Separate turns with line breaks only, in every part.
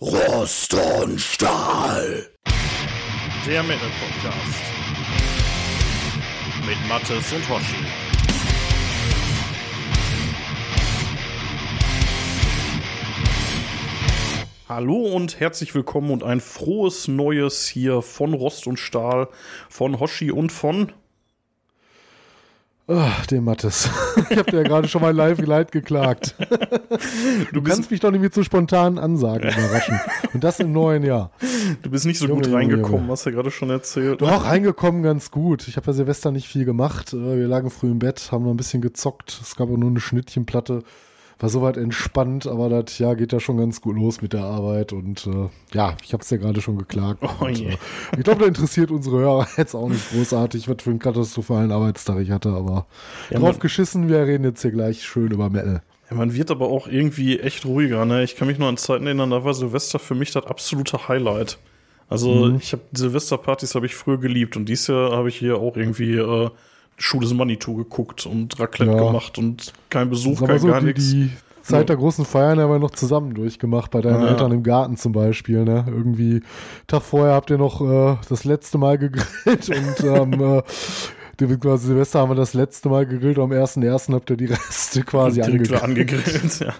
Rost und Stahl.
Der Metal Podcast. Mit Mattes und Hoshi. Hallo und herzlich willkommen und ein frohes Neues hier von Rost und Stahl, von Hoshi und von
Ach, dem Mattes. Ich habe dir ja gerade schon mal live leid geklagt. Du kannst mich doch nicht mit so spontanen Ansagen überraschen. Und das im neuen Jahr.
Du bist nicht so
Junge,
gut reingekommen,
Junge.
hast du ja gerade schon erzählt.
Doch, reingekommen ganz gut. Ich habe ja Silvester nicht viel gemacht. Äh, Wir lagen früh im Bett, haben noch ein bisschen gezockt. Es gab auch nur eine Schnittchenplatte. War soweit entspannt, aber das Jahr geht ja schon ganz gut los mit der Arbeit. Und äh, ja, ich habe es ja gerade schon geklagt.
Oh
und,
je.
äh, ich glaube, da interessiert unsere Hörer jetzt auch nicht großartig, was für einen katastrophalen Arbeitstag ich hatte. Aber
Ja,
drauf geschissen, wir reden jetzt hier gleich schön über Metal.
Ja, man wird aber auch irgendwie echt ruhiger, ne? Ich kann mich nur an Zeiten erinnern, da war Silvester für mich das absolute Highlight. Also
Mhm.
ich habe Silvesterpartys habe ich früher geliebt und dieses Jahr habe ich hier auch irgendwie äh, Schule des Manitou geguckt und Raclette
Ja.
gemacht und kein Besuch, kein
so,
gar
die,
nichts.
die Zeit der großen Feiern haben wir noch zusammen durchgemacht, bei deinen
Ja.
Eltern im Garten zum Beispiel. Ne? Irgendwie, Tag vorher habt ihr noch äh, das letzte Mal gegrillt und ähm, die- quasi Silvester haben wir das letzte Mal gegrillt und am 1.1. habt ihr die Reste quasi angegrillt.
angegrillt.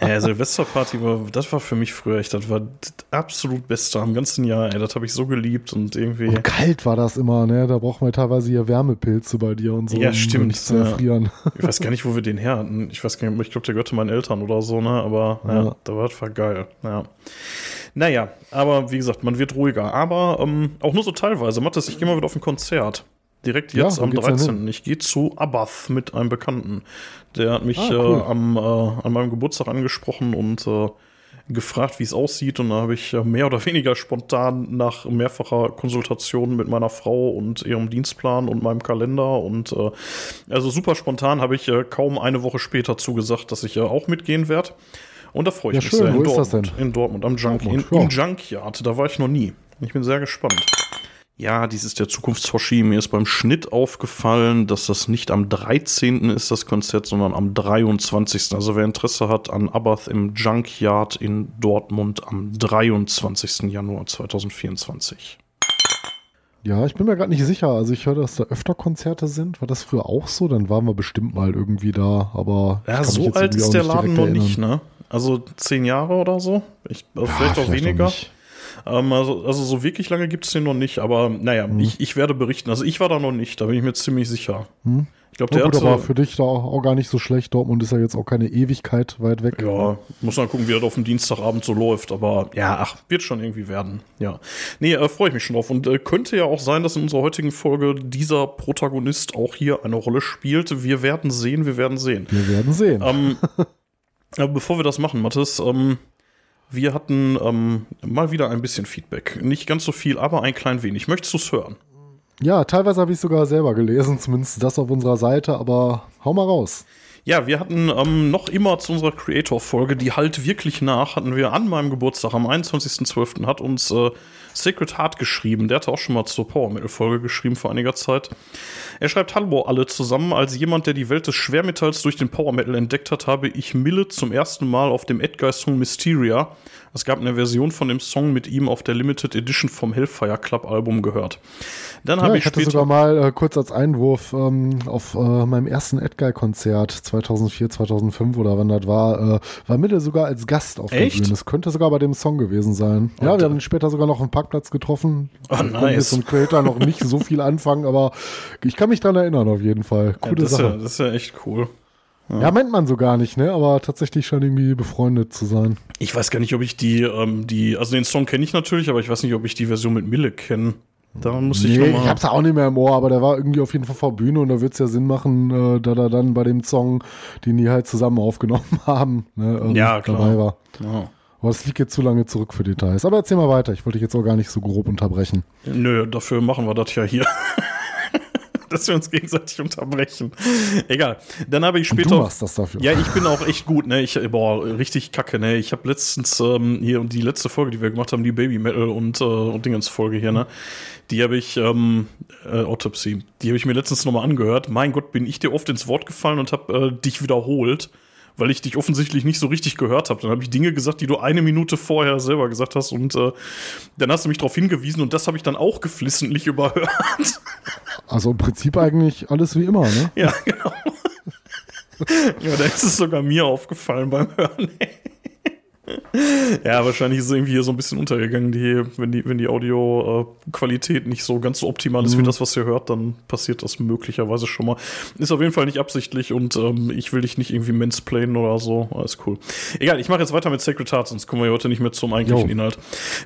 Ja. ja, Silvesterparty war, das war für mich früher echt, das war das absolut Beste am ganzen Jahr. Ey, das habe ich so geliebt und irgendwie.
Und kalt war das immer, ne? Da braucht man teilweise hier Wärmepilze bei dir und so,
Ja,
um
stimmt,
nicht zu
ja.
erfrieren.
Ich weiß gar nicht, wo wir den her hatten. Ich weiß gar nicht, ich glaube, der gehörte meinen Eltern oder so, ne? Aber ja,
Ja.
da war das war geil. Ja. Naja, aber wie gesagt, man wird ruhiger. Aber ähm, auch nur so teilweise. Mathis, ich gehe mal wieder auf ein Konzert. Direkt
Ja,
jetzt
wo
am
geht's denn
13. Ich gehe zu Abath mit einem Bekannten. Der hat mich
Ah, cool.
äh, am, äh, an meinem Geburtstag angesprochen und äh, gefragt, wie es aussieht. Und da habe ich äh, mehr oder weniger spontan nach mehrfacher Konsultation mit meiner Frau und ihrem Dienstplan und meinem Kalender und äh, also super spontan habe ich äh, kaum eine Woche später zugesagt, dass ich äh, auch mitgehen werde. Und da freue ich
Ja,
mich
schön.
sehr.
Wo
in
das
Dortmund, In Dortmund, am Junk, in,
Dortmund, ja.
im Junkyard. Da war ich noch nie. Ich bin sehr gespannt. Ja, dies ist der Zukunftshoshi. Mir ist beim Schnitt aufgefallen, dass das nicht am 13. ist, das Konzert, sondern am 23. Also wer Interesse hat an Abath im Junkyard in Dortmund am 23. Januar 2024.
Ja, ich bin mir gerade nicht sicher. Also ich höre, dass da öfter Konzerte sind. War das früher auch so? Dann waren wir bestimmt mal irgendwie da, aber ich
Ja, so alt ist
auch
der Laden noch nicht, ne? Also zehn Jahre oder so. Ich, also
Ja,
vielleicht auch weniger.
nicht.
Ähm, also, also so wirklich lange gibt es den noch nicht, aber naja,
Mhm.
ich, ich werde berichten. Also ich war da noch nicht, da bin ich mir ziemlich sicher.
Hm?
Ich glaube, der
gut, aber für dich da auch gar nicht so schlecht. Dortmund ist ja jetzt auch keine Ewigkeit weit weg.
Ja, muss mal gucken, wie das auf dem Dienstagabend so läuft. Aber ja, ach, wird schon irgendwie werden. Ja. Nee, äh, freue ich mich schon drauf. Und äh, könnte ja auch sein, dass in unserer heutigen Folge dieser Protagonist auch hier eine Rolle spielt. Wir werden sehen, wir werden sehen.
Wir werden sehen.
Ähm, aber bevor wir das machen, Mathis, ähm, wir hatten ähm, mal wieder ein bisschen Feedback. Nicht ganz so viel, aber ein klein wenig. Möchtest du es hören?
Ja, teilweise habe ich sogar selber gelesen, zumindest das auf unserer Seite, aber hau mal raus.
Ja, wir hatten ähm, noch immer zu unserer Creator-Folge, die halt wirklich nach, hatten wir an meinem Geburtstag am 21.12. hat uns äh, Sacred Heart geschrieben. Der hatte auch schon mal zur Power Metal-Folge geschrieben vor einiger Zeit. Er schreibt Hallo alle zusammen. Als jemand, der die Welt des Schwermetalls durch den Power Metal entdeckt hat, habe ich Mille zum ersten Mal auf dem Edguy-Song Mysteria. Es gab eine Version von dem Song mit ihm auf der Limited Edition vom Hellfire Club Album gehört. Dann
Ja,
habe
ich
ich
hatte sogar mal äh, kurz als Einwurf ähm, auf äh, meinem ersten Edguy-Konzert 2004, 2005 oder wann das war, äh, war Mille sogar als Gast auf
Echt?
der Bühne. Es könnte sogar bei dem Song gewesen sein.
Oh,
ja, wir haben ihn später sogar noch am Parkplatz getroffen.
Oh,
Ich konnte
nice.
mit dem Creator noch nicht so viel anfangen, aber ich kann mich dran erinnern auf jeden Fall.
ja,
Coole
das, ist ja,
Sache.
das ist ja echt cool.
Ja. meint man so gar nicht, ne? Aber tatsächlich scheint irgendwie befreundet zu sein.
Ich weiß gar nicht, ob ich die, ähm, die, also den Song kenne ich natürlich, aber ich weiß nicht, ob ich die Version mit Mille kenne. Da muss ich
Nee, ich hab's auch nicht mehr im Ohr, aber der war irgendwie auf jeden Fall vor Bühne und da wird's ja Sinn machen, äh, da da dann bei dem Song, den die halt zusammen aufgenommen haben, ne, ähm,
Ja, klar.
dabei war.
Ja.
Aber das liegt jetzt zu lange zurück für Details. Aber erzähl mal weiter, ich wollte dich jetzt auch gar nicht so grob unterbrechen.
Nö, dafür machen wir das ja hier. Dass wir uns gegenseitig unterbrechen. Egal. Dann habe ich
Und
später.
du machst das dafür.
Ja, ich bin auch echt gut, ne? Ich, boah, richtig kacke, ne? Ich habe letztens ähm, hier und die letzte Folge, die wir gemacht haben, die Baby Metal und, äh, und Dingens Folge hier, ne? Die habe ich, ähm, äh, Autopsy, die habe ich mir letztens nochmal angehört. Mein Gott, bin ich dir oft ins Wort gefallen und habe äh, dich wiederholt. Weil ich dich offensichtlich nicht so richtig gehört habe. Dann habe ich Dinge gesagt, die du eine Minute vorher selber gesagt hast und äh, dann hast du mich darauf hingewiesen und das habe ich dann auch geflissentlich überhört.
Also im Prinzip eigentlich alles wie immer, ne?
Ja, genau. ja, da ist es sogar mir aufgefallen beim Hören. Ja, wahrscheinlich ist es irgendwie hier so ein bisschen untergegangen, die, wenn die, wenn die Audioqualität nicht so ganz so optimal ist wie das, was ihr hört, dann passiert das möglicherweise schon mal. Ist auf jeden Fall nicht absichtlich und ähm, ich will dich nicht irgendwie mansplainen oder so. Alles cool. Egal, ich mache jetzt weiter mit Sacred Heart, sonst kommen wir heute nicht mehr zum eigentlichen
Jo.
Inhalt.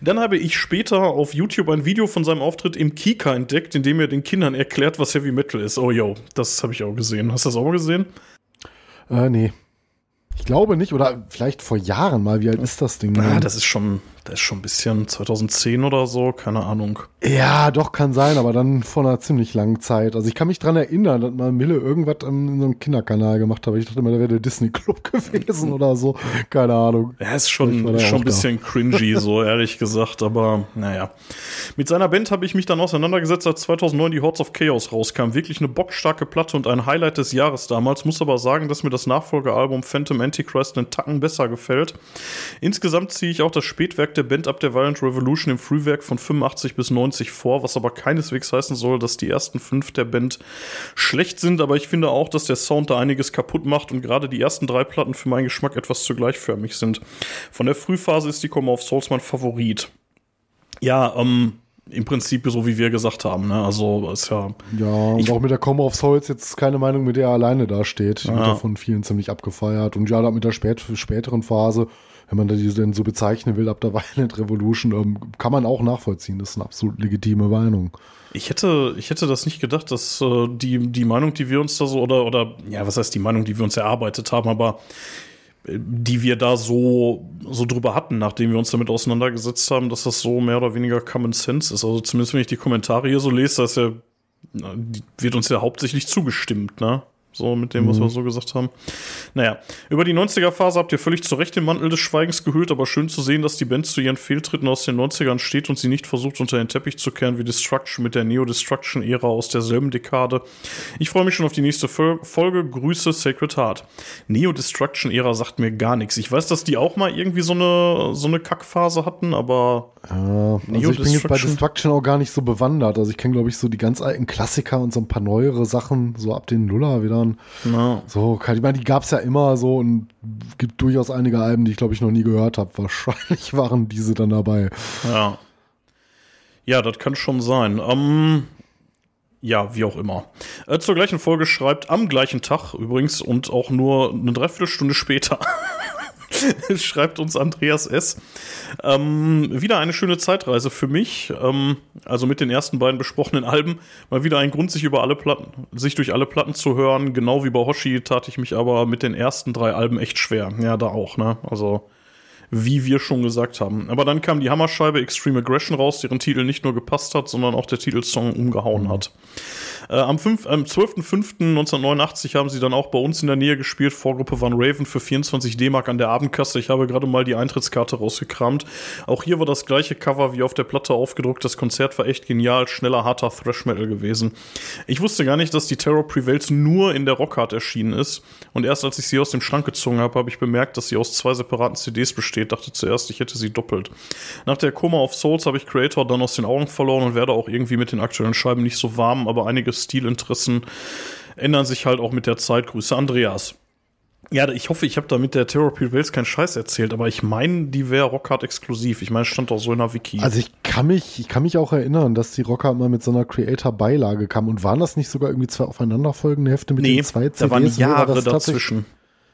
Dann habe ich später auf YouTube ein Video von seinem Auftritt im Kika entdeckt, in dem er den Kindern erklärt, was Heavy Metal ist. Oh yo, das habe ich auch gesehen. Hast du das auch mal gesehen?
Äh, nee. Ich glaube nicht, oder vielleicht vor Jahren mal. Wie alt ist das Ding?
Ah, das ist schon, das ist schon ein bisschen 2010 oder so, keine Ahnung.
Ja, doch, kann sein, aber dann vor einer ziemlich langen Zeit. Also ich kann mich dran erinnern, dass mal Mille irgendwas in so einem Kinderkanal gemacht hat. Ich dachte immer, da wäre der Disney Club gewesen oder so. Keine Ahnung.
Ja, ist schon,
da
ist schon ein bisschen cringy, so ehrlich gesagt, aber naja. Mit seiner Band habe ich mich dann auseinandergesetzt, als 2009 die Hordes of Chaos rauskam. Wirklich eine bockstarke Platte und ein Highlight des Jahres damals. Muss aber sagen, dass mir das Nachfolgealbum Phantom Antichrist einen Tacken besser gefällt. Insgesamt ziehe ich auch das Spätwerk der Band ab der Violent Revolution im Frühwerk von 85 bis 90 vor, was aber keineswegs heißen soll, dass die ersten fünf der Band schlecht sind, aber ich finde auch, dass der Sound da einiges kaputt macht und gerade die ersten drei Platten für meinen Geschmack etwas zu gleichförmig sind. Von der Frühphase ist die Come of Souls mein Favorit. Ja, ähm, im Prinzip so wie wir gesagt haben, ne? Also ist ja.
Ja, und
Ich-
auch mit der Come of Souls jetzt keine Meinung, mit der er alleine dasteht. Die wird
Ja.
ja von vielen ziemlich abgefeiert. Und ja, da mit der spät, späteren Phase, wenn man die denn so bezeichnen will, ab der Violent Revolution, ähm, kann man auch nachvollziehen. Das ist eine absolut legitime Meinung.
Ich hätte, ich hätte das nicht gedacht, dass äh, die, die Meinung, die wir uns da so, oder, oder, ja, was heißt die Meinung, die wir uns erarbeitet haben, aber äh, die wir da so, so drüber hatten, nachdem wir uns damit auseinandergesetzt haben, dass das so mehr oder weniger Common Sense ist. Also zumindest wenn ich die Kommentare hier so lese, da ist ja, wird uns ja hauptsächlich zugestimmt, ne? So mit dem, was wir so gesagt haben. Naja, über die 90er-Phase habt ihr völlig zu Recht den Mantel des Schweigens gehüllt, aber schön zu sehen, dass die Band zu ihren Fehltritten aus den 90ern steht und sie nicht versucht, unter den Teppich zu kehren wie Destruction mit der Neo-Destruction-Ära aus derselben Dekade. Ich freue mich schon auf die nächste Fol Folge. Grüße, Sacred Heart. Neo-Destruction-Ära sagt mir gar nichts. Ich weiß, dass die auch mal irgendwie so eine, so eine Kackphase hatten, aber
Ja, also
Neo
ich bin jetzt bei
Destruction?
Auch gar nicht so bewandert. Also ich kenne, glaube ich, so die ganz alten Klassiker und so ein paar neuere Sachen, so ab den Nuller wieder.
na,
So, ich meine, die gab es ja immer so und gibt durchaus einige Alben, die ich, glaube ich, noch nie gehört habe. Wahrscheinlich waren diese dann dabei.
Ja. Ja, das kann schon sein. Ähm, ja, wie auch immer. Äh, zur gleichen Folge schreibt am gleichen Tag übrigens und auch nur eine Dreiviertelstunde später. schreibt uns Andreas S. Ähm, wieder eine schöne Zeitreise für mich. Ähm, also mit den ersten beiden besprochenen Alben. Mal wieder ein Grund, sich über alle Platten, sich durch alle Platten zu hören. Genau wie bei Hoshi tat ich mich aber mit den ersten drei Alben echt schwer. Ja, da auch, ne? Also wie wir schon gesagt haben. Aber dann kam die Hammerscheibe Extreme Aggression raus, deren Titel nicht nur gepasst hat, sondern auch der Titelsong umgehauen hat. Äh, am, fünf- am 12.05.1989 haben sie dann auch bei uns in der Nähe gespielt, Vorgruppe Van Raven für 24 D-Mark an der Abendkasse. Ich habe gerade mal die Eintrittskarte rausgekramt. Auch hier war das gleiche Cover wie auf der Platte aufgedruckt. Das Konzert war echt genial, schneller, harter Thrash-Metal gewesen. Ich wusste gar nicht, dass die Terror Prevails nur in der Rockhard erschienen ist. Und erst als ich sie aus dem Schrank gezogen habe, habe ich bemerkt, dass sie aus zwei separaten CDs besteht. Dachte zuerst, ich hätte sie doppelt. Nach der Coma of Souls habe ich Creator dann aus den Augen verloren und werde auch irgendwie mit den aktuellen Scheiben nicht so warm, aber einige Stilinteressen ändern sich halt auch mit der Zeit. Grüße, Andreas. Ja, ich hoffe, ich habe da mit der Terror Prevails keinen Scheiß erzählt, aber ich meine, die wäre Rockhard exklusiv. Ich meine, es stand auch so in der Wiki.
Also ich kann mich, ich kann mich auch erinnern, dass die Rocker mal mit so einer Creator-Beilage kamen. Und waren das nicht sogar irgendwie zwei aufeinanderfolgende Hefte mit
nee,
den zwei CDs?
da waren Jahre dazwischen.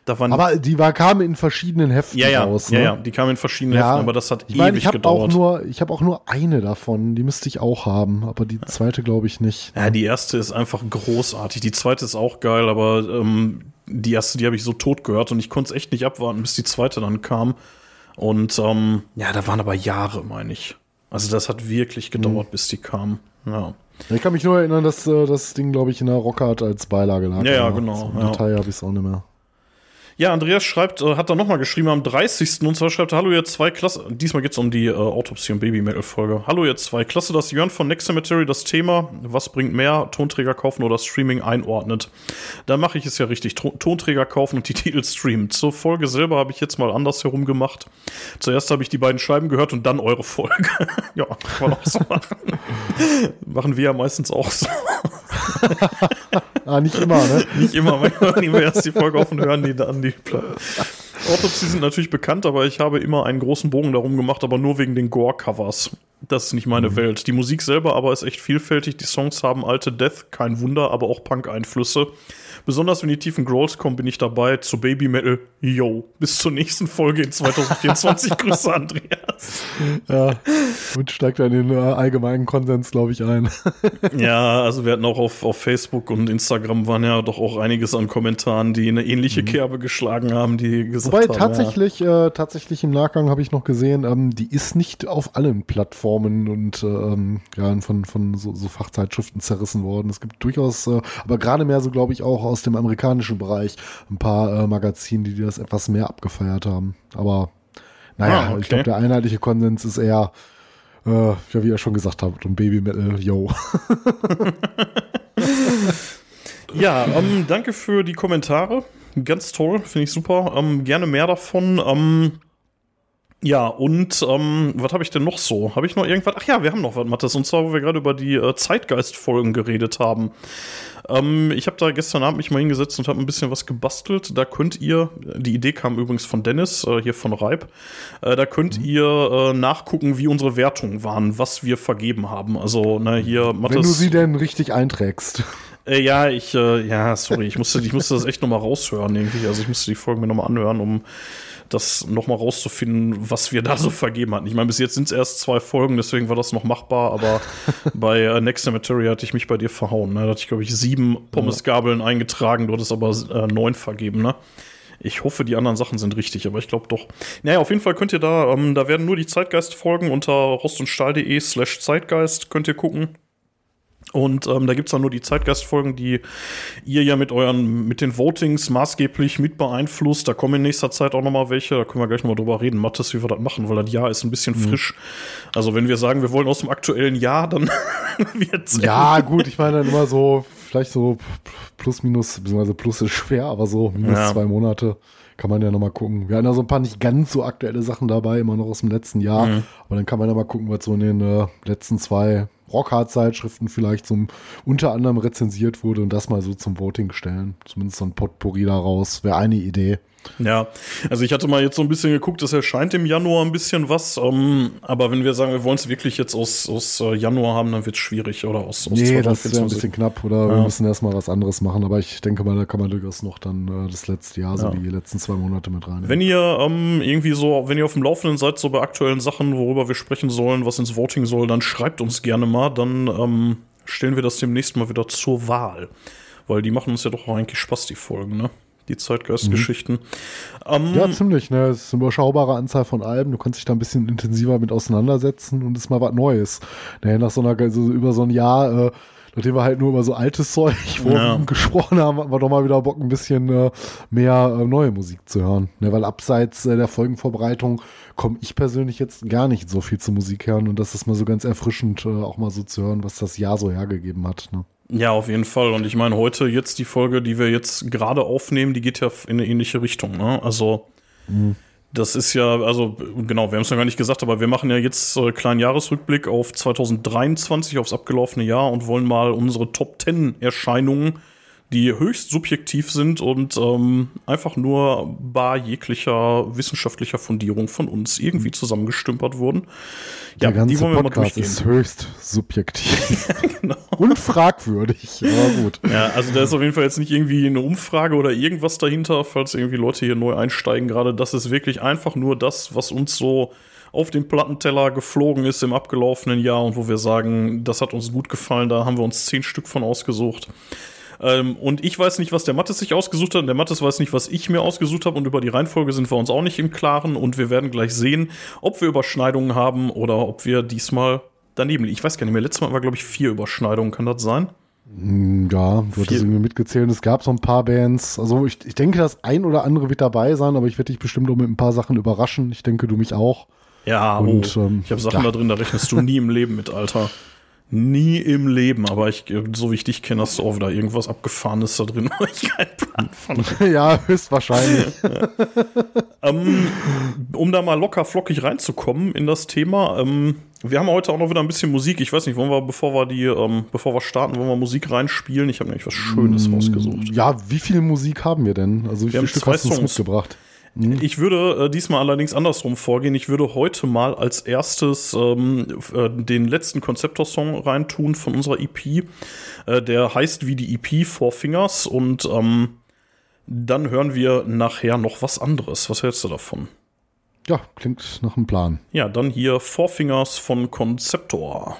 Da waren
Aber die war, kamen in verschiedenen Heften
ja, ja,
raus.
ja,
ne?
ja, die kamen in verschiedenen Heften, aber das hat
ich meine,
ewig
ich habe auch
gedauert.
nur, ich habe auch nur eine davon. Die müsste ich auch haben, aber die zweite glaube ich nicht.
Ja, die erste ist einfach großartig. Die zweite ist auch geil, aber ähm, die erste, die habe ich so tot gehört und ich konnte es echt nicht abwarten, bis die zweite dann kam. Und ähm, ja, da waren aber Jahre, meine ich. Also das hat wirklich
Mhm.
gedauert, bis die kam. Ja.
Ich kann mich nur erinnern, dass äh, das Ding, glaube ich, in der Rockhard als Beilage lag.
Ja, ja, genau,
Im
ja.
Detail habe ich es auch nicht mehr.
Ja, Andreas schreibt, äh, hat da nochmal geschrieben am 30. und zwar schreibt er, hallo ihr zwei Klasse, diesmal geht's um die äh, Autopsie und Baby Metal Folge. Hallo ihr zwei, klasse, dass Jörn von Next Cemetery das Thema, was bringt mehr, Tonträger kaufen oder Streaming einordnet. Da mache ich es ja richtig, Ton Tonträger kaufen und die Titel streamen. Zur Folge selber habe ich jetzt mal andersherum gemacht. Zuerst habe ich die beiden Scheiben gehört und dann eure Folge. ja, kann man auch so machen. machen wir ja meistens auch so.
Ah, nicht immer, ne?
nicht immer, manchmal nehmen wir erst die Folge auf und hören die dann die Platte. Autopsy sind natürlich bekannt, aber ich habe immer einen großen Bogen darum gemacht, aber nur wegen den Gore-Covers. Das ist nicht meine mhm. Welt. Die Musik selber aber ist echt vielfältig. Die Songs haben alte Death, kein Wunder, aber auch Punk-Einflüsse. Besonders wenn die tiefen Growls kommen, bin ich dabei. Zu Baby Metal, yo. Bis zur nächsten Folge in 2024. Grüße, Andreas.
Ja, und steigt dann in den äh, allgemeinen Konsens, glaube ich, ein.
ja, also wir hatten auch auf, auf Facebook und Instagram waren ja doch auch einiges an Kommentaren, die eine ähnliche mhm. Kerbe geschlagen haben, die gesagt Wobei, haben.
tatsächlich, ja. äh, tatsächlich im Nachgang habe ich noch gesehen, ähm, die ist nicht auf allen Plattformen und ähm, ja, von, von so, so Fachzeitschriften zerrissen worden. Es gibt durchaus, äh, aber gerade mehr so, glaube ich, auch aus dem amerikanischen Bereich ein paar äh, Magazine, die das etwas mehr abgefeiert haben. Aber naja, ah, okay. ich glaube, der einheitliche Konsens ist eher, äh, ja, wie ihr schon gesagt habt, um Baby Metal, yo.
ja, ähm, danke für die Kommentare. Ganz toll, finde ich super. Ähm, gerne mehr davon. Ähm, ja, und ähm, was habe ich denn noch so? Habe ich noch irgendwas? Ach ja, wir haben noch was, Mathis. Und zwar, wo wir gerade über die äh, Zeitgeist-Folgen geredet haben. Ähm, ich habe da gestern Abend mich mal hingesetzt und habe ein bisschen was gebastelt. Da könnt ihr, die Idee kam übrigens von Dennis, äh, hier von Reib, äh, da könnt mhm. ihr äh, nachgucken, wie unsere Wertungen waren, was wir vergeben haben. Also, ne, hier
Mathis. Wenn du sie denn richtig einträgst.
Äh, ja, ich, äh, ja, sorry, ich musste, ich musste das echt nochmal raushören irgendwie. Also ich musste die Folgen mir nochmal anhören, um das nochmal rauszufinden, was wir da so vergeben hatten. Ich meine, bis jetzt sind es erst zwei Folgen, deswegen war das noch machbar, aber bei äh, Next Cemetery hatte ich mich bei dir verhauen. Ne? Da hatte ich, glaube ich, sieben Pommesgabeln ja. eingetragen, du hattest aber äh, neun vergeben, ne? Ich hoffe, die anderen Sachen sind richtig, aber ich glaube doch. Naja, auf jeden Fall könnt ihr da, ähm, da werden nur die Zeitgeist-Folgen unter rostundstahl.de slash Zeitgeist könnt ihr gucken. Und ähm, da gibt's dann nur die Zeitgeistfolgen, die ihr ja mit euren, mit den Votings maßgeblich mit beeinflusst. Da kommen in nächster Zeit auch nochmal welche, da können wir gleich nochmal drüber reden, Mathis, wie wir das machen, weil das Jahr ist ein bisschen mhm. frisch. Also wenn wir sagen, wir wollen aus dem aktuellen Jahr, dann
wird's. Ja, gut, ich meine dann immer so, vielleicht so plus, minus, beziehungsweise plus ist schwer, aber so minus ja. zwei Monate kann man ja nochmal gucken. Wir haben ja so ein paar nicht ganz so aktuelle Sachen dabei, immer noch aus dem letzten Jahr. Mhm. Aber dann kann man ja mal gucken, was so in den äh, letzten zwei Rockhard-Zeitschriften vielleicht zum unter anderem rezensiert wurde und das mal so zum Voting stellen. Zumindest so ein Potpourri daraus. Wäre eine Idee.
Ja, also ich hatte mal jetzt so ein bisschen geguckt, es erscheint im Januar ein bisschen was, ähm, aber wenn wir sagen, wir wollen es wirklich jetzt aus, aus äh, Januar haben, dann wird es schwierig oder aus, aus
Nee, das ist ja ein bisschen knapp oder ja. wir müssen erstmal was anderes machen, aber ich denke mal, da kann man durchaus noch dann äh, das letzte Jahr, so die letzten zwei Monate mit rein.
Wenn ihr ähm, irgendwie so, wenn ihr auf dem Laufenden seid, so bei aktuellen Sachen, worüber wir sprechen sollen, was ins Voting soll, dann schreibt uns gerne mal, dann ähm, stellen wir das demnächst mal wieder zur Wahl. Weil die machen uns ja doch eigentlich Spaß, die Folgen, ne? Die Zeitgeistgeschichten. Mhm.
Ähm, ja, ziemlich. Ne? Es ist eine überschaubare Anzahl von Alben. Du kannst dich da ein bisschen intensiver mit auseinandersetzen und es ist mal was Neues. Ne? Nach so einer, also über so ein Jahr, äh, nachdem wir halt nur über so altes Zeug ja. gesprochen haben, hatten wir doch mal wieder Bock, ein bisschen äh, mehr äh, neue Musik zu hören. Ne? Weil abseits äh, der Folgenvorbereitung komme ich persönlich jetzt gar nicht so viel zur Musik hören und das ist mal so ganz erfrischend, äh, auch mal so zu hören, was das Jahr so hergegeben hat. Ne?
Ja, auf jeden Fall. Und ich meine, heute jetzt die Folge, die wir jetzt gerade aufnehmen, die geht ja in eine ähnliche Richtung. Ne? Also, mhm. das ist ja, also genau, wir haben es ja gar nicht gesagt, aber wir machen ja jetzt äh, kleinen Jahresrückblick auf 2023, aufs abgelaufene Jahr und wollen mal unsere Top 10 Erscheinungen die höchst subjektiv sind und ähm, einfach nur bar jeglicher wissenschaftlicher Fundierung von uns irgendwie zusammengestümpert wurden.
Ja, Der ganze die wollen wir Podcast mal durchgehen. ist höchst subjektiv. genau. Und fragwürdig, aber gut.
Ja, also da ist auf jeden Fall jetzt nicht irgendwie eine Umfrage oder irgendwas dahinter, falls irgendwie Leute hier neu einsteigen gerade. Das ist wirklich einfach nur das, was uns so auf den Plattenteller geflogen ist im abgelaufenen Jahr und wo wir sagen, das hat uns gut gefallen, da haben wir uns zehn Stück von ausgesucht. Ähm, und ich weiß nicht, was der Mattes sich ausgesucht hat. Und der Mattes weiß nicht, was ich mir ausgesucht habe. Und über die Reihenfolge sind wir uns auch nicht im Klaren. Und wir werden gleich sehen, ob wir Überschneidungen haben oder ob wir diesmal daneben liegen. Ich weiß gar nicht mehr. Letztes Mal war, glaube ich, vier Überschneidungen. Kann das sein?
Hm, Ja, wird es irgendwie mitgezählt. Es gab so ein paar Bands. Also ich, ich denke, das ein oder andere wird dabei sein, aber ich werde dich bestimmt auch mit ein paar Sachen überraschen. Ich denke, du mich auch.
Ja,
Und,
oh,
ähm,
ich habe Sachen
ja.
da drin, da rechnest du nie im Leben mit, Alter. Nie im Leben, aber ich, so wie ich dich kenne, hast du auch wieder irgendwas Abgefahrenes da drin, wo ich keinen Plan von habe.
ja, höchstwahrscheinlich.
ähm, um da mal locker flockig reinzukommen in das Thema, ähm, wir haben heute auch noch wieder ein bisschen Musik. Ich weiß nicht, wollen wir, bevor wir die, ähm, bevor wir starten, wollen wir Musik reinspielen? Ich habe nämlich was Schönes rausgesucht.
ja, wie viel Musik haben wir denn? Also wie
Wir
viele Stück hast du uns mitgebracht?
Ich würde äh, diesmal allerdings andersrum vorgehen. Ich würde heute mal als erstes ähm, äh, den letzten Konzeptor-Song reintun von unserer EP. Äh, der heißt wie die EP Four Fingers und ähm, dann hören wir nachher noch was anderes. Was hältst du davon?
Ja, klingt nach einem Plan.
Ja, dann hier Four Fingers von Konzeptor.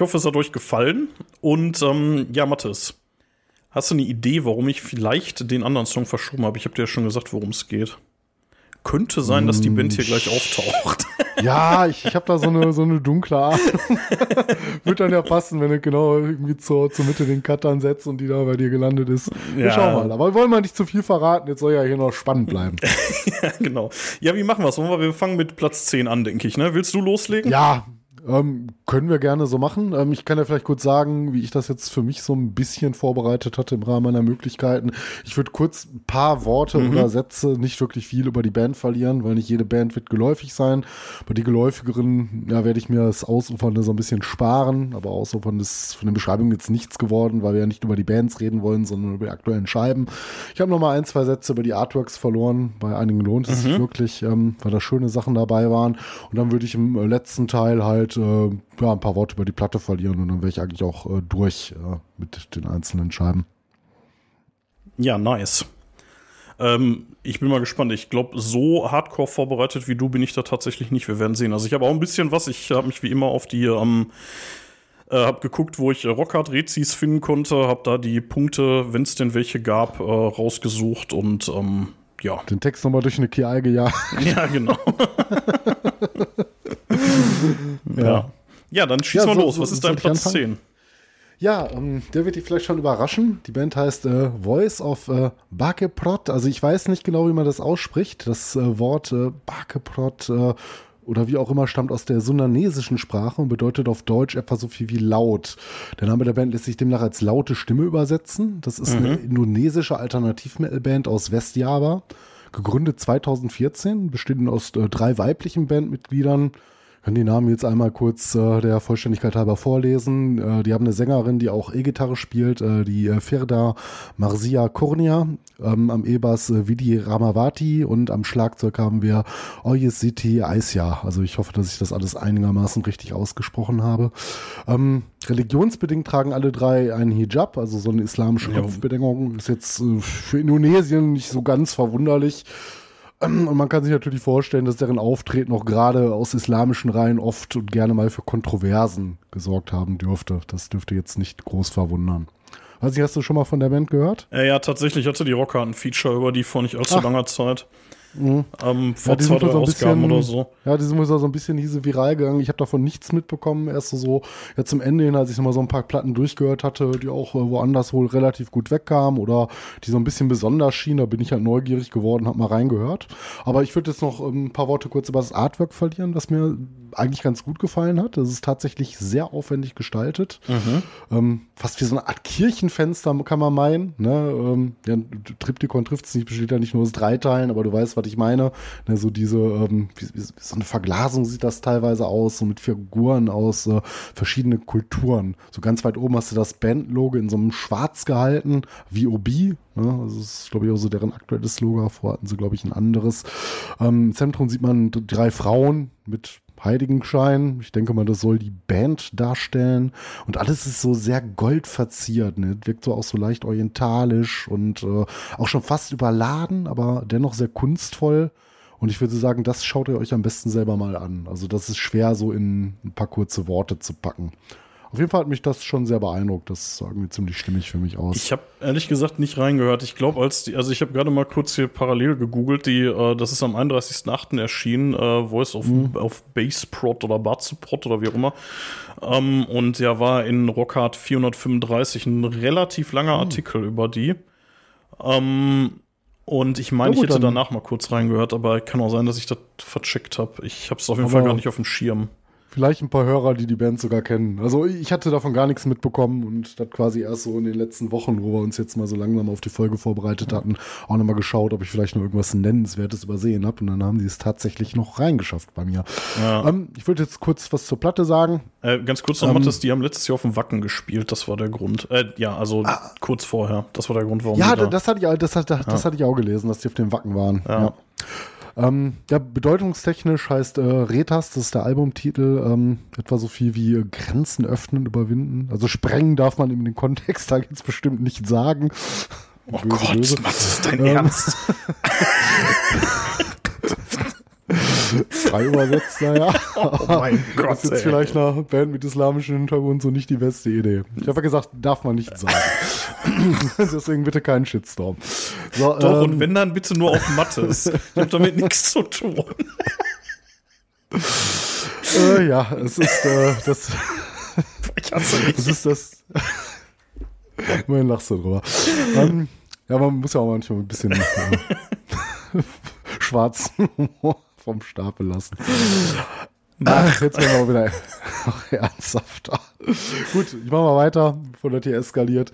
Ich hoffe, es hat euch gefallen. Und ähm, ja, Mathis, hast du eine Idee, warum ich vielleicht den anderen Song verschoben habe? Ich habe dir ja schon gesagt, worum es geht. Könnte sein, dass die Band hier gleich auftaucht.
Ja, ich, ich habe da so eine, so eine dunkle Ahnung. Wird dann ja passen, wenn du genau irgendwie zur, zur Mitte den Cut dann setzt und die da bei dir gelandet ist. Wir
Ja.
schauen mal. Aber wir wollen mal nicht zu viel verraten. Jetzt soll ja hier noch spannend bleiben.
ja, genau. Ja, wie machen wir es? Wir fangen mit Platz 10 an, denke ich. Ne? Willst du loslegen?
Ja, ähm, können wir gerne so machen. Ähm, ich kann ja vielleicht kurz sagen, wie ich das jetzt für mich so ein bisschen vorbereitet hatte im Rahmen meiner Möglichkeiten. Ich würde kurz ein paar Worte oder Sätze, nicht wirklich viel über die Band verlieren, weil nicht jede Band wird geläufig sein. Bei die geläufigeren, ja, werde ich mir das Ausufernde so ein bisschen sparen, aber Ausufern ist von der Beschreibung jetzt nichts geworden, weil wir ja nicht über die Bands reden wollen, sondern über die aktuellen Scheiben. Ich habe noch mal ein, zwei Sätze über die Artworks verloren. Bei einigen lohnt es sich wirklich, ähm, weil da schöne Sachen dabei waren. Und dann würde ich im letzten Teil halt äh, ja, ein paar Worte über die Platte verlieren und dann wäre ich eigentlich auch äh, durch mit den einzelnen Scheiben.
Ja, nice. Ähm, ich bin mal gespannt. Ich glaube, so hardcore vorbereitet wie du bin ich da tatsächlich nicht. Wir werden sehen. Also ich habe auch ein bisschen was. Ich habe mich wie immer auf die, ähm, äh, habe geguckt, wo ich äh, Rockhard-Rezis finden konnte, habe da die Punkte, wenn es denn welche gab, äh, rausgesucht und ähm, ja.
Den Text nochmal durch eine KI gejagt.
Ja, genau. ja. Ja, dann schieß
Ja,
mal
so-
los.
so-
Was ist
soll
dein Platz
anfangen?
10?
Ja, ähm, der wird dich vielleicht schon überraschen. Die Band heißt äh, Voice of äh, Bakeprot. Also ich weiß nicht genau, wie man das ausspricht. Das äh, Wort äh, Bakeprot äh, oder wie auch immer stammt aus der sundanesischen Sprache und bedeutet auf Deutsch etwa so viel wie laut. Der Name der Band lässt sich demnach als laute Stimme übersetzen. Das ist eine indonesische Alternativ-Metal-Band aus Westjava. Gegründet 2014, bestehend aus äh, drei weiblichen Bandmitgliedern. Ich kann die Namen jetzt einmal kurz äh, der Vollständigkeit halber vorlesen. Äh, die haben eine Sängerin, die auch E-Gitarre spielt, äh, die äh, Firda Marzia Kurnia. Ähm, am E-Bass äh, Vidi Ramavati und am Schlagzeug haben wir Oyesiti Aisya. Also ich hoffe, dass ich das alles einigermaßen richtig ausgesprochen habe. Ähm, religionsbedingt tragen alle drei einen Hijab, also so eine islamische
Ja.
Kopfbedeckung. Ist jetzt äh, für Indonesien nicht so ganz verwunderlich. Und man kann sich natürlich vorstellen, dass deren Auftreten auch gerade aus islamischen Reihen oft und gerne mal für Kontroversen gesorgt haben dürfte. Das dürfte jetzt nicht groß verwundern. Weiß nicht, hast du schon mal von der Band gehört?
Äh, ja, tatsächlich hatte die Rocker ein Feature über die vor nicht allzu
Ach.
langer Zeit.
Mhm.
Ähm, vor
Ja, die
zwei, drei
so ein
Ausgaben
bisschen-
oder so.
Ja, die sind wohl so ein bisschen diese viral gegangen. Ich habe davon nichts mitbekommen. Erst so, so ja, zum Ende hin, als ich nochmal so ein paar Platten durchgehört hatte, die auch äh, woanders wohl relativ gut wegkamen oder die so ein bisschen besonders schienen. Da bin ich halt neugierig geworden, habe mal reingehört. Aber ich würde jetzt noch ähm, ein paar Worte kurz über das Artwork verlieren, das mir eigentlich ganz gut gefallen hat. Das ist tatsächlich sehr aufwendig gestaltet. Ähm, fast wie so eine Art Kirchenfenster kann man meinen. Ne? Ähm, ja, Triptychon trifft es nicht, besteht ja nicht nur aus drei Teilen, aber du weißt, was ich meine. Ne, so diese, ähm, wie, wie, so eine Verglasung sieht das teilweise aus, so mit Figuren aus äh, verschiedenen Kulturen. So ganz weit oben hast du das Bandlogo in so einem Schwarz gehalten, wie OB. Ne? Das ist, glaube ich, auch so deren aktuelles Logo. Vorher hatten sie, glaube ich, ein anderes. Ähm, Im Zentrum sieht man drei Frauen mit Heiligenschein. Ich denke mal, das soll die Band darstellen. Und alles ist so sehr gold verziert. Ne? Wirkt so auch so leicht orientalisch und äh, auch schon fast überladen, aber dennoch sehr kunstvoll. Und ich würde sagen, das schaut ihr euch am besten selber mal an. Also das ist schwer so in ein paar kurze Worte zu packen. Auf jeden Fall hat mich das schon sehr beeindruckt. Das sah irgendwie ziemlich stimmig für mich aus.
Ich habe ehrlich gesagt nicht reingehört. Ich glaube, als die, also ich habe gerade mal kurz hier parallel gegoogelt, die, äh, das ist am 31.08. erschienen, äh, Voice of, auf Bassprot oder Batsuprot oder wie auch immer. Ähm, und ja, war in Rockhard 435 ein relativ langer Artikel über die. Ähm, und ich meine,
Ja,
ich hätte danach mal kurz reingehört, aber kann auch sein, dass ich das vercheckt habe. Ich habe es auf jeden
Aber-
Fall gar nicht auf dem Schirm.
Vielleicht ein paar Hörer, die die Band sogar kennen. Also ich hatte davon gar nichts mitbekommen und das quasi erst so in den letzten Wochen, wo wir uns jetzt mal so langsam auf die Folge vorbereitet hatten, auch nochmal geschaut, ob ich vielleicht noch irgendwas Nennenswertes übersehen habe. Und dann haben die es tatsächlich noch reingeschafft bei mir.
Ja.
Ähm, ich würde jetzt kurz was zur Platte sagen.
Äh, ganz kurz noch,
Ähm,
Mathis, die haben letztes Jahr auf dem Wacken gespielt, das war der Grund. Äh, ja, also kurz vorher. Das war der Grund, warum
Ja,
da
das hatte, ich, auch- das, hatte, das hatte ich auch gelesen, dass die auf dem Wacken waren.
Ja.
Ja. Ähm, ja, bedeutungstechnisch heißt äh, Retas, das ist der Albumtitel, ähm, etwa so viel wie äh, Grenzen öffnen, überwinden. Also sprengen darf man in den Kontext da jetzt bestimmt nicht sagen.
Oh
Böse,
Gott,
böse.
Mathis, dein
Ähm.
Ernst?
frei übersetzt, naja.
Oh mein Gott.
Das ist jetzt
ey.
vielleicht eine Band mit islamischem Hintergrund so nicht die beste Idee. Ich habe ja gesagt, darf man nicht sagen. Deswegen bitte keinen Shitstorm. So,
Doch,
ähm,
und wenn dann bitte nur auf Mattes. Ich hab damit nichts zu tun.
äh, ja, es ist äh, das,
Ich hasse
das
mich.
ist das. Immerhin lachst du drüber. Ähm, ja, man muss ja auch manchmal ein bisschen äh, schwarzen Humor vom Stapel lassen. Ach, jetzt werden wir wieder ach, ernsthafter. Gut, ich mache mal weiter, bevor das hier eskaliert.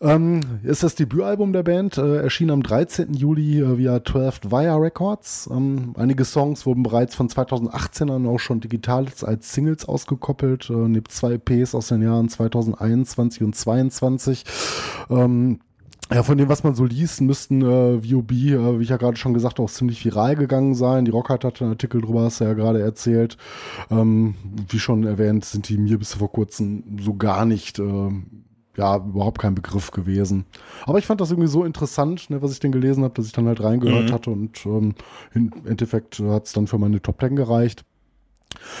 Ähm, ist das Debütalbum der Band, äh, erschien am 13. Juli äh, via 12 Via Records. Ähm, einige Songs wurden bereits von 2018 an auch schon digital als Singles ausgekoppelt, äh, neben zwei EPs aus den Jahren 2021 und 2022. Ähm, ja, von dem, was man so liest, müssten äh, VOB, äh, wie ich ja gerade schon gesagt habe, auch ziemlich viral gegangen sein. Die Rockhard hatte einen Artikel drüber, hast du ja gerade erzählt. Ähm, wie schon erwähnt, sind die mir bis vor kurzem so gar nicht, äh, ja, überhaupt kein Begriff gewesen. Aber ich fand das irgendwie so interessant, ne, was ich denn gelesen habe, dass ich dann halt reingehört
Mhm.
hatte und ähm, im Endeffekt hat es dann für meine Top 10 gereicht.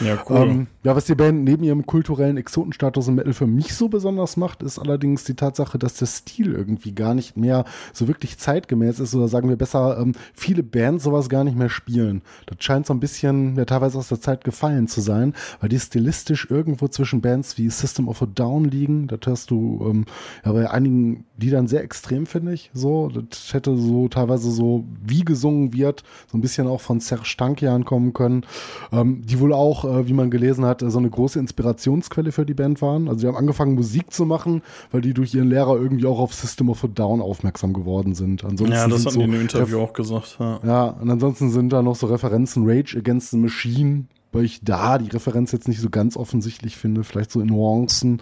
Ja, cool.
Ähm, ja, was die Band neben ihrem kulturellen Exotenstatus im Metal für mich so besonders macht, ist allerdings die Tatsache, dass der Stil irgendwie gar nicht mehr so wirklich zeitgemäß ist oder sagen wir besser, ähm, viele Bands sowas gar nicht mehr spielen. Das scheint so ein bisschen ja, teilweise aus der Zeit gefallen zu sein, weil die stilistisch irgendwo zwischen Bands wie System of a Down liegen. Das hörst du ähm, ja bei einigen Liedern sehr extrem, finde ich. So, das hätte so teilweise so wie gesungen wird, so ein bisschen auch von Serge Tankian kommen können, ähm, die wohl auch, äh, wie man gelesen hat, äh, so eine große Inspirationsquelle für die Band waren. Also die haben angefangen Musik zu machen, weil die durch ihren Lehrer irgendwie auch auf System of a Down aufmerksam geworden sind. Ansonsten
ja, das hatten
so
die in dem Interview auch gesagt. Ja.
ja, und ansonsten sind da noch so Referenzen Rage Against the Machine, weil ich da die Referenz jetzt nicht so ganz offensichtlich finde, vielleicht so in Nuancen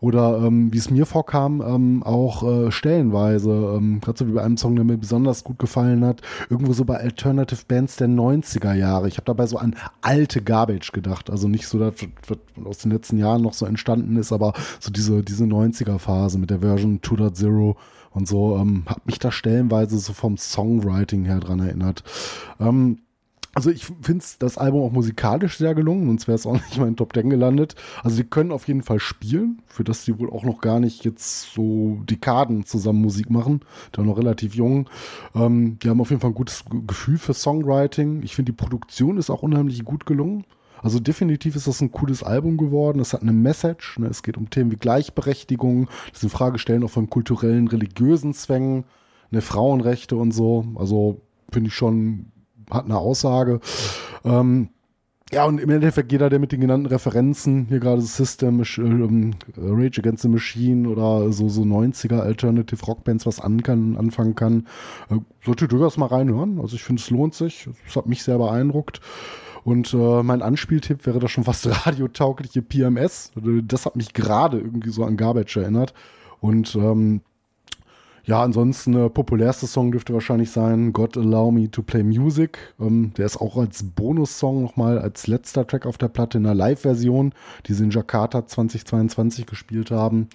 oder ähm, wie es mir vorkam, ähm, auch äh, stellenweise, ähm, gerade so wie bei einem Song, der mir besonders gut gefallen hat, irgendwo so bei Alternative Bands der 90er Jahre. Ich habe dabei so an alte Garbage gedacht, also nicht so das, was aus den letzten Jahren noch so entstanden ist, aber so diese, diese 90er Phase mit der Version 2.0 und so, ähm, hat mich da stellenweise so vom Songwriting her dran erinnert. Ähm, also ich finde das Album auch musikalisch sehr gelungen, sonst wäre es auch nicht mal in Top 10 gelandet. Also die können auf jeden Fall spielen, für das die wohl auch noch gar nicht jetzt so Dekaden zusammen Musik machen. Die noch relativ jung. Ähm, die haben auf jeden Fall ein gutes Gefühl für Songwriting. Ich finde die Produktion ist auch unheimlich gut gelungen. Also definitiv ist das ein cooles Album geworden. Es hat eine Message. Ne? Es geht um Themen wie Gleichberechtigung, das in Frage auch von kulturellen, religiösen Zwängen, ne, Frauenrechte und so. Also finde ich schon hat eine Aussage. Ähm, ja, und im Endeffekt jeder, der mit den genannten Referenzen, hier gerade System, ähm, Rage Against the Machine oder so, so 90er Alternative Rockbands was an kann, anfangen kann, äh, sollte durchaus mal reinhören. Also ich finde, es lohnt sich. Es hat mich sehr beeindruckt. Und äh, mein Anspieltipp wäre da schon fast radiotaugliche PMS. Das hat mich gerade irgendwie so an Garbage erinnert. Und ähm, ja, ansonsten der populärste Song dürfte wahrscheinlich sein God Allow Me to Play Music. Ähm, der ist auch als Bonussong nochmal als letzter Track auf der Platte in einer Live-Version, die sie in Jakarta 2022 gespielt haben.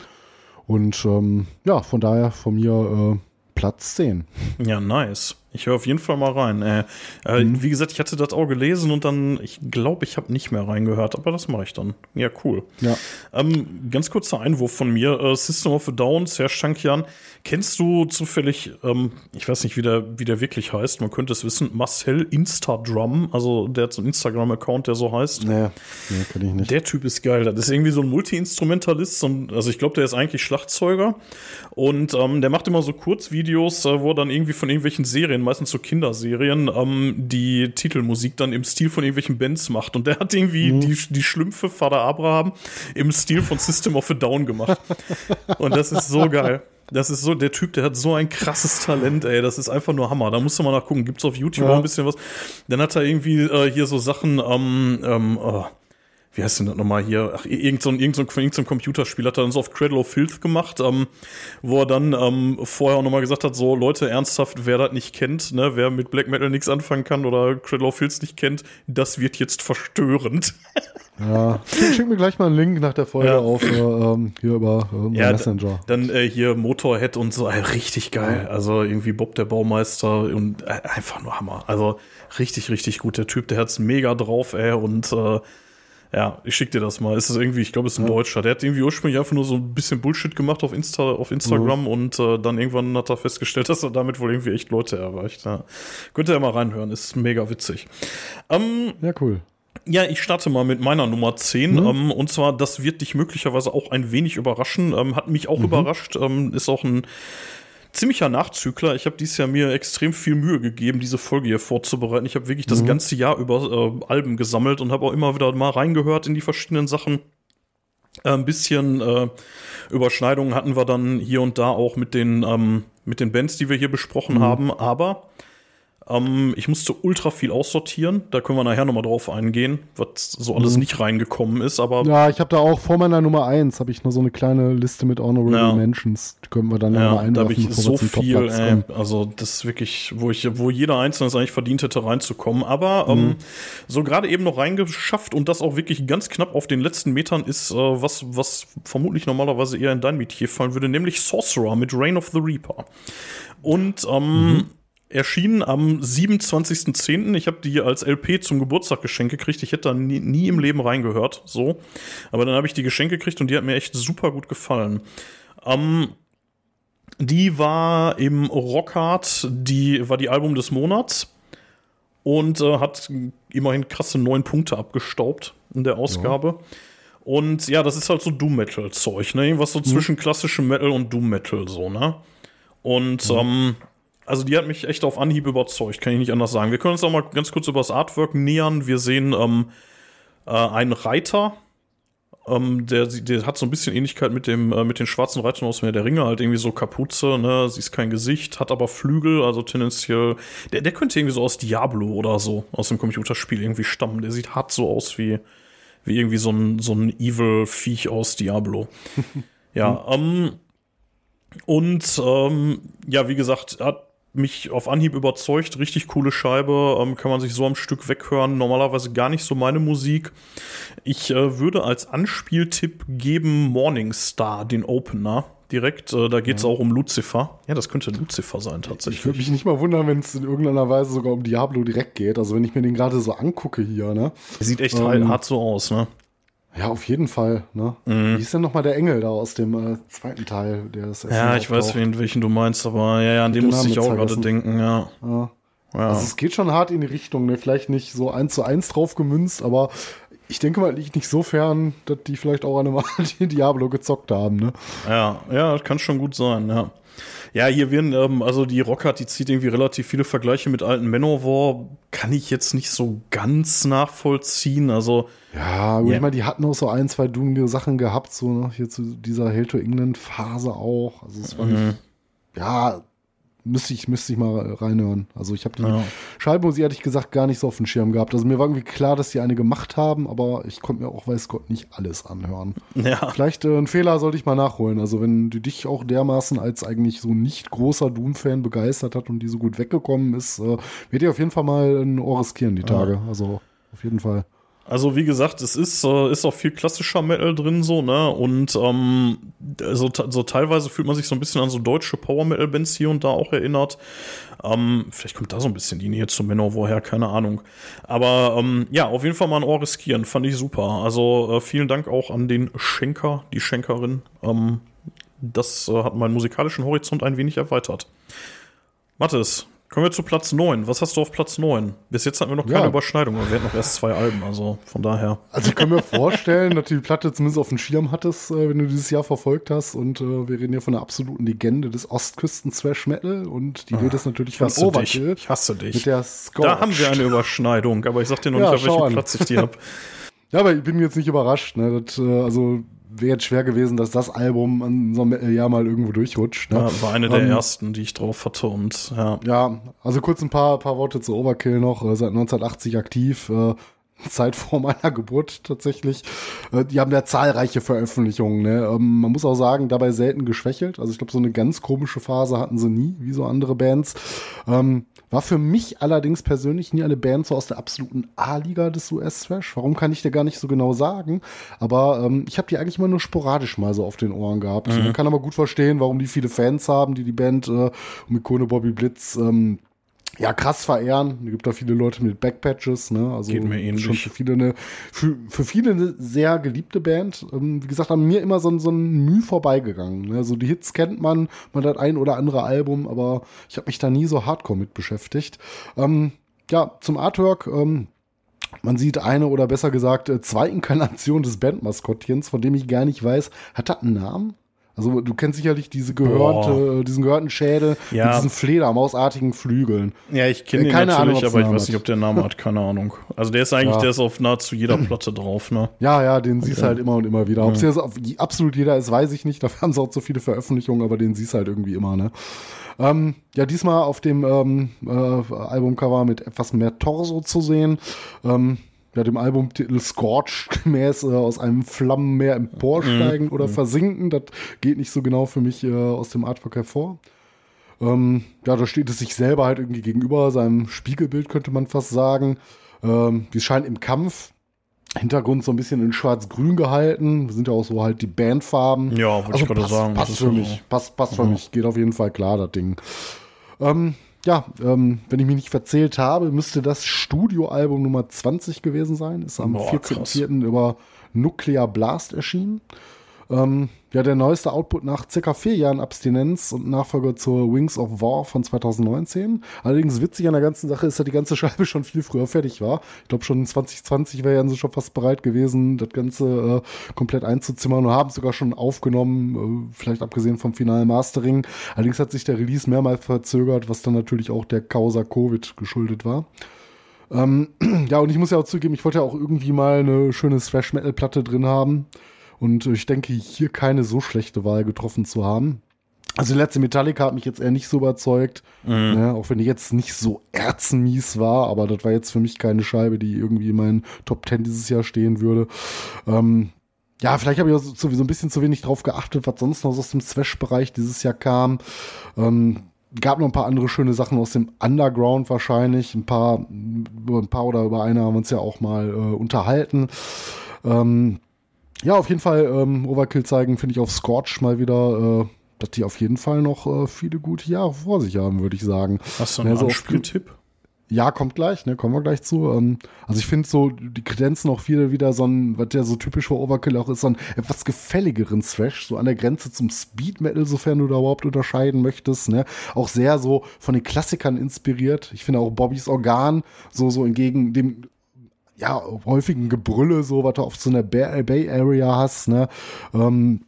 Und ähm, ja, von daher von mir äh, Platz 10.
Ja, nice. Ich höre auf jeden Fall mal rein. Äh, äh, Wie gesagt, ich hatte das auch gelesen und dann, ich glaube, ich habe nicht mehr reingehört, aber das mache ich dann. Ja, cool.
Ja.
Ähm, ganz kurzer Einwurf von mir. Äh, System of a Down, Serge Tankian. Kennst du zufällig, ähm, ich weiß nicht, wie der, wie der wirklich heißt, man könnte es wissen, Marcel Instadrum, also der hat so einen Instagram-Account, der so heißt.
Nee, nee kenne ich nicht.
Der Typ ist geil. Das ist irgendwie so ein Multi-Instrumentalist. Also ich glaube, der ist eigentlich Schlagzeuger. Und ähm, der macht immer so Kurzvideos, äh, wo er dann irgendwie von irgendwelchen Serien, meistens so Kinderserien, ähm, die Titelmusik dann im Stil von irgendwelchen Bands macht. Und der hat irgendwie die, die Schlümpfe Vater Abraham im Stil von System of a Down gemacht. Und das ist so geil. Das ist so, der Typ, der hat so ein krasses Talent, ey. Das ist einfach nur Hammer. Da musst du mal nachgucken. Gibt's auf YouTube
Ja.
auch ein bisschen was. Dann hat er irgendwie äh, hier so Sachen, ähm, ähm, oh, wie heißt denn das nochmal hier? Ach, irgend so ein, irgend so ein, irgend so ein Computerspiel hat er dann so auf Cradle of Filth gemacht, ähm, wo er dann ähm, vorher auch nochmal gesagt hat, so Leute, ernsthaft, wer das nicht kennt, ne, wer mit Black Metal nichts anfangen kann oder Cradle of Filth nicht kennt, das wird jetzt verstörend.
Ja, schick, mir gleich mal einen Link nach der Folge
Ja.
auf äh, ähm, hier über äh,
Ja,
Messenger.
Dann äh, hier Motorhead und so, äh, richtig geil. Also irgendwie Bob der Baumeister und äh, einfach nur Hammer. Also richtig, richtig gut. Der Typ, der hat's mega drauf, ey. Und äh, ja, ich schick dir das mal. Es ist irgendwie, ich glaube, es ist ein Deutscher. Der hat irgendwie ursprünglich einfach nur so ein bisschen Bullshit gemacht auf Insta, auf Instagram und äh, dann irgendwann hat er festgestellt, dass er damit wohl irgendwie echt Leute erreicht. Ja. Könnt ihr ja mal reinhören, ist mega witzig. Ähm,
Ja, cool.
ja, ich starte mal mit meiner Nummer 10.
Mhm.
Ähm, und zwar, das wird dich möglicherweise auch ein wenig überraschen. Ähm, hat mich auch
Mhm.
überrascht. Ähm, ist auch ein ziemlicher Nachzügler. Ich habe dieses Jahr mir extrem viel Mühe gegeben, diese Folge hier vorzubereiten. Ich habe wirklich
Mhm.
das ganze Jahr über äh, Alben gesammelt und habe auch immer wieder mal reingehört in die verschiedenen Sachen. Äh, Ein bisschen äh, Überschneidungen hatten wir dann hier und da auch mit den, ähm, mit den Bands, die wir hier besprochen
Mhm.
haben. Aber ähm, ich musste ultra viel aussortieren. Da können wir nachher nochmal drauf eingehen, was so alles nicht reingekommen ist. Aber
Mhm. Ja, ich habe da auch vor meiner Nummer 1 habe ich nur so eine kleine Liste mit Honorable
Ja.
Mentions. Die können wir dann ja, mal
ja, da habe
einwerfen,
ich so viel, ey,
kommen.
also das ist wirklich, wo ich, wo jeder Einzelne es eigentlich verdient hätte, reinzukommen. Aber
Mhm.
ähm, so gerade eben noch reingeschafft und das auch wirklich ganz knapp auf den letzten Metern ist, äh, was, was vermutlich normalerweise eher in dein Metier fallen würde, nämlich Sorcerer mit Reign of the Reaper. Und ähm,
Mhm.
Erschienen am 27.10. Ich habe die als LP zum Geburtstag geschenkt gekriegt. Ich hätte da nie, nie im Leben reingehört, so. Aber dann habe ich die Geschenke gekriegt und die hat mir echt super gut gefallen. Ähm, die war im Rockhard, die war die Album des Monats und äh, hat immerhin krasse neun Punkte abgestaubt in der Ausgabe. Und ja, das ist halt so Doom Metal Zeug, ne? Irgendwas so zwischen klassischem Metal und Doom Metal so, ne? Und ähm, also die hat mich echt auf Anhieb überzeugt, kann ich nicht anders sagen. Wir können uns auch mal ganz kurz über das Artwork nähern. Wir sehen ähm, äh, einen Reiter, ähm, der, der hat so ein bisschen Ähnlichkeit mit dem äh, mit den schwarzen Reitern aus Meer der Ringe, halt irgendwie so Kapuze, ne, sie ist kein Gesicht, hat aber Flügel, also tendenziell, der, der könnte irgendwie so aus Diablo oder so, aus dem Computerspiel irgendwie stammen. Der sieht hart so aus wie, wie irgendwie so ein, so ein Evil-Viech aus Diablo. ja, ähm, und ähm, ja, wie gesagt, hat mich auf Anhieb überzeugt, richtig coole Scheibe, ähm, kann man sich so am Stück weghören. Normalerweise gar nicht so meine Musik. Ich äh, würde als Anspieltipp geben Morningstar, den Opener. Direkt, äh, da geht's auch um Lucifer. Ja, das könnte Lucifer sein
Ich würde
tatsächlich.
mich nicht mal wundern, wenn es in irgendeiner Weise sogar um Diablo direkt geht. Also wenn ich mir den gerade so angucke hier, ne?
Sieht echt
Ähm,
hart so aus, ne?
Ja, auf jeden Fall, ne?
Mhm.
Wie ist denn nochmal der Engel da aus dem äh, zweiten Teil, der das
Ja, ich weiß, wen, welchen du meinst, aber ja, ja, an den
den
musste ich auch gerade denken, ja.
Ja.
ja.
Also es geht schon hart in die Richtung, ne? Vielleicht nicht so eins zu eins drauf gemünzt, aber ich denke mal, liegt nicht so fern, dass die vielleicht auch einmal die Diablo gezockt haben, ne?
Ja, ja, das kann schon gut sein, ja. Ja, hier werden, ähm, also die Rockart, die zieht irgendwie relativ viele Vergleiche mit alten Manowar. Kann ich jetzt nicht so ganz nachvollziehen. Also,
Ja,
Ja.
ich meine, die hatten auch so ein, zwei dumme Sachen gehabt, so ne? hier zu dieser Hail to England Phase auch. Also es war
Mhm.
nicht, ja, müsste ich, müsste ich mal reinhören. Also ich habe die
Ja.
Schallmusik ehrlich gesagt gar nicht so auf dem Schirm gehabt. Also mir war irgendwie klar, dass die eine gemacht haben, aber ich konnte mir auch, weiß Gott, nicht alles anhören.
ja.
Vielleicht äh, ein Fehler sollte ich mal nachholen. Also wenn du dich auch dermaßen als eigentlich so nicht großer Doom-Fan begeistert hat und die so gut weggekommen ist, äh, wird ihr auf jeden Fall mal ein Ohr riskieren die Tage. Also auf jeden Fall.
Also wie gesagt, es ist, äh, ist auch viel klassischer Metal drin so, ne? Und ähm, so, so teilweise fühlt man sich so ein bisschen an so deutsche Power-Metal-Bands hier und da auch erinnert. Ähm, vielleicht kommt da so ein bisschen die Nähe zu Manowar her, keine Ahnung. Aber ähm, ja, auf jeden Fall mal ein Ohr riskieren, fand ich super. Also äh, vielen Dank auch an den Schenker, die Schenkerin. Ähm, das äh, hat meinen musikalischen Horizont ein wenig erweitert. Mathis, kommen wir zu Platz 9. Was hast du auf Platz 9? Bis jetzt hatten wir noch keine
Ja.
Überschneidung, aber wir hatten noch erst zwei Alben, also von daher.
Also ich kann mir vorstellen, dass du die Platte zumindest auf dem Schirm hattest, äh, wenn du dieses Jahr verfolgt hast. Und äh, wir reden hier von einer absoluten Legende des Ostküsten-Thrash-Metal. Und die Rede ist natürlich
Ich
von
hasse dich.
Overkill.
Ich hasse
Mit
dich.
der Scorch.
Da haben wir eine Überschneidung, aber ich sag dir noch
Ja,
nicht, auf
schau
welchem
an.
Platz ich die hab.
Ja, aber ich bin jetzt nicht überrascht. Ne? Das, äh, also wäre jetzt schwer gewesen, dass das Album an so einem Jahr mal irgendwo durchrutscht. Ne?
Ja, war eine der
Ähm,
ersten, die ich drauf hatte und ja.
Ja, also kurz ein paar, paar Worte zu Overkill noch. Äh, seit 1980 aktiv. Äh, Zeit vor meiner Geburt tatsächlich. Äh, die haben ja zahlreiche Veröffentlichungen. Ne? Ähm, man muss auch sagen, dabei selten geschwächelt. Also ich glaube, so eine ganz komische Phase hatten sie nie, wie so andere Bands. Ähm, war für mich allerdings persönlich nie eine Band so aus der absoluten A-Liga des US-Thrash. Warum kann ich dir gar nicht so genau sagen? Aber ähm, ich habe die eigentlich immer nur sporadisch mal so auf den Ohren gehabt. Mhm. Man kann aber gut verstehen, warum die viele Fans haben, die die Band äh, mit Kone Bobby Blitz ähm, ja, krass verehren. Es gibt da viele Leute mit Backpatches, ne? Also
Geht mir ähnlich.
schon für viele eine, für, für viele eine sehr geliebte Band. Ähm, wie gesagt, an mir immer so, so ein Mühe vorbeigegangen. Ne? Also die Hits kennt man, man hat ein oder andere Album, aber ich habe mich da nie so hardcore mit beschäftigt. Ähm, ja, zum Artwork, ähm, man sieht eine oder besser gesagt äh, zwei Inkarnationen des Bandmaskottchens, von dem ich gar nicht weiß, hat das einen Namen? Also du kennst sicherlich diese gehörte, diesen gehörten Schädel
Ja.
mit diesen Fledermausartigen Flügeln.
Ja, ich kenne
Äh,
ihn
keine Ahnung,
natürlich,
ob's
aber ich weiß nicht, ob der Name hat, keine Ahnung. Also der ist eigentlich,
Ja.
der ist auf nahezu jeder Platte drauf, ne?
Ja, ja, den siehst du halt immer und immer wieder. Ob es jetzt auf absolut jeder ist, weiß ich nicht. Dafür haben sie auch so viele Veröffentlichungen, aber den siehst du halt irgendwie immer, ne? Ähm, ja, diesmal auf dem ähm, äh, Albumcover mit etwas mehr Torso zu sehen. Ähm, ja, dem Albumtitel Scorch gemäß äh, aus einem Flammenmeer emporsteigen oder versinken. Das geht nicht so genau für mich äh, aus dem Artwork hervor. Ähm, ja, da steht es sich selber halt irgendwie gegenüber, seinem Spiegelbild könnte man fast sagen. Ähm, die scheint im Kampf. Hintergrund so ein bisschen in schwarz-grün gehalten. Das sind ja auch so halt die Bandfarben.
Ja, wollte ich gerade sagen.
Passt für mich. Passt, passt für mich. Geht auf jeden Fall klar, das Ding. Ähm, ja, ähm, wenn ich mich nicht verzählt habe, müsste das Studioalbum Nummer 20 gewesen sein. Ist am
Boah,
14.04. über Nuclear Blast erschienen. Ähm, ja, der neueste Output nach circa vier Jahren Abstinenz und Nachfolger zur Wings of War von 2019. Allerdings witzig an der ganzen Sache ist, dass die ganze Scheibe schon viel früher fertig war. Ich glaube, schon 2020 wären sie schon fast bereit gewesen, das Ganze äh, komplett einzuzimmern und haben sogar schon aufgenommen, äh, vielleicht abgesehen vom finalen Mastering. Allerdings hat sich der Release mehrmals verzögert, was dann natürlich auch der Causa Covid geschuldet war. Ähm, ja, und ich muss ja auch zugeben, ich wollte ja auch irgendwie mal eine schöne Thrash-Metal-Platte drin haben. Und ich denke, hier keine so schlechte Wahl getroffen zu haben. Also die letzte Metallica hat mich jetzt eher nicht so überzeugt, ne, auch wenn die jetzt nicht so erzenmies war, aber das war jetzt für mich keine Scheibe, die irgendwie in meinen Top 10 dieses Jahr stehen würde. Ähm, ja, vielleicht habe ich auch sowieso ein bisschen zu wenig drauf geachtet, was sonst noch aus dem Thrash-Bereich dieses Jahr kam. Ähm, gab noch ein paar andere schöne Sachen aus dem Underground wahrscheinlich. Ein paar, über ein paar oder über eine haben wir uns ja auch mal äh, unterhalten. Ähm, ja, auf jeden Fall ähm, Overkill zeigen, finde ich auf Scorch mal wieder, äh, dass die auf jeden Fall noch äh, viele gute Jahre vor sich haben, würde ich sagen.
Hast du einen
Ja, so auf-
Anspieltipp?
Ja, kommt gleich, ne, kommen wir gleich zu. Ähm, also ich finde so, die kredenzen auch viele wieder so ein, was der so typisch für Overkill auch ist, so einen etwas gefälligeren Thrash, so an der Grenze zum Speed Metal, sofern du da überhaupt unterscheiden möchtest, ne. Auch sehr so von den Klassikern inspiriert. Ich finde auch Bobbys Organ, so, so entgegen dem ja, häufigen Gebrülle, so, was du auf so einer Bay Area hast, ne, ähm,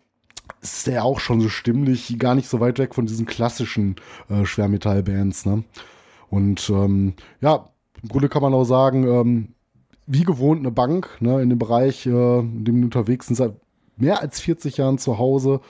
ist der auch schon so stimmlich, gar nicht so weit weg von diesen klassischen äh, Schwermetall-Bands, ne. Und ähm, ja, im Grunde kann man auch sagen, ähm, wie gewohnt eine Bank, ne, in dem Bereich, äh, in dem wir unterwegs sind, seit mehr als 40 Jahren zu Hause,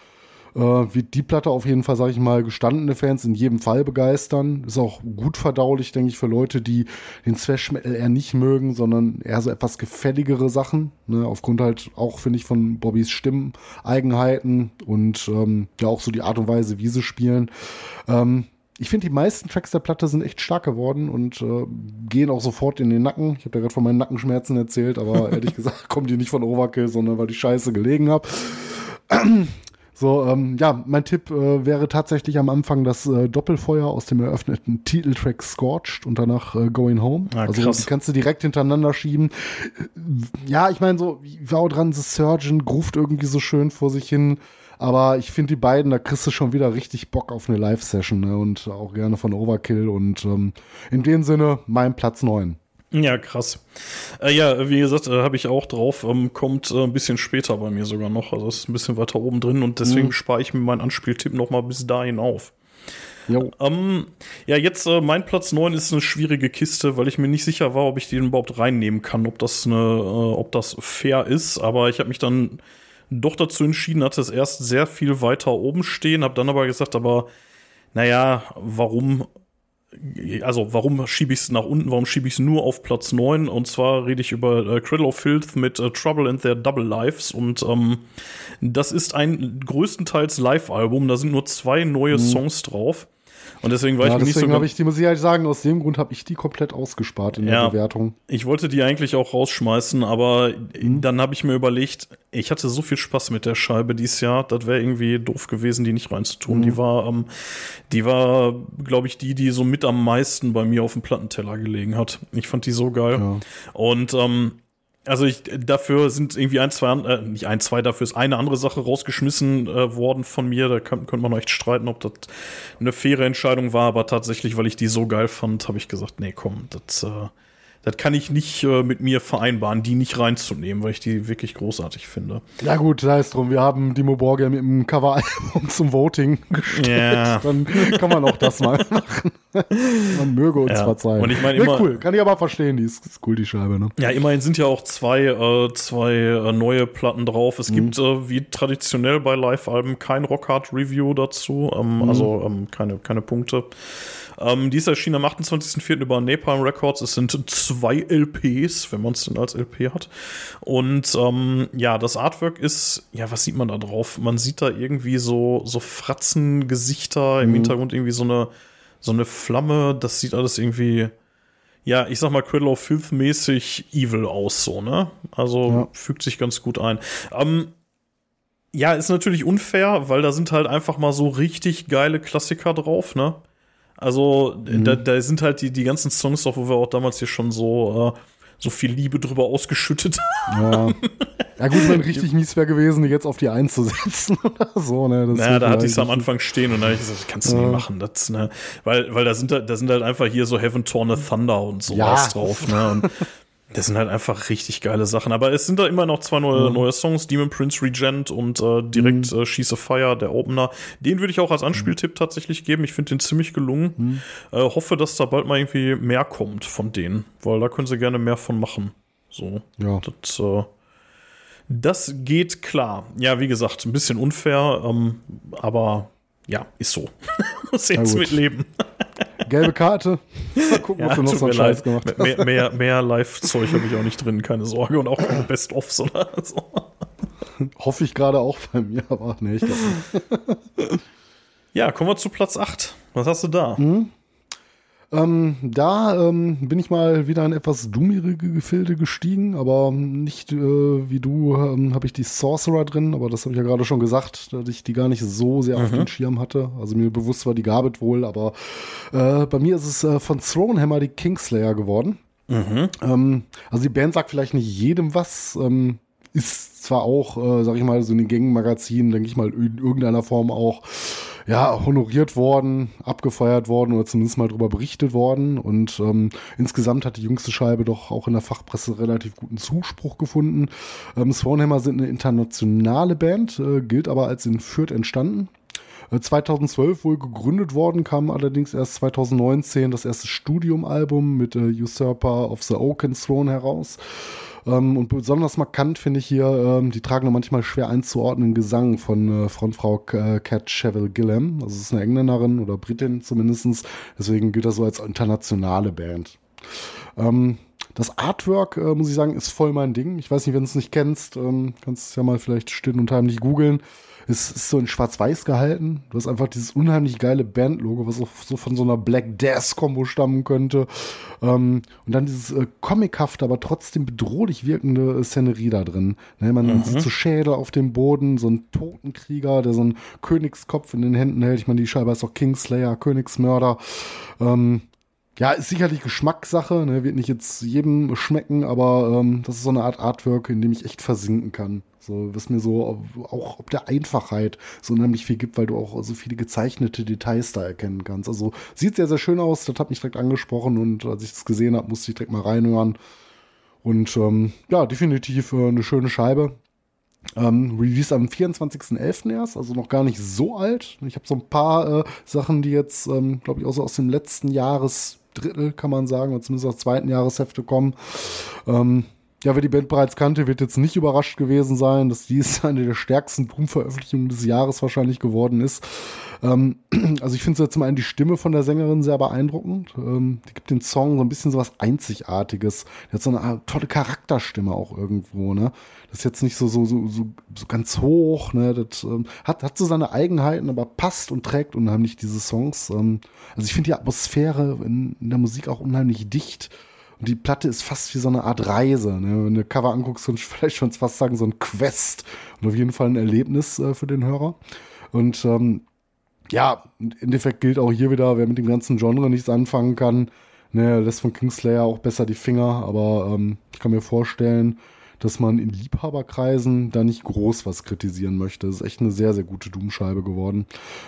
äh, wird die Platte auf jeden Fall, sage ich mal, gestandene Fans in jedem Fall begeistern. Ist auch gut verdaulich, denke ich, für Leute, die den Thrash Metal eher nicht mögen, sondern eher so etwas gefälligere Sachen. Ne? Aufgrund halt auch, finde ich, von Bobbys Stimmeigenheiten und ähm, ja auch so die Art und Weise, wie sie spielen. Ähm, ich finde, die meisten Tracks der Platte sind echt stark geworden und äh, gehen auch sofort in den Nacken. Ich habe ja gerade von meinen Nackenschmerzen erzählt, aber ehrlich gesagt kommen die nicht von Overkill, sondern weil ich scheiße gelegen habe. So, ähm, ja, mein Tipp äh, wäre tatsächlich am Anfang das äh, Doppelfeuer aus dem eröffneten Titeltrack Scorched und danach äh, Going Home.
Ah,
also die kannst du direkt hintereinander schieben. Ja, ich meine, so, auch dran, The Surgeon gruft irgendwie so schön vor sich hin. Aber ich finde die beiden, da kriegst du schon wieder richtig Bock auf eine Live-Session ne? und auch gerne von Overkill. Und ähm, in dem Sinne, mein Platz 9.
Ja, krass. Äh, ja, wie gesagt, äh, habe ich auch drauf. Ähm, kommt äh, ein bisschen später bei mir sogar noch. Also ist ein bisschen weiter oben drin und deswegen spare ich mir meinen Anspieltipp noch mal bis dahin auf. Ähm, ja, jetzt äh, mein Platz 9 ist eine schwierige Kiste, weil ich mir nicht sicher war, ob ich den überhaupt reinnehmen kann, ob das eine, äh, ob das fair ist. Aber ich habe mich dann doch dazu entschieden, hatte es erst sehr viel weiter oben stehen, habe dann aber gesagt, aber naja, warum also warum schiebe ich es nach unten, warum schiebe ich es nur auf Platz 9? Und zwar rede ich über äh, Cradle of Filth mit äh, Trouble and Their Double Lives. Und ähm, das ist ein größtenteils Live-Album, da sind nur zwei neue mhm. Songs drauf. Und deswegen war
ja,
ich mir
nicht so.
Deswegen
ich die, muss ich halt sagen, aus dem Grund habe ich die komplett ausgespart in ja, der Bewertung.
Ich wollte die eigentlich auch rausschmeißen, aber mhm. dann habe ich mir überlegt, ich hatte so viel Spaß mit der Scheibe dieses Jahr, das wäre irgendwie doof gewesen, die nicht reinzutun. Mhm. Die war, ähm, die war, glaube ich, die, die so mit am meisten bei mir auf dem Plattenteller gelegen hat. Ich fand die so geil. Ja. Und ähm, also ich, dafür sind irgendwie ein, zwei, äh, nicht ein, zwei, dafür ist eine andere Sache rausgeschmissen äh, worden von mir. Da kann, könnte man echt streiten, ob das eine faire Entscheidung war, aber tatsächlich, weil ich die so geil fand, habe ich gesagt, nee, komm, das, äh, das kann ich nicht äh, mit mir vereinbaren, die nicht reinzunehmen, weil ich die wirklich großartig finde.
Ja gut, sei es drum. Wir haben Dimo Borgia mit dem Cover-Album zum Voting gestellt. Ja. Dann kann man auch das mal machen. man möge uns ja. verzeihen.
Und ich meine immer,
cool, kann ich aber verstehen, die ist, ist, cool, die Scheibe. Ne?
Ja, immerhin sind ja auch zwei, äh, zwei äh, neue Platten drauf. Es mhm. gibt äh, wie traditionell bei Live-Alben kein Rockhard-Review dazu, ähm, mhm. also ähm, keine, keine Punkte. Ähm, die ist erschienen am 28.04. über Napalm Records. Es sind zwei LPs, wenn man es denn als LP hat. Und ähm, ja, das Artwork ist, ja, was sieht man da drauf? Man sieht da irgendwie so, so Fratzengesichter, im mhm. Hintergrund irgendwie so eine, so eine Flamme. Das sieht alles irgendwie, ja, ich sag mal, Cradle of Filth mäßig evil aus, so, ne? Also ja. fügt sich ganz gut ein. Ähm, ja, ist natürlich unfair, weil da sind halt einfach mal so richtig geile Klassiker drauf, ne? Also mhm. da, da, sind halt die, die ganzen Songs drauf, wo wir auch damals hier schon so, äh, so viel Liebe drüber ausgeschüttet
haben. Ja. Ja gut, wenn richtig mies wäre gewesen, die jetzt auf die einzusetzen oder so, ne?
Das naja, da hatte ich es am Anfang stehen und da habe ich gesagt, kannst du ja. nicht machen. Das, ne? Weil, weil da sind da sind halt einfach hier so Heaven Torn a Thunder und sowas ja. drauf, ne? Und Das sind halt einfach richtig geile Sachen. Aber es sind da immer noch zwei neue, mhm. neue Songs, Demon Prince Regent und äh, direkt mhm. äh, She's a Fire, der Opener. Den würde ich auch als Anspieltipp mhm. tatsächlich geben. Ich finde den ziemlich gelungen. Mhm. Äh, hoffe, dass da bald mal irgendwie mehr kommt von denen, weil da können sie gerne mehr von machen. So. Ja. Das, äh, das geht klar. Ja, wie gesagt, ein bisschen unfair, ähm, aber ja, ist so. Muss jetzt mit leben.
Gelbe Karte. Mal gucken, ja, was du noch so einen Scheiß gemacht hast.
Mehr, mehr, mehr Live-Zeug habe ich auch nicht drin, keine Sorge. Und auch keine Best-Offs oder so.
Hoffe ich gerade auch bei mir, aber nee, ich glaube
Ja, kommen wir zu Platz 8. Was hast du da?
Mhm. Ähm, da ähm, bin ich mal wieder in etwas dummere Gefilde gestiegen, aber nicht äh, wie du ähm, habe ich die Sorcerer drin, aber das habe ich ja gerade schon gesagt, dass ich die gar nicht so sehr mhm. auf den Schirm hatte. Also mir bewusst war die Garbet wohl, aber äh, bei mir ist es äh, von Thronehammer die Kingslayer geworden. Mhm. Ähm, also die Band sagt vielleicht nicht jedem was, ähm, ist zwar auch, äh, sag ich mal, so in den Gängen-Magazinen, denke ich mal, in irgendeiner Form auch ja, honoriert worden, abgefeiert worden oder zumindest mal darüber berichtet worden. Und ähm, insgesamt hat die jüngste Scheibe doch auch in der Fachpresse relativ guten Zuspruch gefunden. Ähm, Swanhammer sind eine internationale Band, äh, gilt aber als in Fürth entstanden. 2012 äh, wohl gegründet worden, kam allerdings erst 2019 das erste Studiumalbum mit äh, Usurper of the Oaken Throne heraus. Ähm, und besonders markant finde ich hier, ähm, die tragen manchmal schwer einzuordnen Gesang von äh, Frontfrau äh, Cat Chevel Gillam. Also es ist eine Engländerin oder Britin zumindestens. Deswegen gilt das so als internationale Band. Ähm, das Artwork, äh, muss ich sagen, ist voll mein Ding. Ich weiß nicht, wenn du es nicht kennst, ähm, kannst es ja mal vielleicht still und heimlich googeln. Es ist so in schwarz-weiß gehalten. Du hast einfach dieses unheimlich geile Bandlogo, was auch so von so einer Black Death-Kombo stammen könnte. Ähm, und dann dieses äh, comichafte, aber trotzdem bedrohlich wirkende Szenerie da drin. Ne, man mhm. sieht so Schädel auf dem Boden, so ein Totenkrieger, der so einen Königskopf in den Händen hält. Ich meine, die Scheibe ist auch Kingslayer, Königsmörder. Ähm, ja, ist sicherlich Geschmackssache, ne? wird nicht jetzt jedem schmecken, aber ähm, das ist so eine Art Artwork, in dem ich echt versinken kann. So, was mir so auch ob der Einfachheit so unheimlich viel gibt, weil du auch so viele gezeichnete Details da erkennen kannst. Also sieht sehr, sehr schön aus. Das hat mich direkt angesprochen und als ich das gesehen habe, musste ich direkt mal reinhören. Und ähm, ja, definitiv äh, eine schöne Scheibe. Ähm, Release am 24.11. erst, also noch gar nicht so alt. Ich habe so ein paar äh, Sachen, die jetzt, ähm, glaube ich, auch so aus dem letzten Jahresdrittel, kann man sagen, oder zumindest aus zweiten Jahreshefte kommen. Ähm, ja, wer die Band bereits kannte, wird jetzt nicht überrascht gewesen sein, dass dies eine der stärksten Doom-Veröffentlichungen des Jahres wahrscheinlich geworden ist. Ähm, also ich finde zum einen die Stimme von der Sängerin sehr beeindruckend. Ähm, die gibt den Song so ein bisschen so was Einzigartiges. Die hat so eine tolle Charakterstimme auch irgendwo, ne? Das ist jetzt nicht so, so, so, so, so ganz hoch, ne? Das ähm, hat, hat so seine Eigenheiten, aber passt und trägt unheimlich diese Songs. Ähm, also ich finde die Atmosphäre in, in der Musik auch unheimlich dicht. Und die Platte ist fast wie so eine Art Reise. Ne? Wenn du Cover anguckst, du vielleicht schon fast sagen, so ein Quest. Und auf jeden Fall ein Erlebnis äh, für den Hörer. Und ähm, ja, im Endeffekt gilt auch hier wieder, wer mit dem ganzen Genre nichts anfangen kann, ne, lässt von Kingslayer auch besser die Finger. Aber ähm, ich kann mir vorstellen, dass man in Liebhaberkreisen da nicht groß was kritisieren möchte. Das ist echt eine sehr, sehr gute Doom-Scheibe geworden.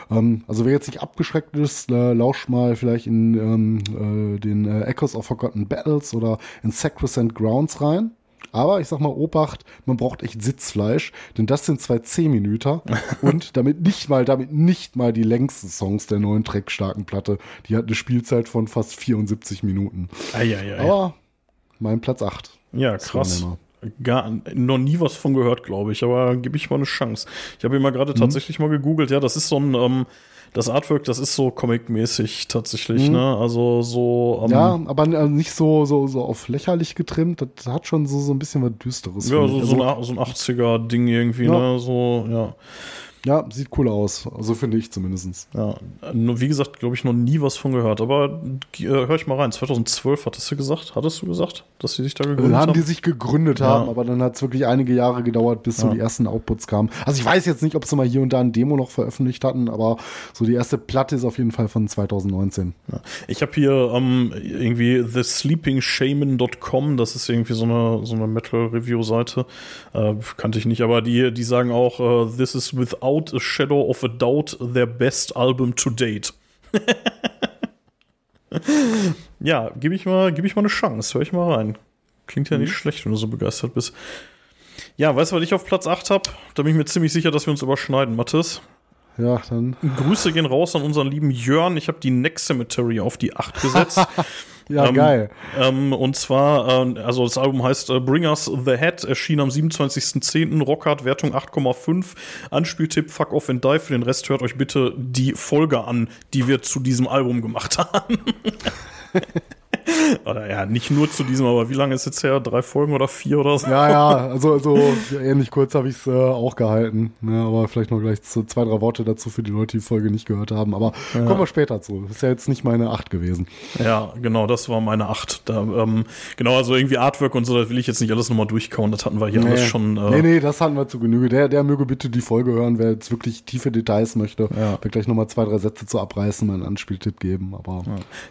Ähm, also wer jetzt nicht abgeschreckt ist, äh, lauscht mal vielleicht in ähm, äh, den äh, Echoes of Forgotten Battles oder in Sacrosanct Grounds rein. Aber ich sag mal, Obacht, man braucht echt Sitzfleisch, denn das sind zwei 10 Minuten und damit nicht mal, damit nicht mal die längsten Songs der neuen Trackstarken Platte. Die hat eine Spielzeit von fast 74 Minuten.
Ei, ei, ei.
Aber mein Platz 8.
Ja, krass gar noch nie was von gehört, glaube ich, aber gebe ich mal eine Chance. Ich habe immer gerade mhm. tatsächlich mal gegoogelt, ja, das ist so ein, ähm, das Artwork, das ist so comic-mäßig tatsächlich, mhm. ne? Also so.
Ähm, ja, aber nicht so, so, so auf lächerlich getrimmt. Das hat schon so, so ein bisschen was Düsteres.
Ja, so, also, so, ein, so ein 80er-Ding irgendwie, ja. ne? So, ja.
Ja, sieht cool aus. Also finde ich zumindest.
Ja, wie gesagt, glaube ich, noch nie was von gehört. Aber äh, hör ich mal rein. 2012 hattest du gesagt? Hattest du gesagt, dass sie sich da gegründet
haben?
Haben
die sich gegründet ja. haben, aber dann hat es wirklich einige Jahre gedauert, bis ja. so die ersten Outputs kamen. Also ich weiß jetzt nicht, ob sie mal hier und da ein Demo noch veröffentlicht hatten, aber so die erste Platte ist auf jeden Fall von 2019.
Ja. Ich habe hier ähm, irgendwie thesleepingshaman.com, das ist irgendwie so eine, so eine Metal-Review-Seite. Äh, kannte ich nicht, aber die, die sagen auch, uh, this is without without a shadow of a doubt their best album to date. ja, gebe ich, mal, geb ich mal eine Chance. Hör ich mal rein. Klingt ja nicht mhm. schlecht, wenn du so begeistert bist. Ja, weißt du, was ich auf Platz 8 habe? Da bin ich mir ziemlich sicher, dass wir uns überschneiden, Mathis.
Ja, dann.
Grüße gehen raus an unseren lieben Jörn. Ich habe die Next Cemetery auf die 8 gesetzt.
ja, ähm, geil.
Ähm, und zwar, äh, also das Album heißt äh, Bring Us the Head, erschien am 27.10. Rockhard, Wertung 8,5. Anspieltipp Fuck Off and Die. Für den Rest hört euch bitte die Folge an, die wir zu diesem Album gemacht haben. oder ja, nicht nur zu diesem, aber wie lange ist jetzt her? Drei Folgen oder vier oder so?
Ja, ja, also, also ähnlich kurz habe ich es äh, auch gehalten. Ne, aber vielleicht noch gleich zwei, drei Worte dazu für die Leute, die die Folge nicht gehört haben. Aber ja. kommen wir später zu. Das ist ja jetzt nicht meine Acht gewesen.
Ja, genau, das war meine Acht. Da, ähm, genau, also irgendwie Artwork und so, das will ich jetzt nicht alles nochmal durchkauen. Das hatten wir hier nee. alles schon.
Äh nee, nee, das hatten wir zu Genüge. Der, der möge bitte die Folge hören, wer jetzt wirklich tiefe Details möchte. Ja. Wird gleich nochmal zwei, drei Sätze zu abreißen, einen Anspieltipp geben. Aber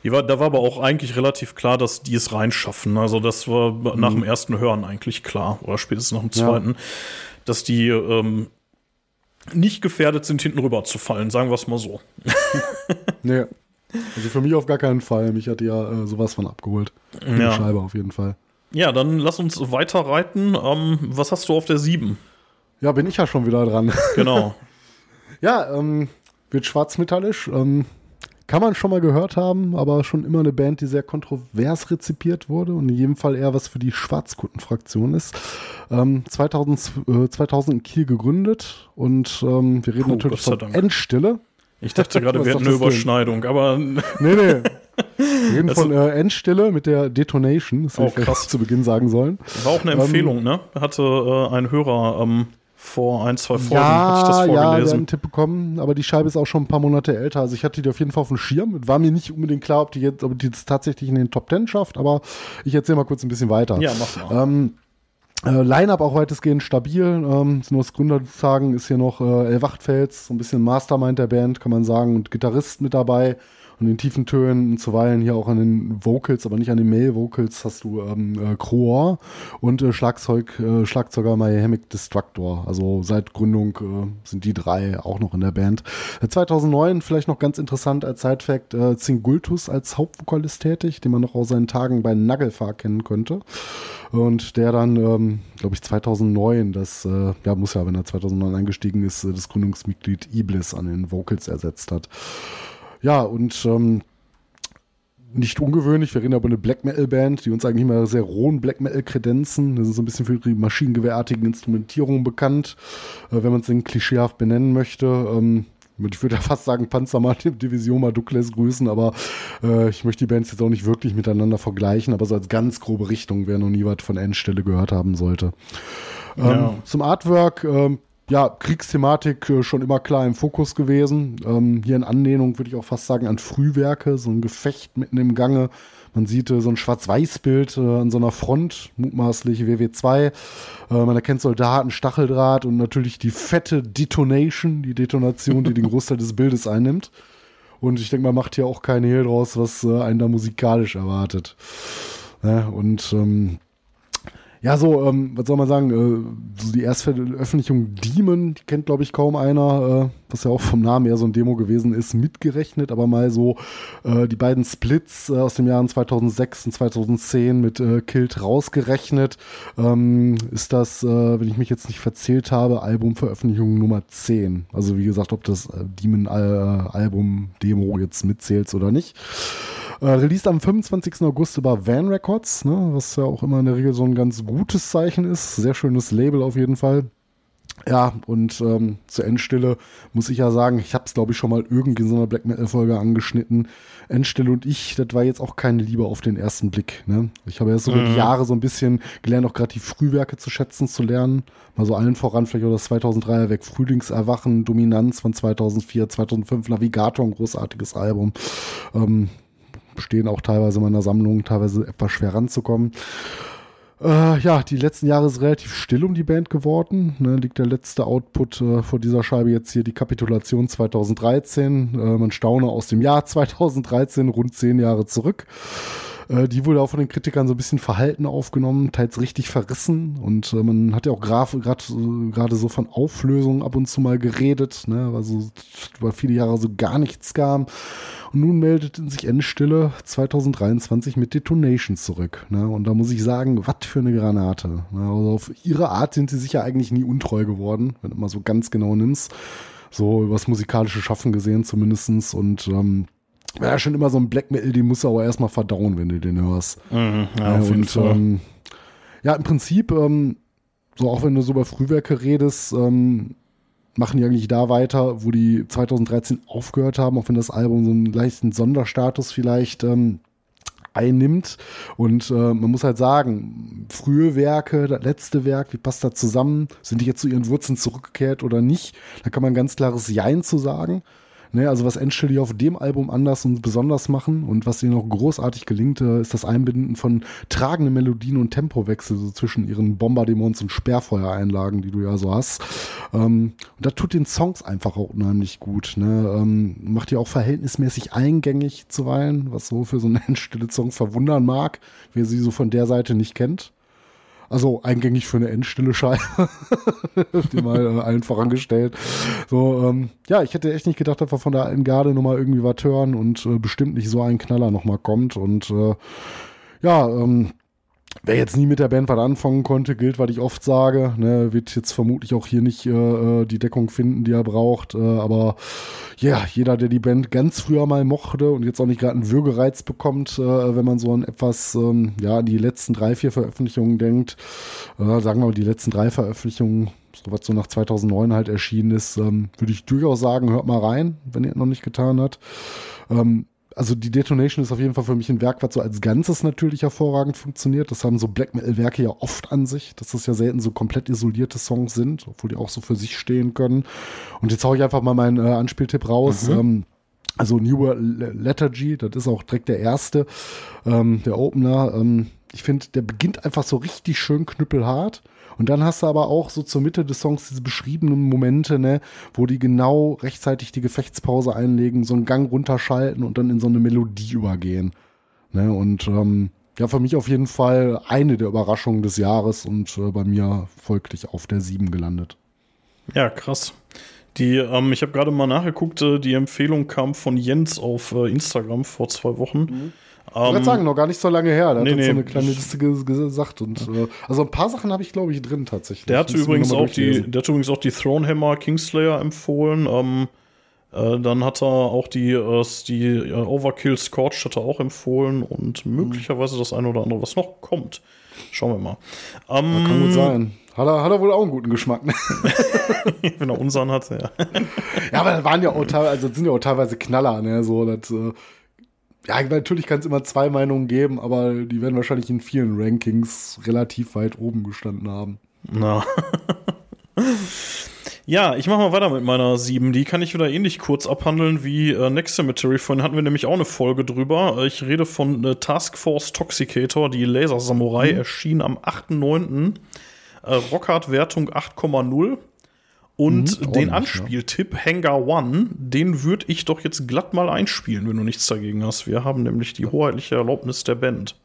ja. war, da war aber auch eigentlich relativ klar, dass die es reinschaffen. Also das war mhm. nach dem ersten Hören eigentlich klar, oder spätestens nach dem zweiten, ja. dass die ähm, nicht gefährdet sind, hinten rüber zu fallen, sagen wir es mal so.
nee. Also für mich auf gar keinen Fall. Mich hat ja äh, sowas von abgeholt. Ja. Scheibe auf jeden Fall.
Ja, dann lass uns weiter reiten. Ähm, was hast du auf der 7?
Ja, bin ich ja schon wieder dran.
Genau.
ja, ähm, wird schwarzmetallisch. Ähm, kann man schon mal gehört haben, aber schon immer eine Band, die sehr kontrovers rezipiert wurde und in jedem Fall eher was für die Schwarzkundenfraktion ist. Ähm, 2000, äh, 2000 in Kiel gegründet und ähm, wir reden Puh, natürlich von. Endstille.
Ich dachte gerade, wir hätten eine Überschneidung, aber. Nee,
nee. Wir reden von äh, Endstille mit der Detonation, das hätte oh, ich krass. zu Beginn sagen sollen.
War auch eine Empfehlung, ähm, ne? Hatte äh, ein Hörer ähm, vor ein, zwei Folgen ja, hatte ich das vorgelesen. Ja, wir
einen Tipp bekommen, aber die Scheibe ist auch schon ein paar Monate älter. Also ich hatte die auf jeden Fall auf dem Schirm. War mir nicht unbedingt klar, ob die jetzt, ob die jetzt tatsächlich in den Top Ten schafft, aber ich erzähle mal kurz ein bisschen weiter.
Ja, mach mal.
Ähm, äh, Line-Up auch weitestgehend stabil. Ähm, nur das Gründer sagen, ist hier noch äh, El Wachtfels, so ein bisschen Mastermind der Band, kann man sagen, und Gitarrist mit dabei in tiefen Tönen und zuweilen hier auch an den Vocals, aber nicht an den Male-Vocals hast du ähm, äh, Croor und äh, Schlagzeug, äh, Schlagzeuger Miamic Destructor. Also seit Gründung äh, sind die drei auch noch in der Band. 2009 äh, vielleicht noch ganz interessant als Side-Fact, äh, Zingultus als Hauptvokalist tätig, den man noch aus seinen Tagen bei Nagelfahr kennen könnte. Und der dann, ähm, glaube ich, 2009, das äh, ja, muss ja, wenn er 2009 eingestiegen ist, äh, das Gründungsmitglied Iblis an den Vocals ersetzt hat. Ja, und ähm, nicht ungewöhnlich. Wir reden aber eine Black Metal Band, die uns eigentlich immer sehr rohen Black Metal Kredenzen. Das ist so ein bisschen für die maschinengewehrartigen Instrumentierungen bekannt, äh, wenn man es denn klischeehaft benennen möchte. Ähm, ich würde ja fast sagen, Panzer mal Division mal Douglas grüßen, aber äh, ich möchte die Bands jetzt auch nicht wirklich miteinander vergleichen, aber so als ganz grobe Richtung, wer noch nie was von Endstelle gehört haben sollte. Ähm, ja. Zum Artwork, ähm, ja, Kriegsthematik äh, schon immer klar im Fokus gewesen. Ähm, hier in Anlehnung würde ich auch fast sagen an Frühwerke, so ein Gefecht mitten im Gange. Man sieht äh, so ein Schwarz-Weiß-Bild äh, an so einer Front, mutmaßlich WW2. Äh, man erkennt Soldaten, Stacheldraht und natürlich die fette Detonation, die Detonation, die den Großteil des Bildes einnimmt. Und ich denke, man macht hier auch keine Hehl draus, was äh, einen da musikalisch erwartet. Ja, und ähm, ja, so, ähm, was soll man sagen, äh, so die Erstveröffentlichung Demon, die kennt, glaube ich, kaum einer, äh, was ja auch vom Namen eher so ein Demo gewesen ist, mitgerechnet, aber mal so äh, die beiden Splits äh, aus den Jahren 2006 und 2010 mit äh, Kilt rausgerechnet, ähm, ist das, äh, wenn ich mich jetzt nicht verzählt habe, Albumveröffentlichung Nummer 10. Also wie gesagt, ob das äh, Demon-Album-Demo jetzt mitzählt oder nicht. Äh, released am 25. August über Van Records, ne, was ja auch immer in der Regel so ein ganz gutes Zeichen ist. Sehr schönes Label auf jeden Fall. Ja, und ähm, zur Endstille muss ich ja sagen, ich habe es, glaube ich, schon mal irgendwie in so einer Black Metal-Folge angeschnitten. Endstille und ich, das war jetzt auch keine Liebe auf den ersten Blick. Ne? Ich habe erst so mhm. die Jahre so ein bisschen gelernt, auch gerade die Frühwerke zu schätzen, zu lernen. Mal so allen voran, vielleicht auch das 2003er Weg, Frühlingserwachen, Dominanz von 2004, 2005, Navigator, ein großartiges Album. Ähm, stehen auch teilweise in meiner Sammlung, teilweise etwas schwer ranzukommen. Äh, ja, die letzten Jahre ist relativ still um die Band geworden. Ne, liegt der letzte Output äh, vor dieser Scheibe jetzt hier die Kapitulation 2013. Äh, man staune aus dem Jahr 2013, rund zehn Jahre zurück. Äh, die wurde auch von den Kritikern so ein bisschen verhalten aufgenommen, teils richtig verrissen. Und äh, man hat ja auch gerade äh, so von Auflösungen ab und zu mal geredet, ne, weil so über viele Jahre so gar nichts kam. Und nun meldeten sich Endstille 2023 mit Detonation zurück. Ne? Und da muss ich sagen, was für eine Granate. Ne? Also auf ihre Art sind sie sicher eigentlich nie untreu geworden, wenn du mal so ganz genau nimmst. So übers musikalische Schaffen gesehen zumindestens Und ähm, ja, schon immer so ein Black Metal, den musst du aber erstmal verdauen, wenn du den hörst. Mhm, ja, auf jeden Fall. Ähm, ja, im Prinzip, ähm, so auch wenn du so über Frühwerke redest, ähm, machen die eigentlich da weiter, wo die 2013 aufgehört haben, auch wenn das Album so einen leichten Sonderstatus vielleicht ähm, einnimmt. Und äh, man muss halt sagen, frühe Werke, das letzte Werk, wie passt das zusammen? Sind die jetzt zu ihren Wurzeln zurückgekehrt oder nicht? Da kann man ein ganz klares Jein zu sagen. Ne, also was Endstelle auf dem Album anders und besonders machen und was ihnen auch großartig gelingt, äh, ist das Einbinden von tragenden Melodien und Tempowechsel so zwischen ihren Bombardements und Sperrfeuereinlagen, die du ja so hast. Ähm, und das tut den Songs einfach auch unheimlich gut. Ne? Ähm, macht die auch verhältnismäßig eingängig zuweilen, was so für so einen Endstille-Song verwundern mag, wer sie so von der Seite nicht kennt. Also eingängig für eine endstille Scheibe. die mal äh, allen vorangestellt. So, ähm, ja, ich hätte echt nicht gedacht, dass wir von der alten Garde nochmal irgendwie was hören und äh, bestimmt nicht so ein Knaller nochmal kommt. Und äh, ja, ähm, Wer jetzt nie mit der Band was anfangen konnte, gilt, was ich oft sage, ne, wird jetzt vermutlich auch hier nicht äh, äh die Deckung finden, die er braucht. Äh, aber ja, yeah, jeder, der die Band ganz früher mal mochte und jetzt auch nicht gerade einen Würgereiz bekommt, äh, wenn man so an etwas, ähm, ja, die letzten drei, vier Veröffentlichungen denkt, äh, sagen wir mal die letzten drei Veröffentlichungen, so was so nach 2009 halt erschienen ist, ähm, würde ich durchaus sagen, hört mal rein, wenn ihr noch nicht getan habt. Ähm, also die Detonation ist auf jeden Fall für mich ein Werk, was so als Ganzes natürlich hervorragend funktioniert. Das haben so Black Metal-Werke ja oft an sich, dass das ja selten so komplett isolierte Songs sind, obwohl die auch so für sich stehen können. Und jetzt hau ich einfach mal meinen äh, Anspieltipp raus. Mhm. Ähm, also New Lethargy, das ist auch direkt der erste, ähm, der Opener. Ähm, ich finde, der beginnt einfach so richtig schön knüppelhart und dann hast du aber auch so zur Mitte des Songs diese beschriebenen Momente, ne, wo die genau rechtzeitig die Gefechtspause einlegen, so einen Gang runterschalten und dann in so eine Melodie übergehen. Ne, und ähm, ja, für mich auf jeden Fall eine der Überraschungen des Jahres und äh, bei mir folglich auf der 7 gelandet.
Ja, krass. Die, ähm, ich habe gerade mal nachgeguckt, äh, die Empfehlung kam von Jens auf äh, Instagram vor zwei Wochen. Mhm.
Ich würde ähm, sagen, noch gar nicht so lange her. Der nee, hat nee, so eine kleine Liste gesagt. Und, äh, also ein paar Sachen habe ich, glaube ich, drin tatsächlich.
Der hat, übrigens auch die, der hat übrigens auch die Thronehammer Kingslayer empfohlen. Ähm,
Äh, dann hat er auch die, äh, die äh, Overkill Scorch hat er auch empfohlen und möglicherweise das eine oder andere, was noch kommt. Schauen wir mal. Ähm,
Kann gut sein. Hat er, hat er wohl auch einen guten Geschmack. Ne?
Wenn er unseren hat, ja.
ja, aber das waren ja auch teilweise, also sind ja auch teilweise Knaller, ne? So, das, äh, ja, natürlich kann es immer zwei Meinungen geben, aber die werden wahrscheinlich in vielen Rankings relativ weit oben gestanden haben.
Na. Ja, ich mache mal weiter mit meiner 7. Die kann ich wieder ähnlich kurz abhandeln wie äh, Next Cemetery. Vorhin hatten wir nämlich auch eine Folge drüber. Äh, Ich rede von äh, Task Force Toxicator, die Laser Samurai, erschien am 8.9. Äh, Rockhard-Wertung 8,0. Und
Mhm,
den Anspieltipp Hangar One, den würde ich doch jetzt glatt mal einspielen, wenn du nichts dagegen hast. Wir haben nämlich die hoheitliche Erlaubnis der Band.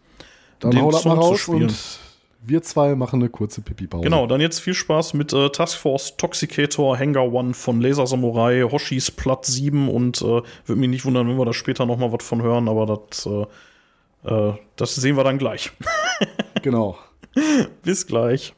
Dann
den
hau das mal
Song zu
raus
spielen.
und wir zwei machen eine kurze Pipi-Pause.
Genau, dann jetzt viel Spaß mit äh, Task Force Toxicator Hangar One von Laser Samurai, Hoshis Platt 7 und äh, würde mich nicht wundern, wenn wir da später noch mal was von hören, aber das, äh, äh, das sehen wir dann gleich.
Genau.
Bis gleich.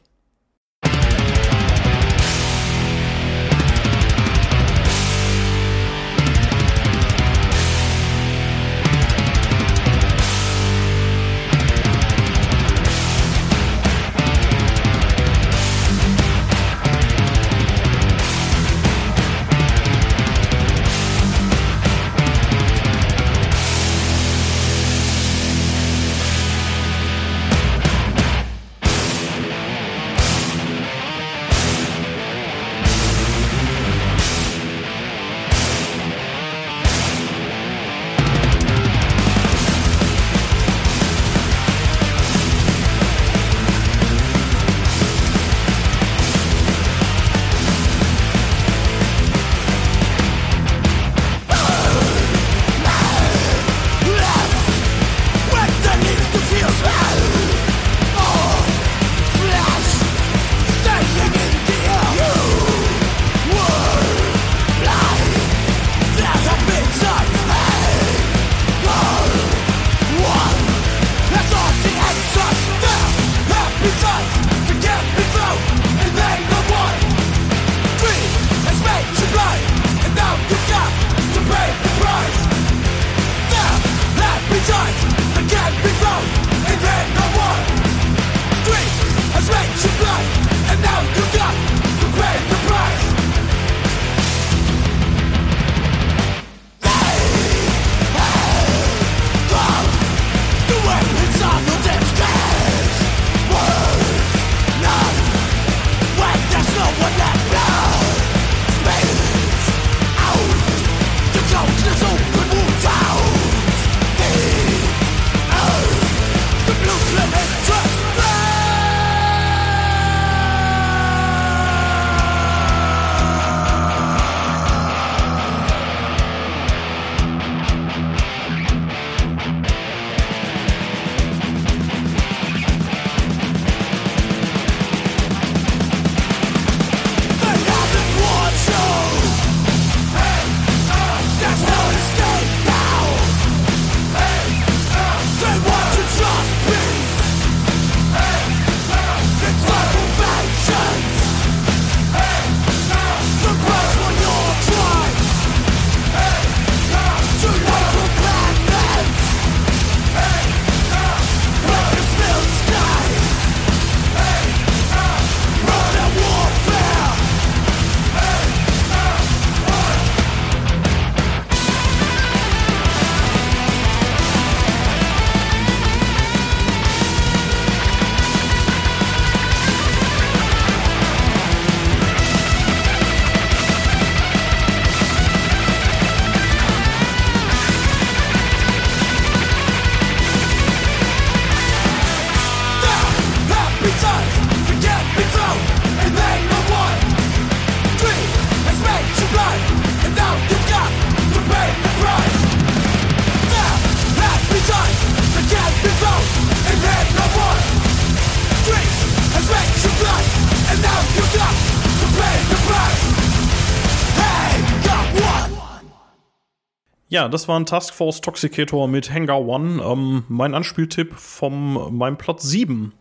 Ja, das war ein Task Force Toxicator mit Hangar One. Ähm, mein Anspieltipp vom meinem Platz 7.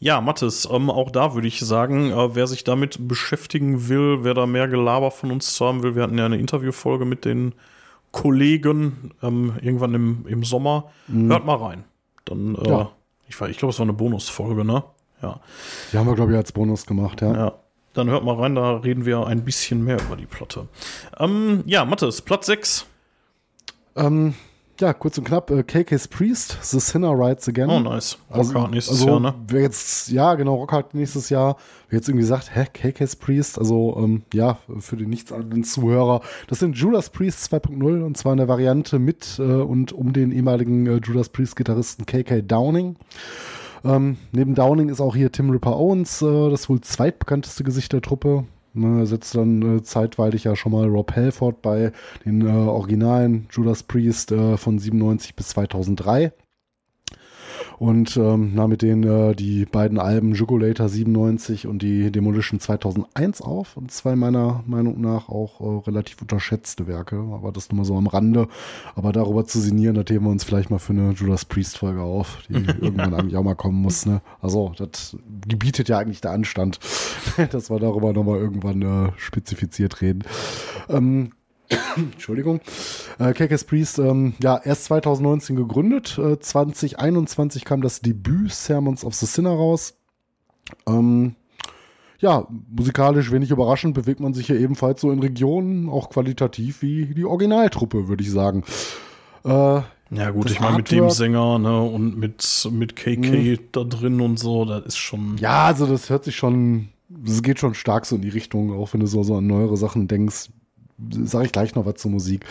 Ja, Mathis, ähm, auch da würde ich sagen, äh, wer sich damit beschäftigen will, wer da mehr Gelaber von uns zu haben will, wir hatten ja eine Interviewfolge mit den Kollegen ähm, irgendwann im, im Sommer. Hört mal rein. Dann, äh,
Ja.
ich, ich glaube, es war eine Bonusfolge, ne? Ja.
Die haben wir, glaube ich, als Bonus gemacht, ja.
Ja. Dann hört mal rein, da reden wir ein bisschen mehr über die Platte. Ähm, ja, Mathis, Platz 6.
Ähm, ja, kurz und knapp, äh, KK's Priest, The Sinner Rides Again.
Oh, nice. Rockhard nächstes
also,
Jahr, ne?
Wer jetzt, ja, genau, Rockhard nächstes Jahr. Wer jetzt irgendwie sagt, hä, KK's Priest, also, ähm, ja, für den nichtsahnenden Zuhörer. Das sind Judas Priest 2.0 und zwar in der Variante mit äh, und um den ehemaligen äh, Judas Priest-Gitarristen KK Downing. Ähm, neben Downing ist auch hier Tim Ripper Owens, äh, das wohl zweitbekannteste Gesicht der Truppe. Ne, er setzt dann äh, zeitweilig ja schon mal Rob Halford bei den äh, originalen Judas Priest äh, von 97 bis 2003. Und ähm, na, mit denen äh, die beiden Alben Jugulator 97 und die Demolition 2001 auf. Und zwei meiner Meinung nach auch äh, relativ unterschätzte Werke. Aber das nur mal so am Rande. Aber darüber zu sinnieren, da heben wir uns vielleicht mal für eine Judas Priest-Folge auf, die irgendwann eigentlich auch mal kommen muss. Ne? Also, das gebietet ja eigentlich der Anstand, dass wir darüber nochmal irgendwann äh, spezifiziert reden. Ähm, Entschuldigung. Äh, KK's Priest, ähm, ja, erst 2019 gegründet. Äh, 2021 kam das Debüt Sermons of the Sinner raus. Ähm, ja, musikalisch wenig überraschend bewegt man sich hier ebenfalls so in Regionen, auch qualitativ wie die Originaltruppe, würde ich sagen. Äh,
Ja, gut, ich meine, mit dem Sänger, ne, und mit, mit KK da drin und so, das ist schon.
ja, also das hört sich schon, das geht schon stark so in die Richtung, auch wenn du so, so an neuere Sachen denkst. Sage ich gleich noch was zur Musik.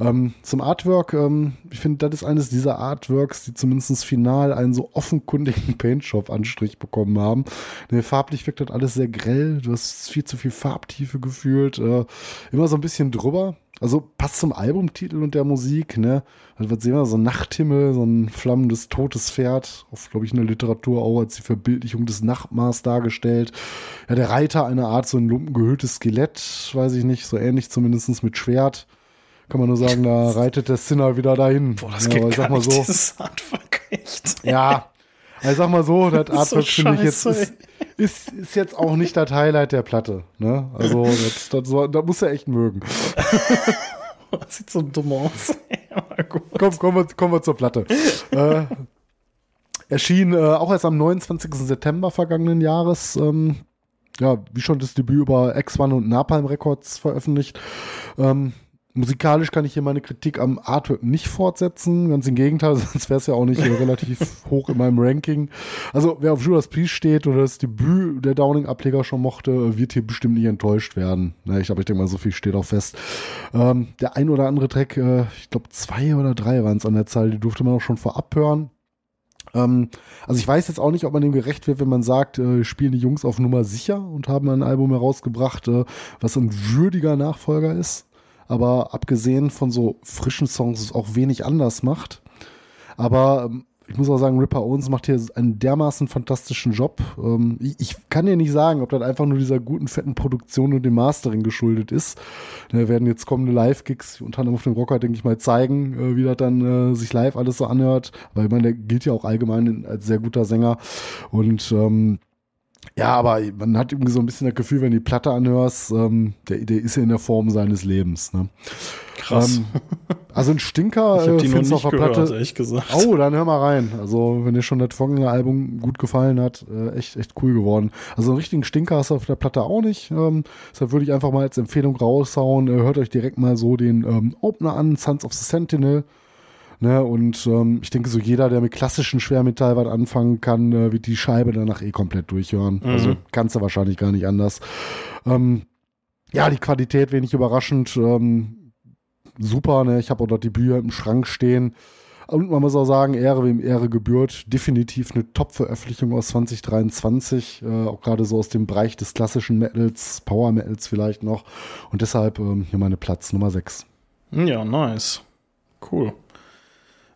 Ähm, zum Artwork, ähm, ich finde, das ist eines dieser Artworks, die zumindest final einen so offenkundigen Paintshop-Anstrich bekommen haben. Ne, farblich wirkt das alles sehr grell, du hast viel zu viel Farbtiefe gefühlt, äh, immer so ein bisschen drüber. Also passt zum Albumtitel und der Musik, ne? Also, was sehen wir? So ein Nachthimmel, so ein flammendes totes Pferd, oft, glaube ich, in der Literatur auch als die Verbildlichung des Nachtmars dargestellt. Ja, der Reiter, eine Art so ein lumpengehülltes Skelett, weiß ich nicht, so ähnlich zumindest mit Schwert. Kann man nur sagen, da reitet der Sinner wieder dahin.
Boah, das
ja,
geht gar nicht,
so,
dieses Artwork, echt.
ja, also sag mal so, das
ist so
Artwork finde ich jetzt ist, ist, ist jetzt auch nicht das Highlight der Platte. Ne? Also das, das, das muss er echt mögen.
Das sieht so dumm aus.
Komm, kommen wir, kommen wir zur Platte. äh, erschien äh, auch erst am 29. September vergangenen Jahres. Ähm, ja, wie schon das Debüt über X1 und Napalm Records veröffentlicht. Ähm, musikalisch kann ich hier meine Kritik am Artwork nicht fortsetzen. Ganz im Gegenteil, sonst wäre es ja auch nicht relativ hoch in meinem Ranking. Also, wer auf Judas Priest steht oder das Debüt der Downing-Ableger schon mochte, wird hier bestimmt nicht enttäuscht werden. Ne, ich glaube, ich denke mal, so viel steht auch fest. Ähm, der ein oder andere Track, äh, ich glaube, zwei oder drei waren es an der Zahl, die durfte man auch schon vorab hören. Ähm, also ich weiß jetzt auch nicht, ob man dem gerecht wird, wenn man sagt, äh, spielen die Jungs auf Nummer sicher und haben ein Album herausgebracht, äh, was ein würdiger Nachfolger ist, aber abgesehen von so frischen Songs es auch wenig anders macht. Aber ähm, ich muss auch sagen, Ripper Owens macht hier einen dermaßen fantastischen Job. Ähm, ich, kann dir nicht sagen, ob das einfach nur dieser guten, fetten Produktion und dem Mastering geschuldet ist. Da werden jetzt kommende Live-Gigs, unter anderem auf dem Rocker, denke ich mal, zeigen, äh, wie das dann äh, sich live alles so anhört. Aber ich meine, der gilt ja auch allgemein als sehr guter Sänger. Und ähm, ja, aber man hat irgendwie so ein bisschen das Gefühl, wenn du die Platte anhörst, ähm, der, der ist ja in der Form seines Lebens. Ne?
Krass.
Ähm, also ein Stinker
ich habe
äh,
die noch
findest du
nicht
auf der
gehört,
Platte.
ehrlich gesagt.
Oh, dann hör mal rein. Also, wenn dir schon das folgende Album gut gefallen hat, äh, echt, echt cool geworden. Also, einen richtigen Stinker hast du auf der Platte auch nicht. Ähm, deshalb würde ich einfach mal als Empfehlung raushauen. Äh, hört euch direkt mal so den ähm, Opener an, Sons of the Sentinel. Ne, und ähm, ich denke, so jeder, der mit klassischen Schwermetall was anfangen kann, äh, wird die Scheibe danach eh komplett durchhören. Also kannst du wahrscheinlich gar nicht anders. Ähm, ja, die Qualität wenig überraschend. Ähm, super, ne? Ich habe auch das Debüt im Schrank stehen. Und man muss auch sagen, Ehre wem Ehre gebührt. Definitiv eine Top-Veröffentlichung aus 2023. Äh, auch gerade so aus dem Bereich des klassischen Metals, Power Metals vielleicht noch. Und deshalb ähm, hier meine Platz Nummer 6.
Ja, nice. Cool.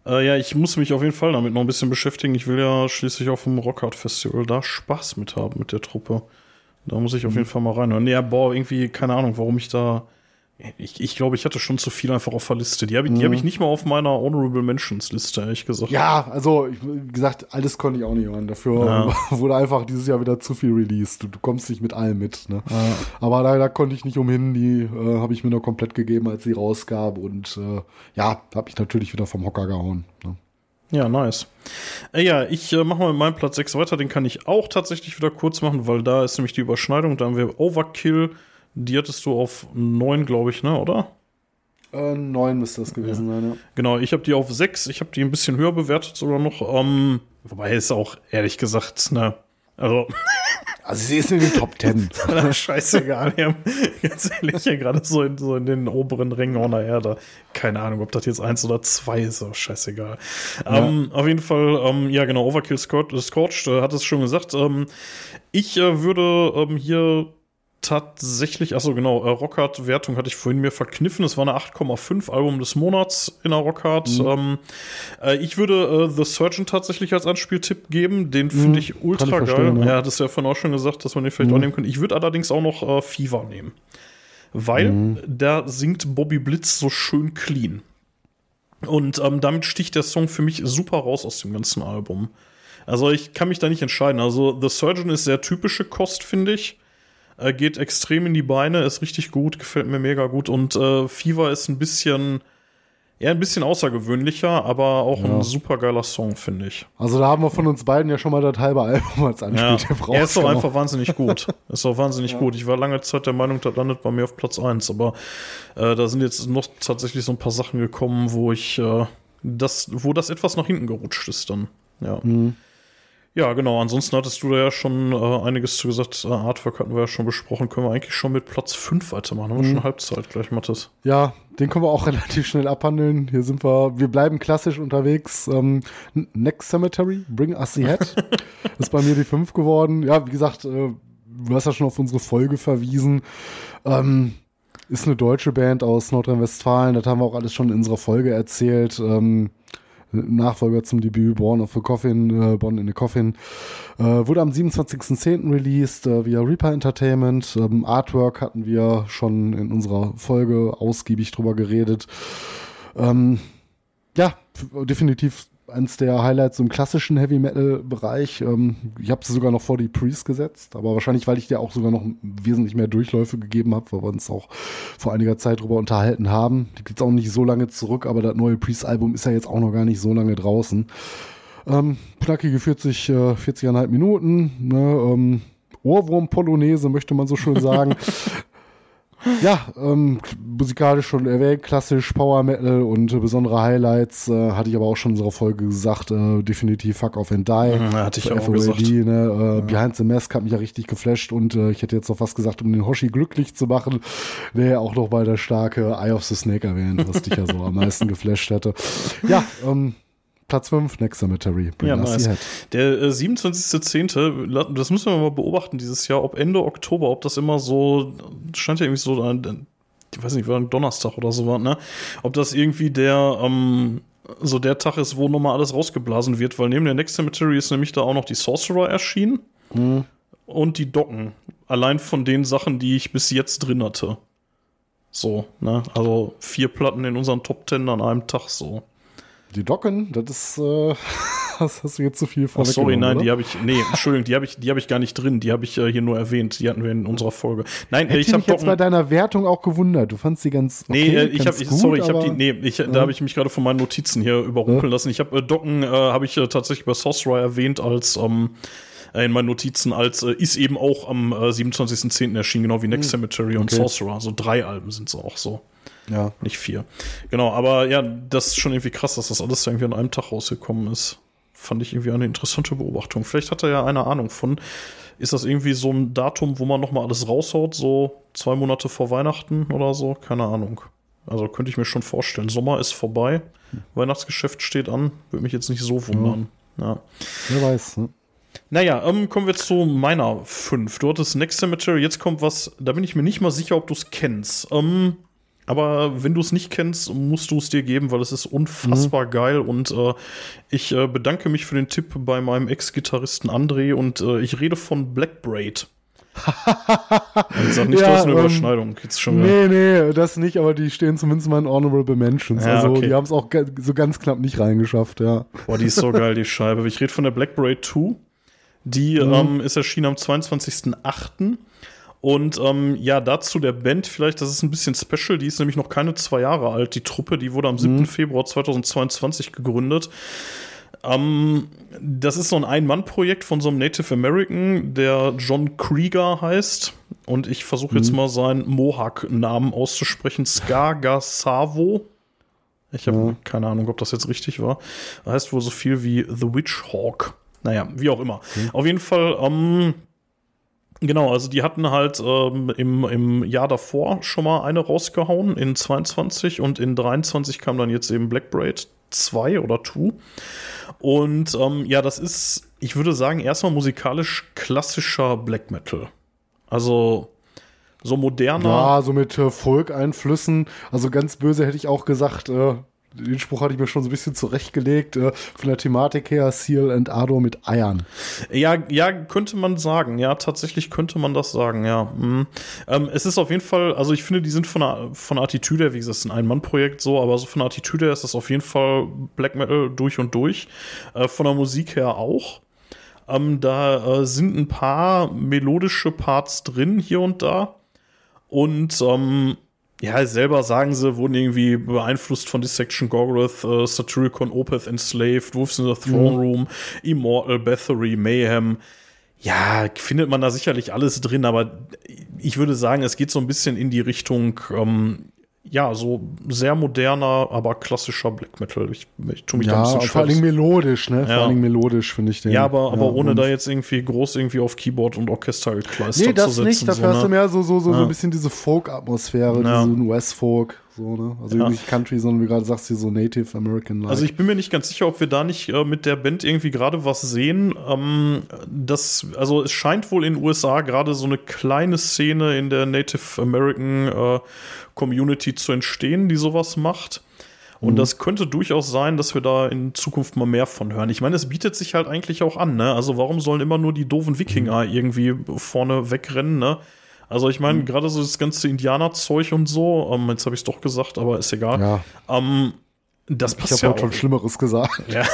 Äh, ja, ich muss mich auf jeden Fall damit noch ein bisschen beschäftigen. Ich will ja schließlich auf dem Rockhard Festival da Spaß mit haben mit der Truppe. Da muss ich auf jeden Fall mal reinhören. Ja, boah, irgendwie, keine Ahnung, warum ich da Ich, ich glaube, ich hatte schon zu viel einfach auf der Liste. Die habe ich, die hab ich nicht mal auf meiner Honorable Mentions Liste, ehrlich gesagt.
Ja, also, ich, wie gesagt, alles konnte ich auch nicht hören. Dafür
Ja.
wurde einfach dieses Jahr wieder zu viel released. Du, du kommst nicht mit allem mit. Ne? Aber da, da konnte ich nicht umhin. Die äh, habe ich mir noch komplett gegeben, als sie rausgab. Und äh, ja, habe ich natürlich wieder vom Hocker gehauen. Ne?
Ja, nice. Äh, ja, ich äh, mache mal mit meinem Platz 6 weiter. Den kann ich auch tatsächlich wieder kurz machen, weil da ist nämlich die Überschneidung. Da haben wir Overkill. Die hattest du auf 9, glaube ich, ne, oder?
Äh, neun müsste das gewesen sein, ja.
Genau, ich habe die auf 6. Ich habe die ein bisschen höher bewertet sogar noch. Ähm, wobei ist auch, ehrlich gesagt, ne, also,
Also sie ist in den Top Ten.
scheißegal. Wir haben ganz ehrlich hier gerade so in, so in den oberen Rängen on der Erde. Keine Ahnung, ob das jetzt eins oder zwei ist, aber scheißegal. Ähm, auf jeden Fall, ähm, ja genau, Overkill Scorched, Scorched äh, hat es schon gesagt. Ähm, ich äh, würde ähm, hier tatsächlich, achso genau, äh, Rockhard Wertung hatte ich vorhin mir verkniffen. Es war eine 8,5 Album des Monats in der Rockhard. Ähm, äh, ich würde äh, The Surgeon tatsächlich als Anspieltipp geben. Den finde ich ultra geil.
verstehen, ja.
Ja, das ist ja vorhin auch schon gesagt, dass man den vielleicht auch nehmen könnte. Ich würde allerdings auch noch äh, Fever nehmen. Weil da singt Bobby Blitz so schön clean. Und ähm, damit sticht der Song für mich super raus aus dem ganzen Album. Also ich kann mich da nicht entscheiden. Also The Surgeon ist sehr typische Kost, finde ich. Äh, geht extrem in die Beine, ist richtig gut, gefällt mir mega gut. Und äh, Fever ist ein bisschen, ja, ein bisschen außergewöhnlicher, aber auch ein super geiler Song, finde ich.
Also da haben wir von uns beiden ja schon mal das halbe Album als
Ja,
Anspieltipp
er ist doch
rausgehauen.
einfach wahnsinnig gut. ist doch wahnsinnig gut. Ich war lange Zeit der Meinung, das landet bei mir auf Platz 1, aber äh, da sind jetzt noch tatsächlich so ein paar Sachen gekommen, wo ich äh, das, wo das etwas nach hinten gerutscht ist dann. Ja. Ja, genau. Ansonsten hattest du da ja schon äh, einiges zu gesagt. Äh, Artwork hatten wir ja schon besprochen. Können wir eigentlich schon mit Platz 5 weitermachen? Haben wir schon Halbzeit gleich, Mathis?
Ja, den können wir auch relativ schnell abhandeln. Hier sind wir, wir bleiben klassisch unterwegs. Ähm, Next Cemetery, Bring Us the Head. ist bei mir die 5 geworden. Ja, wie gesagt, äh, du hast ja schon auf unsere Folge verwiesen. Ähm, ist eine deutsche Band aus Nordrhein-Westfalen. Das haben wir auch alles schon in unserer Folge erzählt. Ähm, Nachfolger zum Debüt Born of a Coffin, äh, Born in a Coffin, äh, wurde am 27.10. released äh, via Reaper Entertainment. Ähm, Artwork hatten wir schon in unserer Folge ausgiebig drüber geredet. Ähm, ja, definitiv eins der Highlights im klassischen Heavy Metal Bereich. Ähm, ich habe sie sogar noch vor die Priest gesetzt, aber wahrscheinlich, weil ich dir auch sogar noch wesentlich mehr Durchläufe gegeben habe, weil wir uns auch vor einiger Zeit drüber unterhalten haben. Die gibt's auch nicht so lange zurück, aber das neue Priest Album ist ja jetzt auch noch gar nicht so lange draußen. Ähm, knackige 40, äh, 40,5 Minuten, ne, ähm, Ohrwurm-Polonaise, möchte man so schön sagen. Ja, ähm, musikalisch schon erwähnt, klassisch Power Metal und äh, besondere Highlights äh, hatte ich aber auch schon in unserer Folge gesagt, äh, definitiv Fuck Off and Die.
Mhm, hatte ich auch
FOAD,
gesagt.
Ne, äh, Behind the Mask hat mich ja richtig geflasht und äh, ich hätte jetzt noch was gesagt, um den Hoshi glücklich zu machen, der ja auch noch bei der starke Eye of the Snake erwähnt, was dich ja so am meisten geflasht hatte. Ja, ähm, Platz 5, Next Cemetery. Bring
Ja, nice. Der äh, 27.10., la- das müssen wir mal beobachten dieses Jahr, ob Ende Oktober, ob das immer so, scheint ja irgendwie so, ein, ich weiß nicht, war ein Donnerstag oder so, ne? Ob das irgendwie der, ähm, so der Tag ist, wo nochmal alles rausgeblasen wird, weil neben der Next Cemetery ist nämlich da auch noch die Sorcerer erschienen und die Docken. Allein von den Sachen, die ich bis jetzt drin hatte. So, ne? Also vier Platten in unseren Top Ten an einem Tag so.
Die Docken, das ist, äh, das hast du jetzt zu viel
Oh, sorry,
vorweggenommen,
nein,
oder?
die habe ich, nee, Entschuldigung, die habe ich, die habe ich gar nicht drin. Die habe ich äh, hier nur erwähnt. Die hatten wir in unserer Folge. Nein,
Hätte
ich habe
mich jetzt bei deiner Wertung auch gewundert. Du fandst sie ganz
Nee,
okay,
äh, ich habe, sorry, ich habe die, nee, ich, da habe ich mich gerade von meinen Notizen hier überrumpeln lassen. Ich habe äh, Docken, äh, habe ich äh, tatsächlich bei Sorcerer erwähnt als ähm, äh, in meinen Notizen als äh, ist eben auch am äh, 27.10. erschienen, genau wie Next Cemetery und
Hm. Okay.
Sorcerer. So drei Alben sind sie auch so.
Ja.
Nicht vier. Genau, aber ja, das ist schon irgendwie krass, dass das alles irgendwie an einem Tag rausgekommen ist. Fand ich irgendwie eine interessante Beobachtung. Vielleicht hat er ja eine Ahnung von. Ist das irgendwie so ein Datum, wo man nochmal alles raushaut, so zwei Monate vor Weihnachten oder so? Keine Ahnung. Also könnte ich mir schon vorstellen. Sommer ist vorbei, Weihnachtsgeschäft steht an, würde mich jetzt nicht so wundern. Ja.
Wer weiß. Ne?
Naja, ähm, kommen wir zu meiner 5. Du hattest Next Cemetery, jetzt kommt was, da bin ich mir nicht mal sicher, ob du es kennst. Ähm, aber wenn du es nicht kennst, musst du es dir geben, weil es ist unfassbar geil und äh, ich äh, bedanke mich für den Tipp bei meinem Ex-Gitarristen André und äh, ich rede von Black Braid. Ich sag nicht,
Ja,
du hast eine
ähm,
Überschneidung. Jetzt schon.
Nee, nee, das nicht, aber die stehen zumindest mal in Honorable Mentions.
Ja,
also
okay.
die haben es auch so ganz knapp nicht reingeschafft, ja.
Boah, die ist so geil, die Scheibe. Ich rede von der Black Braid 2. Die
Mhm.
ähm, ist erschienen am 22.08. Und ähm, ja, dazu der Band vielleicht, das ist ein bisschen special, die ist nämlich noch keine zwei Jahre alt, die Truppe, die wurde am 7.
Mhm.
Februar 2022 gegründet. Ähm, das ist so ein Ein-Mann-Projekt von so einem Native American, der John Krieger heißt. Und ich versuche jetzt mal seinen Mohawk-Namen auszusprechen. Skagasavo. Ich habe keine Ahnung, ob das jetzt richtig war. Heißt wohl so viel wie The Witch Hawk. Naja, wie auch immer. Auf jeden Fall, ähm, genau, also die hatten halt ähm, im, im Jahr davor schon mal eine rausgehauen, in 22 und in 23 kam dann jetzt eben Black Braid 2 oder 2. Und ähm, ja, das ist, ich würde sagen, erstmal musikalisch klassischer Black Metal. Also so moderner.
Ja, so mit äh, Folk-Einflüssen. Also ganz böse hätte ich auch gesagt, äh, den Spruch hatte ich mir schon so ein bisschen zurechtgelegt. Äh, von der Thematik her, Seal and Ardor mit Eiern.
Ja, ja, könnte man sagen. Ja, tatsächlich könnte man das sagen, ja. Mhm. Ähm, es ist auf jeden Fall, also ich finde, die sind von der, von der Attitüde, wie gesagt, ein Ein-Mann-Projekt so, aber so von der Attitüde ist das auf jeden Fall Black Metal durch und durch. Äh, von der Musik her auch. Ähm, da äh, sind ein paar melodische Parts drin, hier und da. Und ähm, ja, selber sagen sie, wurden irgendwie beeinflusst von Dissection Gorgoth, äh, Satyricon, Opeth Enslaved, Wolves in the Throne Room, Immortal, Bathory, Mayhem. Ja, findet man da sicherlich alles drin, aber ich würde sagen, es geht so ein bisschen in die Richtung, ähm, ja, so sehr moderner, aber klassischer Black Metal. Ich, ich tue mich da ein
Ja,
bisschen
vor
schwer.
allen Dingen melodisch, ne? Vor
Ja.
allen Dingen melodisch, finde ich den.
ja, aber, aber ohne
und-
da jetzt irgendwie groß irgendwie auf Keyboard und Orchesterkleister
Nee, das
zu setzen.
nicht. Dafür
so,
hast du
ne?
mehr so, so, so, so
Ja.
ein bisschen diese Folk-Atmosphäre,
Ja.
diesen West-Folk. So, ne? Also
Ja.
nicht Country, sondern wie gerade sagst, hier so Native American like.
Also ich bin mir nicht ganz sicher, ob wir da nicht äh, mit der Band irgendwie gerade was sehen. Ähm, das, also es scheint wohl in den USA gerade so eine kleine Szene in der Native American äh, Community zu entstehen, die sowas macht. Und das könnte durchaus sein, dass wir da in Zukunft mal mehr von hören. Ich meine, es bietet sich halt eigentlich auch an, ne? Also warum sollen immer nur die doofen Wikinger irgendwie vorne wegrennen, ne? Also ich meine, gerade so das ganze Indianerzeug und so, ähm, jetzt habe ich es doch gesagt, aber ist egal.
ja,
Ähm, das
ich
passt
habe
ja
heute
auch.
schon Schlimmeres gesagt.
Ja,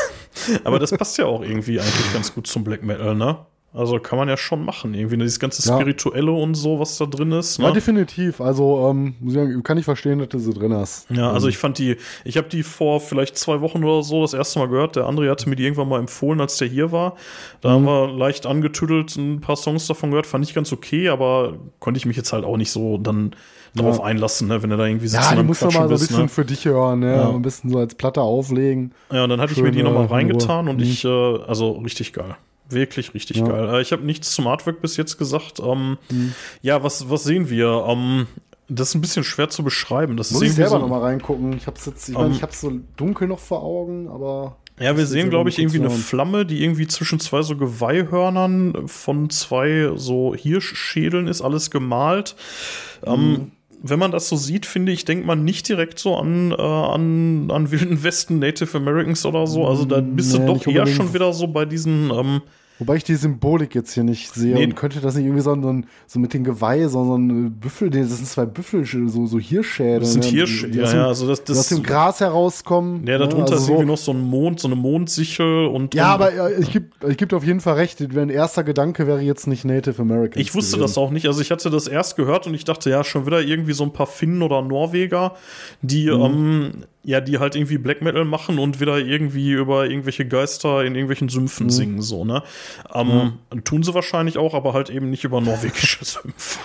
aber das passt ja auch irgendwie eigentlich ganz gut zum Black Metal, ne? Also kann man ja schon machen, irgendwie ne? dieses ganze
Ja.
Spirituelle und so, was da drin ist. Ne?
Ja, definitiv. Also, ähm, muss ich sagen, kann ich verstehen, dass du sie drin hast.
Ja, also ich fand die, ich habe die vor vielleicht zwei Wochen oder so das erste Mal gehört. Der André hatte mir die irgendwann mal empfohlen, als der hier war. Da haben wir leicht angetüdelt ein paar Songs davon gehört, fand ich ganz okay, aber konnte ich mich jetzt halt auch nicht so dann darauf einlassen, ne? wenn du da irgendwie sitzt
Ja,
und
musst du mal so ein
bist,
bisschen
ne?
für dich hören, ne?
Ja.
Ein bisschen so als Platte auflegen.
Ja, und dann hatte ich mir die nochmal
in
reingetan
Ruhe.
und ich, äh, also richtig geil. Wirklich richtig
Ja.
geil. Ich habe nichts zum Artwork bis jetzt gesagt. Ähm,
Mhm.
Ja, was, was sehen wir? Ähm, das ist ein bisschen schwer zu beschreiben. Das
Muss
ist
ich selber
so,
noch mal reingucken. Ich hab's jetzt, ich meine,
Ähm,
ich hab's so dunkel noch vor Augen, aber.
Ja, wir sehen, glaube ich, irgendwie eine Flamme, die irgendwie zwischen zwei so Geweihhörnern von zwei so Hirschschädeln ist, alles gemalt.
Mhm.
Ähm, wenn man das so sieht, finde ich, denkt man nicht direkt so an, äh, an, an Wilden Westen, Native Americans oder so. Also da bist
Nee,
du doch eher schon wieder so bei diesen, ähm,
Wobei ich die Symbolik jetzt hier nicht sehe.
Nee.
Und könnte das nicht irgendwie so, ein, so mit den Geweih, so, so ein äh, Büffel, das sind zwei Büffel, so, so Hirschschädel.
das sind
ne?
Hirsch,
die, die
ja,
aus dem,
ja, also das,
die aus
das,
dem Gras herauskommen.
ja,
ne?
darunter
Also
ist
so-
irgendwie noch so ein Mond, so eine Mondsichel und.
Ja,
und,
aber ich gebe ich geb auf jeden Fall recht. Mein erster Gedanke wäre jetzt nicht Native American.
Ich wusste das auch nicht. Also ich hatte das erst gehört und ich dachte, ja, schon wieder irgendwie so ein paar Finnen oder Norweger, die, ähm, ja, die halt irgendwie Black Metal machen und wieder irgendwie über irgendwelche Geister in irgendwelchen Sümpfen singen, so, ne? Ähm, Tun sie wahrscheinlich auch, aber halt eben nicht über norwegische Sümpfe.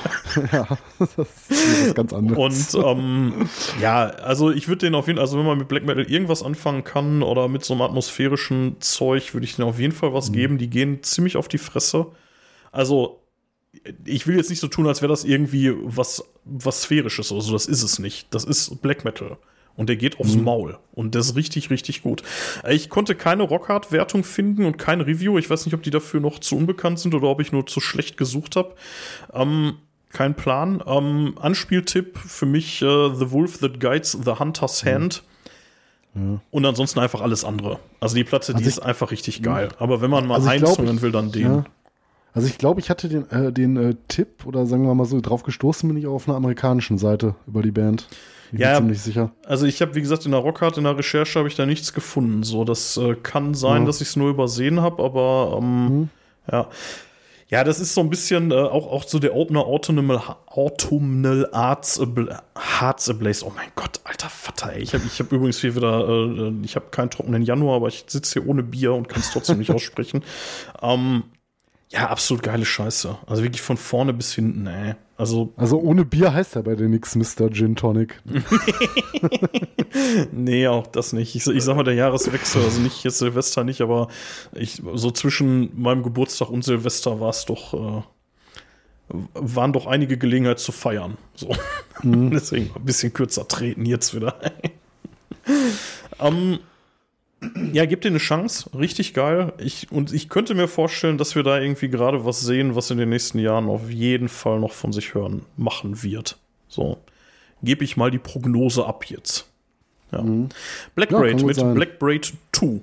ja, das ist ganz anderes.
Und ähm, ja, also ich würde den auf jeden Fall, also wenn man mit Black Metal irgendwas anfangen kann oder mit so einem atmosphärischen Zeug, würde ich denen auf jeden Fall was geben. Die gehen ziemlich auf die Fresse. Also ich will jetzt nicht so tun, als wäre das irgendwie was, was Sphärisches oder so. Das ist es nicht. Das ist Black Metal. Und der geht aufs Maul. Und das ist richtig, richtig gut. Ich konnte keine Rockhard-Wertung finden und kein Review. Ich weiß nicht, ob die dafür noch zu unbekannt sind oder ob ich nur zu schlecht gesucht habe. Ähm, kein Plan. Ähm, Anspieltipp für mich äh, The Wolf That Guides the Hunter's Hand. Und ansonsten einfach alles andere. Also die Platte, die
Also
ist einfach richtig geil. Aber wenn man mal
also ich ich-
will, dann den.
Ja. Also ich glaube, ich hatte den, äh, den äh, Tipp oder sagen wir mal so, drauf gestoßen bin ich auch auf einer amerikanischen Seite über die Band. Ich
Ja,
bin ziemlich sicher.
Also ich habe, wie gesagt, in der Rockhard, in der Recherche habe ich da nichts gefunden. So, das äh, kann sein,
Ja.
dass ich es nur übersehen habe, aber ähm, ja. Ja, das ist so ein bisschen äh, auch, auch so der Opener Autumnal, Autumnal Arts Abla Hearts Ablaze. Oh mein Gott, alter Vater, ey. Ich habe ich hab übrigens hier wieder, äh, ich habe keinen trockenen Januar, aber ich sitze hier ohne Bier und kann es trotzdem nicht aussprechen. Ähm, ja, absolut geile Scheiße. Also wirklich von vorne bis hinten, ey. Also
Also ohne Bier heißt ja bei dir nichts, Mr. Gin Tonic.
Nee, auch das nicht. Ich, ich sag mal, der Jahreswechsel, also nicht jetzt Silvester nicht, aber ich, so zwischen meinem Geburtstag und Silvester war es doch, äh, waren doch einige Gelegenheiten zu feiern. So. Deswegen ein bisschen kürzer treten jetzt wieder. ähm, ja, gebt dir eine Chance. Richtig geil. Ich, und ich könnte mir vorstellen, dass wir da irgendwie gerade was sehen, was in den nächsten Jahren auf jeden Fall noch von sich hören machen wird. So. Gebe ich mal die Prognose ab jetzt. Ja. Black
Ja,
Braid mit
sein.
Black Braid 2.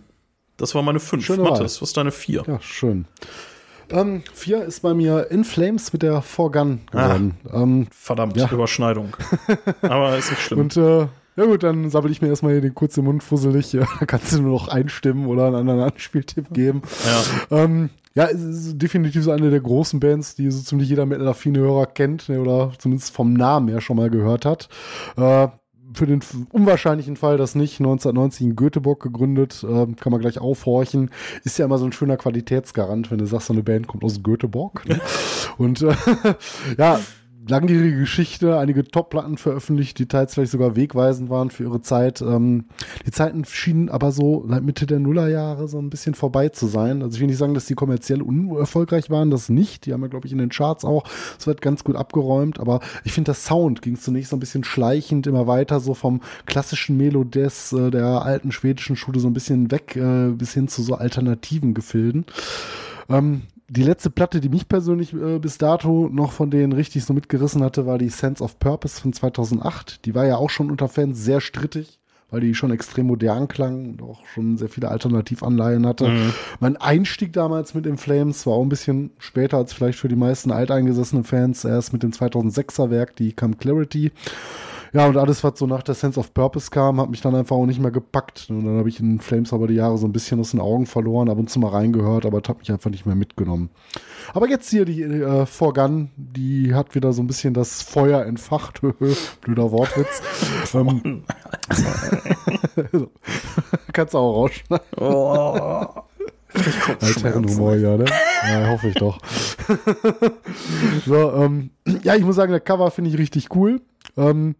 Das war meine 5.
Schöne.
Mathis, was ist deine 4?
Ja, schön. Ähm, vier ist bei mir In Flames mit der Forgun geworden. Ähm,
Verdammt,
Ja.
Überschneidung. Aber ist nicht schlimm.
und äh, ja gut, dann sabbel ich mir erstmal hier den kurzen Mund fusselig. Ja, da kannst du nur noch einstimmen oder einen anderen Anspieltipp geben.
ja.
Ähm, ja, es ist definitiv so eine der großen Bands, die so ziemlich jeder metal-affine Hörer kennt ne, oder zumindest vom Namen her schon mal gehört hat. Äh, für den unwahrscheinlichen Fall, dass nicht 1990 in Göteborg gegründet, äh, kann man gleich aufhorchen. Ist ja immer so ein schöner Qualitätsgarant, wenn du sagst, so eine Band kommt aus Göteborg. Ne? Und äh, ja, langjährige Geschichte, einige Top-Platten veröffentlicht, die teils vielleicht sogar wegweisend waren für ihre Zeit. Ähm, die Zeiten schienen aber so seit Mitte der Nullerjahre so ein bisschen vorbei zu sein. Also ich will nicht sagen, dass die kommerziell unerfolgreich waren, das nicht. Die haben ja, glaube ich, in den Charts auch so weit ganz gut abgeräumt. Aber ich finde, das Sound ging zunächst so ein bisschen schleichend immer weiter, so vom klassischen Melodes äh, der alten schwedischen Schule so ein bisschen weg, äh, bis hin zu so alternativen Gefilden. Ähm, die letzte Platte, die mich persönlich äh, bis dato noch von denen richtig so mitgerissen hatte, war die Sense of Purpose von 2008. Die war ja auch schon unter Fans sehr strittig, weil die schon extrem modern klang und auch schon sehr viele Alternativanleihen hatte. Mein Einstieg damals mit den Flames war auch ein bisschen später als vielleicht für die meisten alteingesessenen Fans. Erst mit dem 2006er Werk, die Come Clarity. Ja, und alles, was so nach der Sense of Purpose kam, hat mich dann einfach auch nicht mehr gepackt. Und dann habe ich in Flames aber die Jahre so ein bisschen aus den Augen verloren, ab und zu mal reingehört, aber hat mich einfach nicht mehr mitgenommen. Aber jetzt hier die äh, Forgun, die hat wieder so ein bisschen das Feuer entfacht. Blöder Wortwitz. ähm, Kannst du auch rausschneiden.
Oh.
Altherrenhumor, ja, ne? Ja, hoffe ich doch. so, ähm, ja, ich muss sagen, der Cover finde ich richtig cool. Ähm,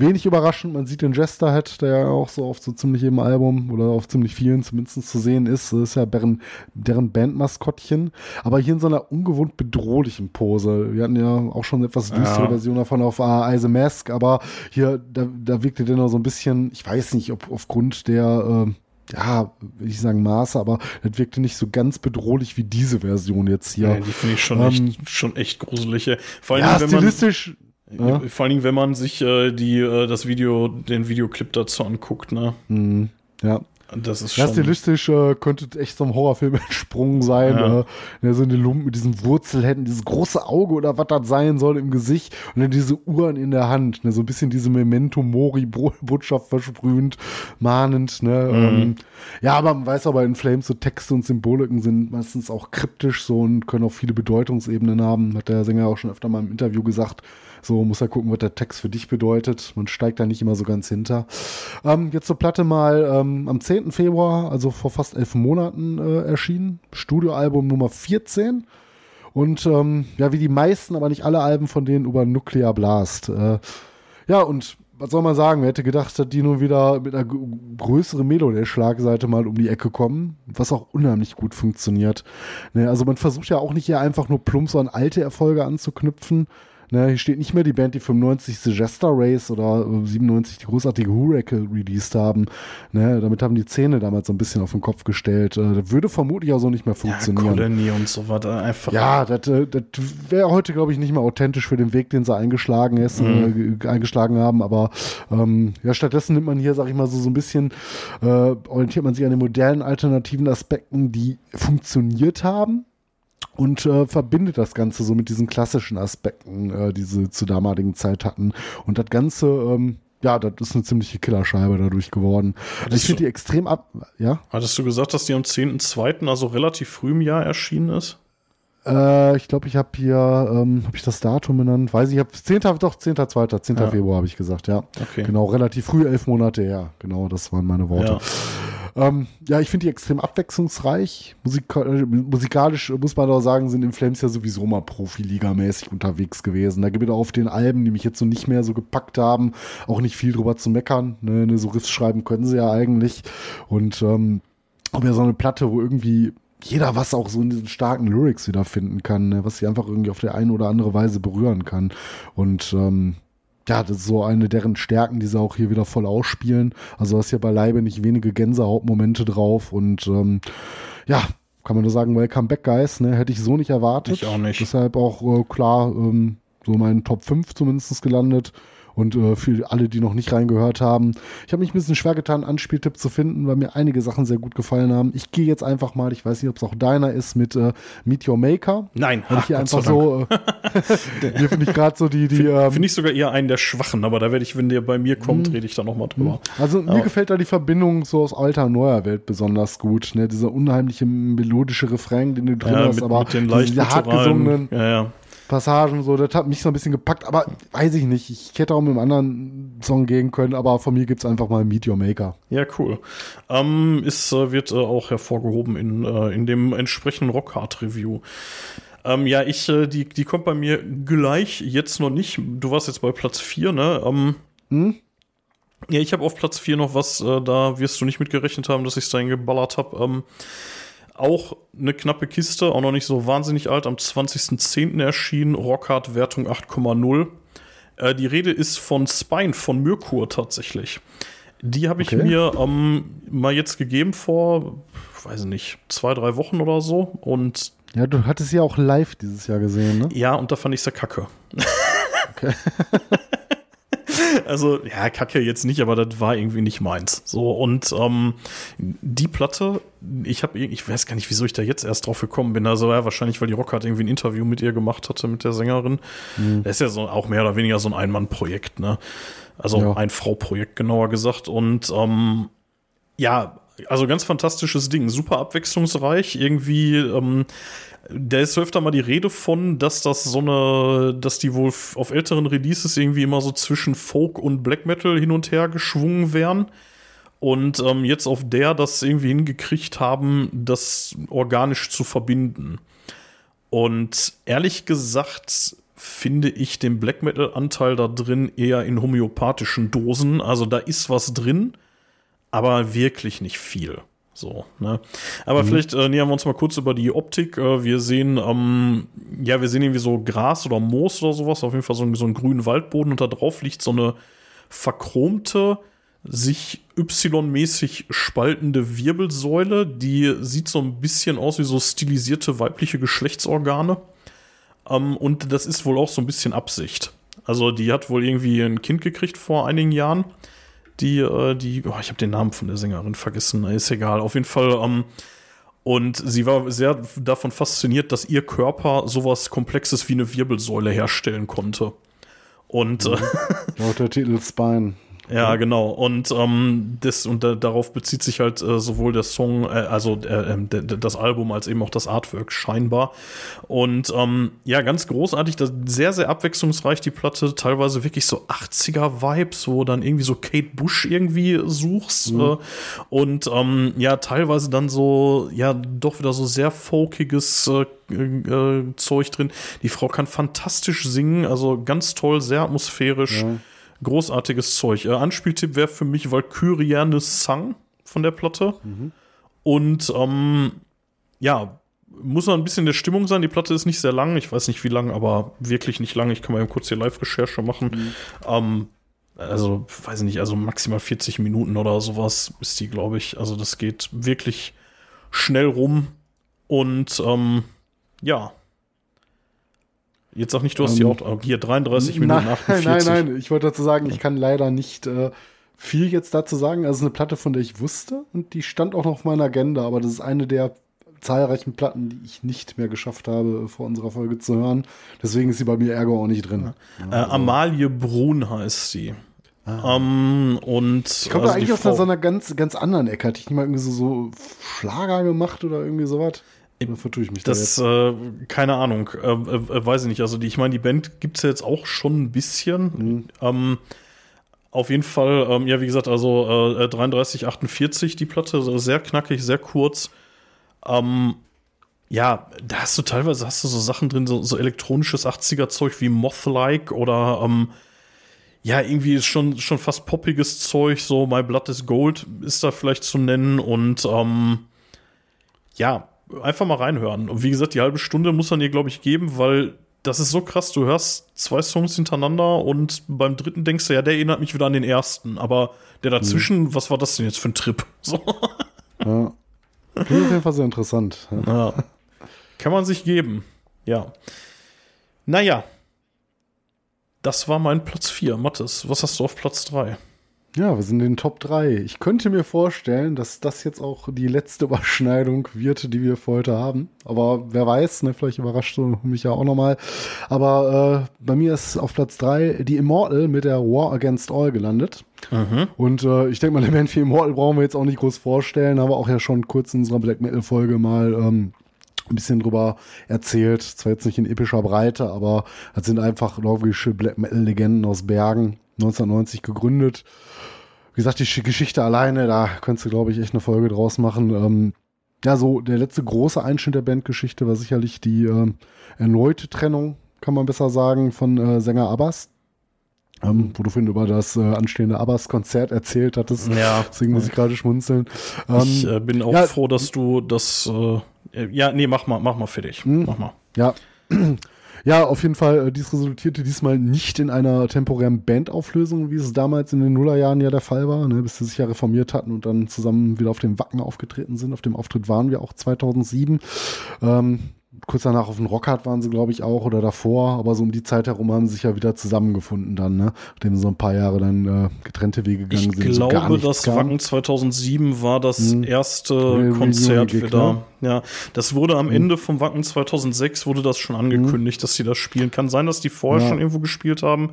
wenig überraschend, man sieht den Jesterhead, der ja auch so auf so ziemlich jedem Album oder auf ziemlich vielen zumindest zu sehen ist. Das ist ja deren, deren Bandmaskottchen. Aber hier in so einer ungewohnt bedrohlichen Pose. Wir hatten ja auch schon eine etwas düstere
Ja.
Version davon auf uh, Ice Mask, aber hier, da, da wirkte der noch so ein bisschen, ich weiß nicht, ob aufgrund der, ähm, ja, will ich sagen Maße, aber das wirkte nicht so ganz bedrohlich wie diese Version jetzt hier.
Ja, die finde ich schon,
Ähm,
echt, schon echt gruselig. Vor allem,
ja,
wenn man,
stilistisch. Ja.
vor allen Dingen, wenn man sich äh, die, äh, das Video, den Videoclip dazu anguckt, ne?
Mhm. Ja.
Das ist schon.
stilistisch äh, könnte echt so ein Horrorfilm entsprungen sein.
Ja.
Äh, ja, so eine Lumpen mit diesen Wurzelhänden, dieses große Auge oder was das sein soll im Gesicht und dann diese Uhren in der Hand. Ne, so ein bisschen diese Memento Mori Bo- Botschaft versprühend, mahnend. Ne, ähm, ja, aber man weiß aber in Flames so Texte und Symboliken sind meistens auch kryptisch so und können auch viele Bedeutungsebenen haben. Hat der Sänger auch schon öfter mal im Interview gesagt. So muss er gucken, was der Text für dich bedeutet. Man steigt da nicht immer so ganz hinter. Ähm, jetzt zur Platte mal ähm, am 10. Februar, also vor fast elf Monaten äh, erschienen. Studioalbum Nummer 14. Und ähm, ja, wie die meisten, aber nicht alle Alben von denen über Nuclear Blast. Äh, ja, und was soll man sagen? Wer hätte gedacht, dass die nun wieder mit einer größeren Melo der Schlagseite mal um die Ecke kommen, was auch unheimlich gut funktioniert. Ne, also man versucht ja auch nicht hier einfach nur plump so an alte Erfolge anzuknüpfen. Ne, hier steht nicht mehr die Band, die 95 The Jester Race oder äh, 97 die großartige Huracle released haben. Ne, damit haben die Zähne damals so ein bisschen auf den Kopf gestellt. Äh, das würde vermutlich auch so nicht mehr
ja,
funktionieren.
Colony und so weiter. Einfach.
Ja, das, äh, das wäre heute, glaube ich, nicht mehr authentisch für den Weg, den sie eingeschlagen, ist, äh, ge- eingeschlagen haben. Aber ähm, ja, stattdessen nimmt man hier, sag ich mal, so, so ein bisschen, äh, orientiert man sich an den modernen alternativen Aspekten, die funktioniert haben. Und äh, verbindet das Ganze so mit diesen klassischen Aspekten, äh, die sie zur damaligen Zeit hatten. Und das Ganze, ähm, ja, das ist eine ziemliche Killerscheibe dadurch geworden. Also ich finde die extrem ab, ja?
Hattest du gesagt, dass die am 10.2., also relativ früh im Jahr erschienen ist?
Äh, ich glaube, ich habe hier, ähm, habe ich das Datum benannt? Weiß ich, ich habe 10. doch 10.2., 10.
Ja.
Februar habe ich gesagt, ja.
Okay.
Genau, relativ früh, elf Monate her. Genau, das waren meine Worte.
Ja.
Ähm, ja, ich finde die extrem abwechslungsreich. Musika äh, musikalisch äh, muss man doch sagen, sind in Flames ja sowieso mal Profiliga-mäßig unterwegs gewesen. Da gibt es auf den Alben, die mich jetzt so nicht mehr so gepackt haben, auch nicht viel drüber zu meckern. Ne, ne, so Riffs schreiben können sie ja eigentlich. Und ähm, auch wieder so eine Platte, wo irgendwie jeder was auch so in diesen starken Lyrics wiederfinden kann, ne, was sie einfach irgendwie auf der eine oder andere Weise berühren kann. Und ähm, ja, das ist so eine deren Stärken, die sie auch hier wieder voll ausspielen. Also hast hier beileibe nicht wenige Gänsehautmomente drauf und ähm, ja, kann man nur sagen, Welcome back, Guys, ne? Hätte ich so nicht erwartet.
Ich auch nicht.
Deshalb auch äh, klar, ähm, so meinen Top 5 zumindest gelandet. Und äh, für alle, die noch nicht reingehört haben, ich habe mich ein bisschen schwer getan, einen Anspieltipp zu finden, weil mir einige Sachen sehr gut gefallen haben. Ich gehe jetzt einfach mal, ich weiß nicht, ob es auch deiner ist, mit äh, Meet Your Maker.
Nein,
Weil ich hier
Gott
einfach so, äh, hier finde ich gerade so die, die, ähm,
Finde ich sogar eher einen der Schwachen, aber da werde ich, wenn der bei mir kommt, rede ich da nochmal drüber.
Also mir
Aber-
gefällt da die Verbindung so aus alter und neuer Welt besonders gut. Ne? Dieser unheimliche melodische Refrain, den du drin
Ja,
hast,
mit,
aber
mit den leicht
hartgesungenen
Ja, ja.
Passagen, so, das hat mich so ein bisschen gepackt, aber weiß ich nicht. Ich hätte auch mit einem anderen Song gehen können, aber von mir gibt's einfach mal Meet Your Maker.
Ja, cool. Ähm, ist, äh, wird äh, auch hervorgehoben in, äh, in dem entsprechenden Rockhard-Review. Ähm, ja, ich, äh, die, die kommt bei mir gleich, jetzt noch nicht. Du warst jetzt bei Platz 4, ne? Ähm,
Hm?
Ja, ich habe auf Platz 4 noch was, äh, da wirst du nicht mitgerechnet haben, dass ich es dahin geballert habe. Ähm, auch eine knappe Kiste, auch noch nicht so wahnsinnig alt, am 20.10. erschienen, Rockhard Wertung 8,0. Äh, die Rede ist von Spine, von Myrkur tatsächlich. Die habe ich
Okay.
mir ähm, mal jetzt gegeben vor, weiß ich nicht, zwei, drei Wochen oder so. Und
Ja, du hattest ja auch live dieses Jahr gesehen, ne?
ja, und da fand ich sie kacke. also, ja, kacke jetzt nicht, aber das war irgendwie nicht meins. So, und ähm, die Platte, ich habe ich weiß gar nicht, wieso ich da jetzt erst drauf gekommen bin. Also, ja, wahrscheinlich, weil die Rock hat irgendwie ein Interview mit ihr gemacht hatte, mit der Sängerin. Das ist ja so auch mehr oder weniger so ein Ein-Mann-Projekt, ne? Also
Ja.
ein Frau-Projekt, genauer gesagt. Und ähm, ja, also ganz fantastisches Ding, super abwechslungsreich. Irgendwie, ähm, da ist öfter mal die Rede von, dass das so eine, dass die wohl auf älteren Releases irgendwie immer so zwischen Folk und Black Metal hin und her geschwungen wären. Und ähm, jetzt auf der das irgendwie hingekriegt haben, das organisch zu verbinden. Und ehrlich gesagt finde ich den Black Metal-Anteil da drin eher in homöopathischen Dosen. Also da ist was drin, aber wirklich nicht viel. So, ne? Aber vielleicht äh, nähern wir uns mal kurz über die Optik. Äh, wir sehen, ähm, ja, wir sehen irgendwie so Gras oder Moos oder sowas, auf jeden Fall so, einen- so einen grünen Waldboden und da drauf liegt so eine verchromte, sich Y-mäßig spaltende Wirbelsäule, die sieht so ein bisschen aus wie so stilisierte weibliche Geschlechtsorgane. Ähm, und das ist wohl auch so ein bisschen Absicht. Also die hat wohl irgendwie ein Kind gekriegt vor einigen Jahren. Die, äh, die, oh, ich habe den Namen von der Sängerin vergessen, ist egal. Auf jeden Fall. Ähm, und sie war sehr davon fasziniert, dass ihr Körper sowas Komplexes wie eine Wirbelsäule herstellen konnte. Und äh,
Laut der Titel Spine.
Ja, genau. Und ähm, das und da, darauf bezieht sich halt äh, sowohl der Song, äh, also äh, ähm, das Album als eben auch das Artwork scheinbar. Und ähm, ja, ganz großartig, das, sehr sehr abwechslungsreich die Platte, teilweise wirklich so 80er Vibes, wo dann irgendwie so Kate Bush irgendwie suchst äh, und ähm, ja teilweise dann so ja doch wieder so sehr folkiges äh, äh, Zeug drin. Die Frau kann fantastisch singen, also ganz toll, sehr atmosphärisch. Großartiges Zeug. Äh, Anspieltipp wäre für mich Valkyriane Sang von der Platte. Und ähm, ja, muss man ein bisschen der Stimmung sein. Die Platte ist nicht sehr lang. Ich weiß nicht wie lang, aber wirklich nicht lang. Ich kann mal eben kurz hier Live-Recherche machen. Ähm, also, weiß ich nicht, also maximal 40 Minuten oder sowas ist die, glaube ich. Also, das geht wirklich schnell rum. Und ähm, ja. Jetzt sag nicht, du hast die
Ähm,
auch hier 33 Minuten
nein,
48.
nein, nein. Ich wollte dazu sagen, ich kann leider nicht äh, viel jetzt dazu sagen. Also es ist eine Platte, von der ich wusste und die stand auch noch auf meiner Agenda, aber das ist eine der zahlreichen Platten, die ich nicht mehr geschafft habe, vor unserer Folge zu hören. Deswegen ist sie bei mir Ärger auch nicht drin.
Äh, Amalie Brun heißt sie. Ähm, und
Ich komme
also
eigentlich
die
aus einer,
Frau-
so einer ganz, ganz anderen Ecke. Hatte ich nicht mal irgendwie so, so Schlager gemacht oder irgendwie sowas? Oder vertue ich mich da
Das,
jetzt?
äh, keine Ahnung, äh, äh, weiß ich nicht. Also, die, ich meine, die Band gibt's ja jetzt auch schon ein bisschen.
Mhm.
Ähm, auf jeden Fall, ähm, ja, wie gesagt, also äh, 33, 48, die Platte, so sehr knackig, sehr kurz. Ähm, ja, da hast du teilweise hast du so Sachen drin, so, so elektronisches 80er-Zeug wie Moth-like oder ähm, ja, irgendwie ist schon, schon fast poppiges Zeug, so My Blood is Gold ist da vielleicht zu nennen und ähm, ja, einfach mal reinhören. Und wie gesagt, die halbe Stunde muss man ihr, glaube ich, geben, weil das ist so krass. Du hörst zwei Songs hintereinander und beim dritten denkst du, ja, der erinnert mich wieder an den ersten. Aber der dazwischen, was war das denn jetzt für ein Trip? So.
Ja. Klingt auf jeden Fall sehr interessant. Ja.
Kann man sich geben. Ja. Naja. Das war mein Platz 4. Mathis, was hast du auf Platz 3?
Ja, wir sind in den Top 3. Ich könnte mir vorstellen, dass das jetzt auch die letzte Überschneidung wird, die wir für heute haben. Aber wer weiß, ne, vielleicht überrascht du mich ja auch nochmal. Aber äh, bei mir ist auf Platz 3 die Immortal mit der War Against All gelandet. Und äh, ich denke mal, der Band für Immortal brauchen wir jetzt auch nicht groß vorstellen, haben wir auch ja schon kurz in unserer Black Metal Folge mal ähm, ein bisschen drüber erzählt. Zwar jetzt nicht in epischer Breite, aber das sind einfach norwegische Black Metal Legenden aus Bergen, 1990 gegründet. Wie gesagt, die Sch- Geschichte alleine, da könntest du, glaube ich, echt eine Folge draus machen. Ähm, ja, so der letzte große Einschnitt der Bandgeschichte war sicherlich die ähm, erneute Trennung, kann man besser sagen, von äh, Sänger Abbas. Ähm, wo du vorhin über das äh, anstehende Abbas-Konzert erzählt hattest.
Ja.
Deswegen muss ich gerade schmunzeln. Ähm,
Ich äh, bin auch
ja,
froh, dass du das. Äh, ja, nee, mach mal, mach mal fertig. Mach mal.
Ja. Ja, auf jeden Fall, äh, dies resultierte diesmal nicht in einer temporären Bandauflösung, wie es damals in den Nullerjahren ja der Fall war, ne, bis sie sich ja reformiert hatten und dann zusammen wieder auf dem Wacken aufgetreten sind. Auf dem Auftritt waren wir auch 2007. Ähm, kurz danach auf dem Rockhard waren sie, glaube ich, auch oder davor, aber so um die Zeit herum haben sie sich ja wieder zusammengefunden dann, ne? Nachdem sie so ein paar Jahre dann äh, getrennte Wege gegangen
Ich
sind. gar
glaube, das
kam.
Wacken 2007 war das erste
Reunion
Konzert
Gig,
wieder.
ne?
Ja, das wurde am Ende vom Wacken 2006 wurde das schon angekündigt, dass sie das spielen. Kann sein, dass die vorher
Ja.
schon irgendwo gespielt haben,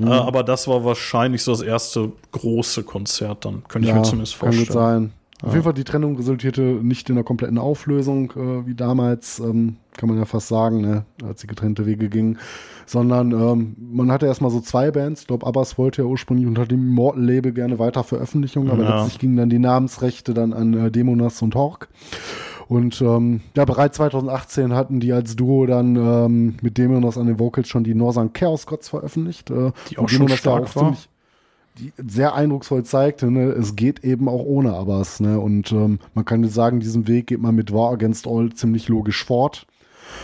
äh, aber das war wahrscheinlich so das erste große Konzert dann. Könnte ich mir zumindest
Kann
vorstellen.
sein. Auf jeden Fall, die Trennung resultierte nicht in einer kompletten Auflösung, äh, wie damals, ähm, kann man ja fast sagen, ne, als sie getrennte Wege gingen, sondern ähm, man hatte erstmal so zwei Bands. Ich glaube, Abbas wollte ja ursprünglich unter dem Immortal-Label gerne weiter Veröffentlichungen, aber
Ja.
letztlich gingen dann die Namensrechte dann an äh, Demonas und Hork. Und ähm, ja, bereits 2018 hatten die als Duo dann ähm, mit Demonas an den Vocals schon die Northern Chaos Gods veröffentlicht. Äh,
Die auch schon stark war.
ziemlich- die sehr eindrucksvoll zeigte, ne, es geht eben auch ohne Abbas, ne, und ähm, man kann sagen, diesen Weg geht man mit War Against All ziemlich logisch fort.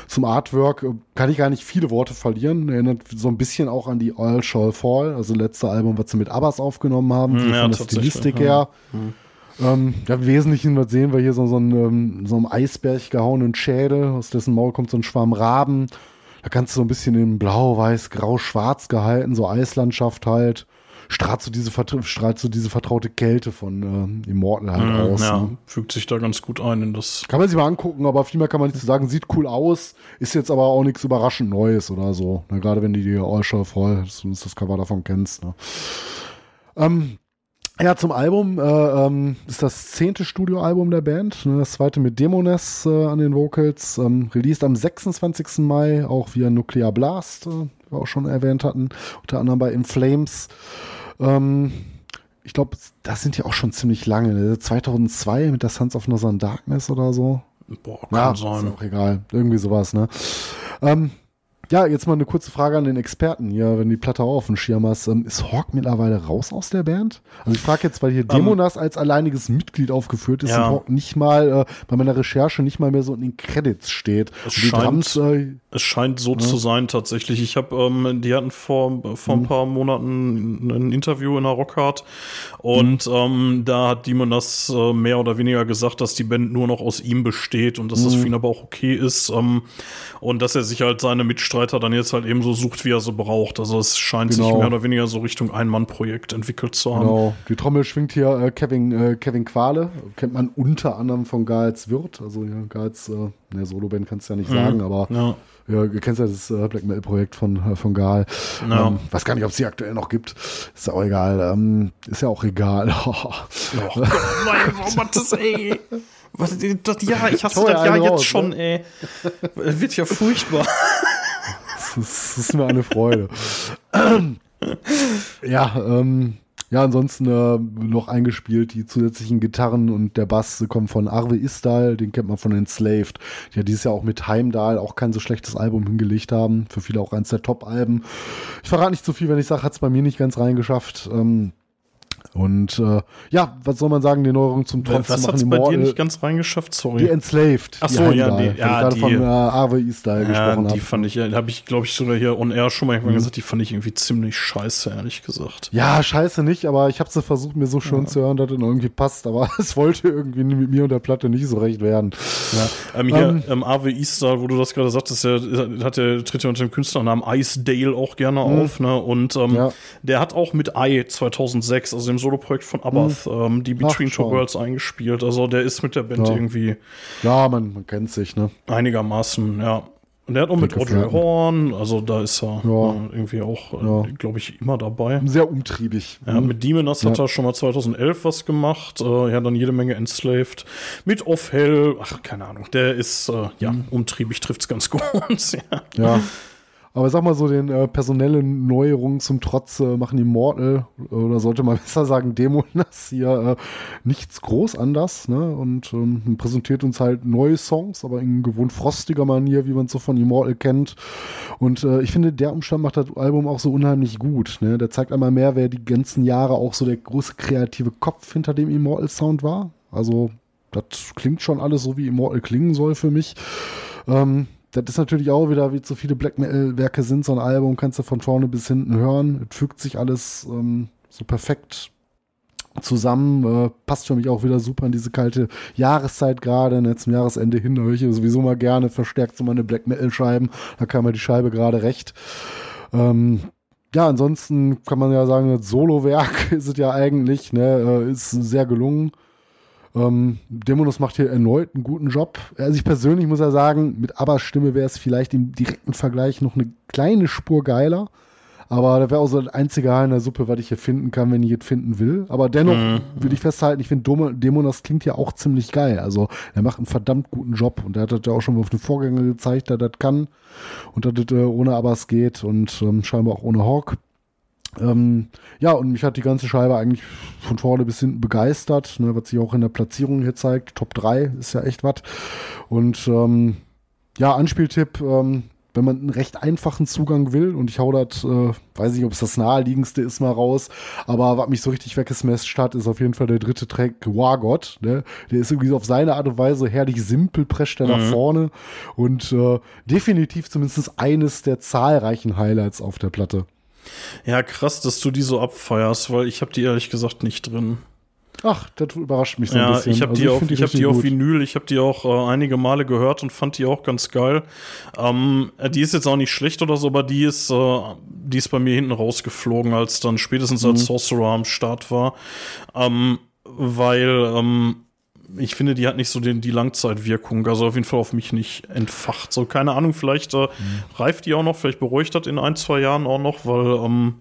Zum Artwork äh, kann ich gar nicht viele Worte verlieren, erinnert so ein bisschen auch an die All Shall Fall, also letzte Album, was sie mit Abbas aufgenommen haben, so
Hm, ja,
von der Stilistik
ja.
her.
Hm.
Ähm, ja, Im Wesentlichen, was sehen wir hier, so, so, einen, ähm, so einen Eisberg gehauenen Schädel, aus dessen Maul kommt so ein Schwarm Raben. Da kannst du so ein bisschen in blau, weiß, grau, schwarz gehalten, so Eislandschaft halt. Strahlt so diese, strahlt so diese vertraute Kälte von ähm, Immortal halt aus.
ja,
Ne?
fügt sich da ganz gut ein in das.
Kann man sich mal angucken, aber viel mehr kann man nicht zu sagen. Sieht cool aus, ist jetzt aber auch nichts überraschend Neues oder so. Ne? Gerade wenn du die All Shall Fall, zumindest das Cover davon kennst. Ne? Ähm, ja, zum Album äh, ähm, ist das zehnte Studioalbum der Band. Ne? Das zweite mit Demoness äh, an den Vocals. Ähm, released am 26. Mai, auch via Nuclear Blast, äh, wie wir auch schon erwähnt hatten. Unter anderem bei In Flames. Ähm, ich glaube, das sind ja auch schon ziemlich lange. Ne? 2002 mit der Sons of Northern Darkness oder so.
Boah, kann
Ja, ist
sein.
auch egal. Irgendwie sowas, ne? Ähm, ja, jetzt mal eine kurze Frage an den Experten hier, wenn die Platte auch auf dem Schirm hast. Ähm, ist Hawk mittlerweile raus aus der Band? Also ich frage jetzt, weil hier Demonas als alleiniges Mitglied aufgeführt ist
Ähm, ja.
und Hawk nicht mal äh, bei meiner Recherche nicht mal mehr so in den Credits steht.
Es scheint-
Drums, äh,
Es scheint so zu sein tatsächlich. Ich habe, ähm, die hatten vor, vor
Mhm.
ein paar Monaten ein Interview in der Rockhard und
Mhm.
ähm, da hat Demonas äh, mehr oder weniger gesagt, dass die Band nur noch aus ihm besteht und dass das
Mhm.
für ihn aber auch okay ist ähm, und dass er sich halt seine Mitstreiter Ghostwriter dann jetzt halt eben so sucht, wie er sie braucht. Also es scheint
Genau.
sich mehr oder weniger so Richtung Ein-Mann-Projekt entwickelt zu haben.
Genau. Die Trommel schwingt hier äh, Kevin, äh, Kevin Quale. Kennt man unter anderem von Gals Wirt. Also ja, Gals, äh, ne, Soloband kannst du ja nicht sagen, aber
Mhm. Ja.
ja, du kennst ja das äh, Black Metal Projekt von, äh, von Gal.
Ja.
Ähm, weiß gar nicht, ob es die aktuell noch gibt. Ist ja auch egal. Ähm, ist ja auch egal.
Oh Gott, mein, oh Mattes, ey. Was, das, ja, ich hasse
ja
das ja jetzt
raus,
schon,
ne?
ey. Wird ja furchtbar.
Das ist, mir eine Freude. ja, ähm, ja, ansonsten äh, noch eingespielt die zusätzlichen Gitarren und der Bass kommen von Arve Isdal, den kennt man von Enslaved, die ja dieses Jahr auch mit Heimdall auch kein so schlechtes Album hingelegt haben. Für viele auch eins der Top-Alben. Ich verrate nicht zu viel, wenn ich sage, hat es bei mir nicht ganz reingeschafft. Ähm, und äh, ja, was soll man sagen, die Neuerung zum Trotz
Was
machen
hat's
die
bei dir nicht ganz reingeschafft?
die
Sorry.
Enslaved.
Ach so, ja, die- ja,
ich gerade
die-
von äh, Arve Isdal
Ja,
gesprochen
die
habe.
fand ich, habe ich, glaube ich, sogar hier on air schon mal irgendwann gesagt, die fand ich irgendwie ziemlich scheiße, ehrlich gesagt.
Ja, scheiße nicht, aber ich habe sie versucht, mir so schön zu hören, dass es irgendwie passt, aber es wollte irgendwie mit mir und der Platte nicht so recht werden.
Ähm, hier,
Ähm,
ähm, Ave Easter, wo du das gerade sagtest, der, hat der tritt ja unter dem Künstlernamen Icedale auch gerne auf, ne? Und ähm,
Mhm. Ja.
der hat auch mit I 2006, also dem Soloprojekt von Abath, ähm, die Between
Ach,
Two. Worlds eingespielt. Also der ist mit der Band
Ja.
irgendwie
Ja, man, man kennt sich, ne?
einigermaßen, ja. Und der hat auch mit Audrey. Horn, also da ist er
Ja.
äh, irgendwie auch,
Ja.
äh, glaube ich, immer dabei.
Sehr umtriebig.
Ja, mit Demoness hat
Ja.
er schon mal 2011 was gemacht. Äh, ja, dann jede Menge Enslaved. Mit Off Hell, ach, keine Ahnung. Der ist, äh, ja,
Mhm.
umtriebig trifft's ganz gut. ja.
Aber sag mal so, den äh, personellen Neuerungen zum Trotz äh, machen die Mortal, äh, oder sollte man besser sagen, Demonas hier äh, nichts groß anders, ne? Und ähm, präsentiert uns halt neue Songs, aber in gewohnt frostiger Manier, wie man es so von Immortal kennt. Und äh, ich finde, der Umstand macht das Album auch so unheimlich gut. Ne? Der zeigt einmal mehr, wer die ganzen Jahre auch so der große kreative Kopf hinter dem Immortal-Sound war. Also, das klingt schon alles so, wie Immortal klingen soll für mich. Ähm, das ist natürlich auch wieder, wie zu viele Black Metal-Werke sind, so ein Album kannst du von vorne bis hinten hören. Es fügt sich alles ähm, so perfekt zusammen. Äh, passt für mich auch wieder super in diese kalte Jahreszeit gerade, ne, zum Jahresende hin. Höre ich sowieso mal gerne verstärkt so meine Black Metal-Scheiben. Da kam mir die Scheibe gerade recht. Ähm, ja, ansonsten kann man ja sagen, das Solo-Werk ist es ja eigentlich, ne, äh, ist sehr gelungen. Ähm, Demonos macht hier erneut einen guten Job. Also ich persönlich muss ja sagen, mit Abbas Stimme wäre es vielleicht im direkten Vergleich noch eine kleine Spur geiler. Aber das wäre auch so das einzige Haar in der Suppe, was ich hier finden kann, wenn ich es finden will. Aber dennoch würde ich festhalten, ich finde Demonos klingt ja auch ziemlich geil. Also er macht einen verdammt guten Job und er hat das ja auch schon auf den Vorgänger gezeigt, dass er das kann und dass das äh, ohne Abbas geht und ähm, scheinbar auch ohne Hawk. Ähm, ja, und mich hat die ganze Scheibe eigentlich von vorne bis hinten begeistert, ne, was sich auch in der Platzierung hier zeigt. Top 3 ist ja echt was. Und ähm, ja, Anspieltipp, ähm, wenn man einen recht einfachen Zugang will, und ich hau das, äh, weiß nicht, ob es das naheliegendste ist, mal raus, aber was mich so richtig weggesmashed hat, ist auf jeden Fall der dritte Track Wargott. Ne? Der ist irgendwie so auf seine Art und Weise herrlich simpel, prescht er nach vorne und äh, definitiv zumindest eines der zahlreichen Highlights auf der Platte.
Ja, krass, dass du die so abfeierst, weil ich habe die ehrlich gesagt nicht drin.
Ach, das überrascht mich so ein
Ja,
bisschen.
ich habe
Also
die, auf,
find
ich hab die auf. Vinyl, ich habe die auch äh, einige Male gehört und fand die auch ganz geil. Ähm, äh, die ist jetzt auch nicht schlecht oder so, aber die ist, äh, die ist bei mir hinten rausgeflogen, als dann spätestens
Mhm.
als Sorcerer am Start war. Ähm, weil ähm, ich finde, die hat nicht so den, die Langzeitwirkung, also auf jeden Fall auf mich nicht entfacht. So, keine Ahnung, vielleicht äh,
Mhm.
reift die auch noch, vielleicht beruhigt das in ein, zwei Jahren auch noch, weil ähm,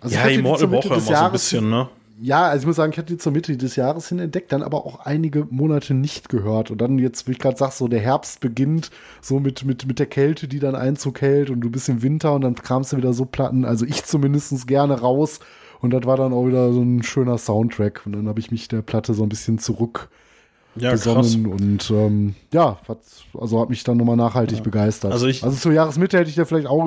Also
ja, Immortal braucht ja
des
immer so ein
Jahres-
bisschen, ne?
Ja, also ich muss sagen, ich hatte die zur Mitte des Jahres hin entdeckt, dann aber auch einige Monate nicht gehört. Und dann jetzt, wie ich gerade sag, so der Herbst beginnt so mit, mit, mit der Kälte, die dann Einzug hält und du bist im Winter und dann kramst du wieder so Platten, also ich zumindest gerne raus. Und das war dann auch wieder so ein schöner Soundtrack. Und dann habe ich mich der Platte so ein bisschen zurück
Ja,
besonnen und ähm, ja, hat, also hat mich dann nochmal nachhaltig begeistert.
Also ich-
also zur Jahresmitte hätte ich ja vielleicht auch,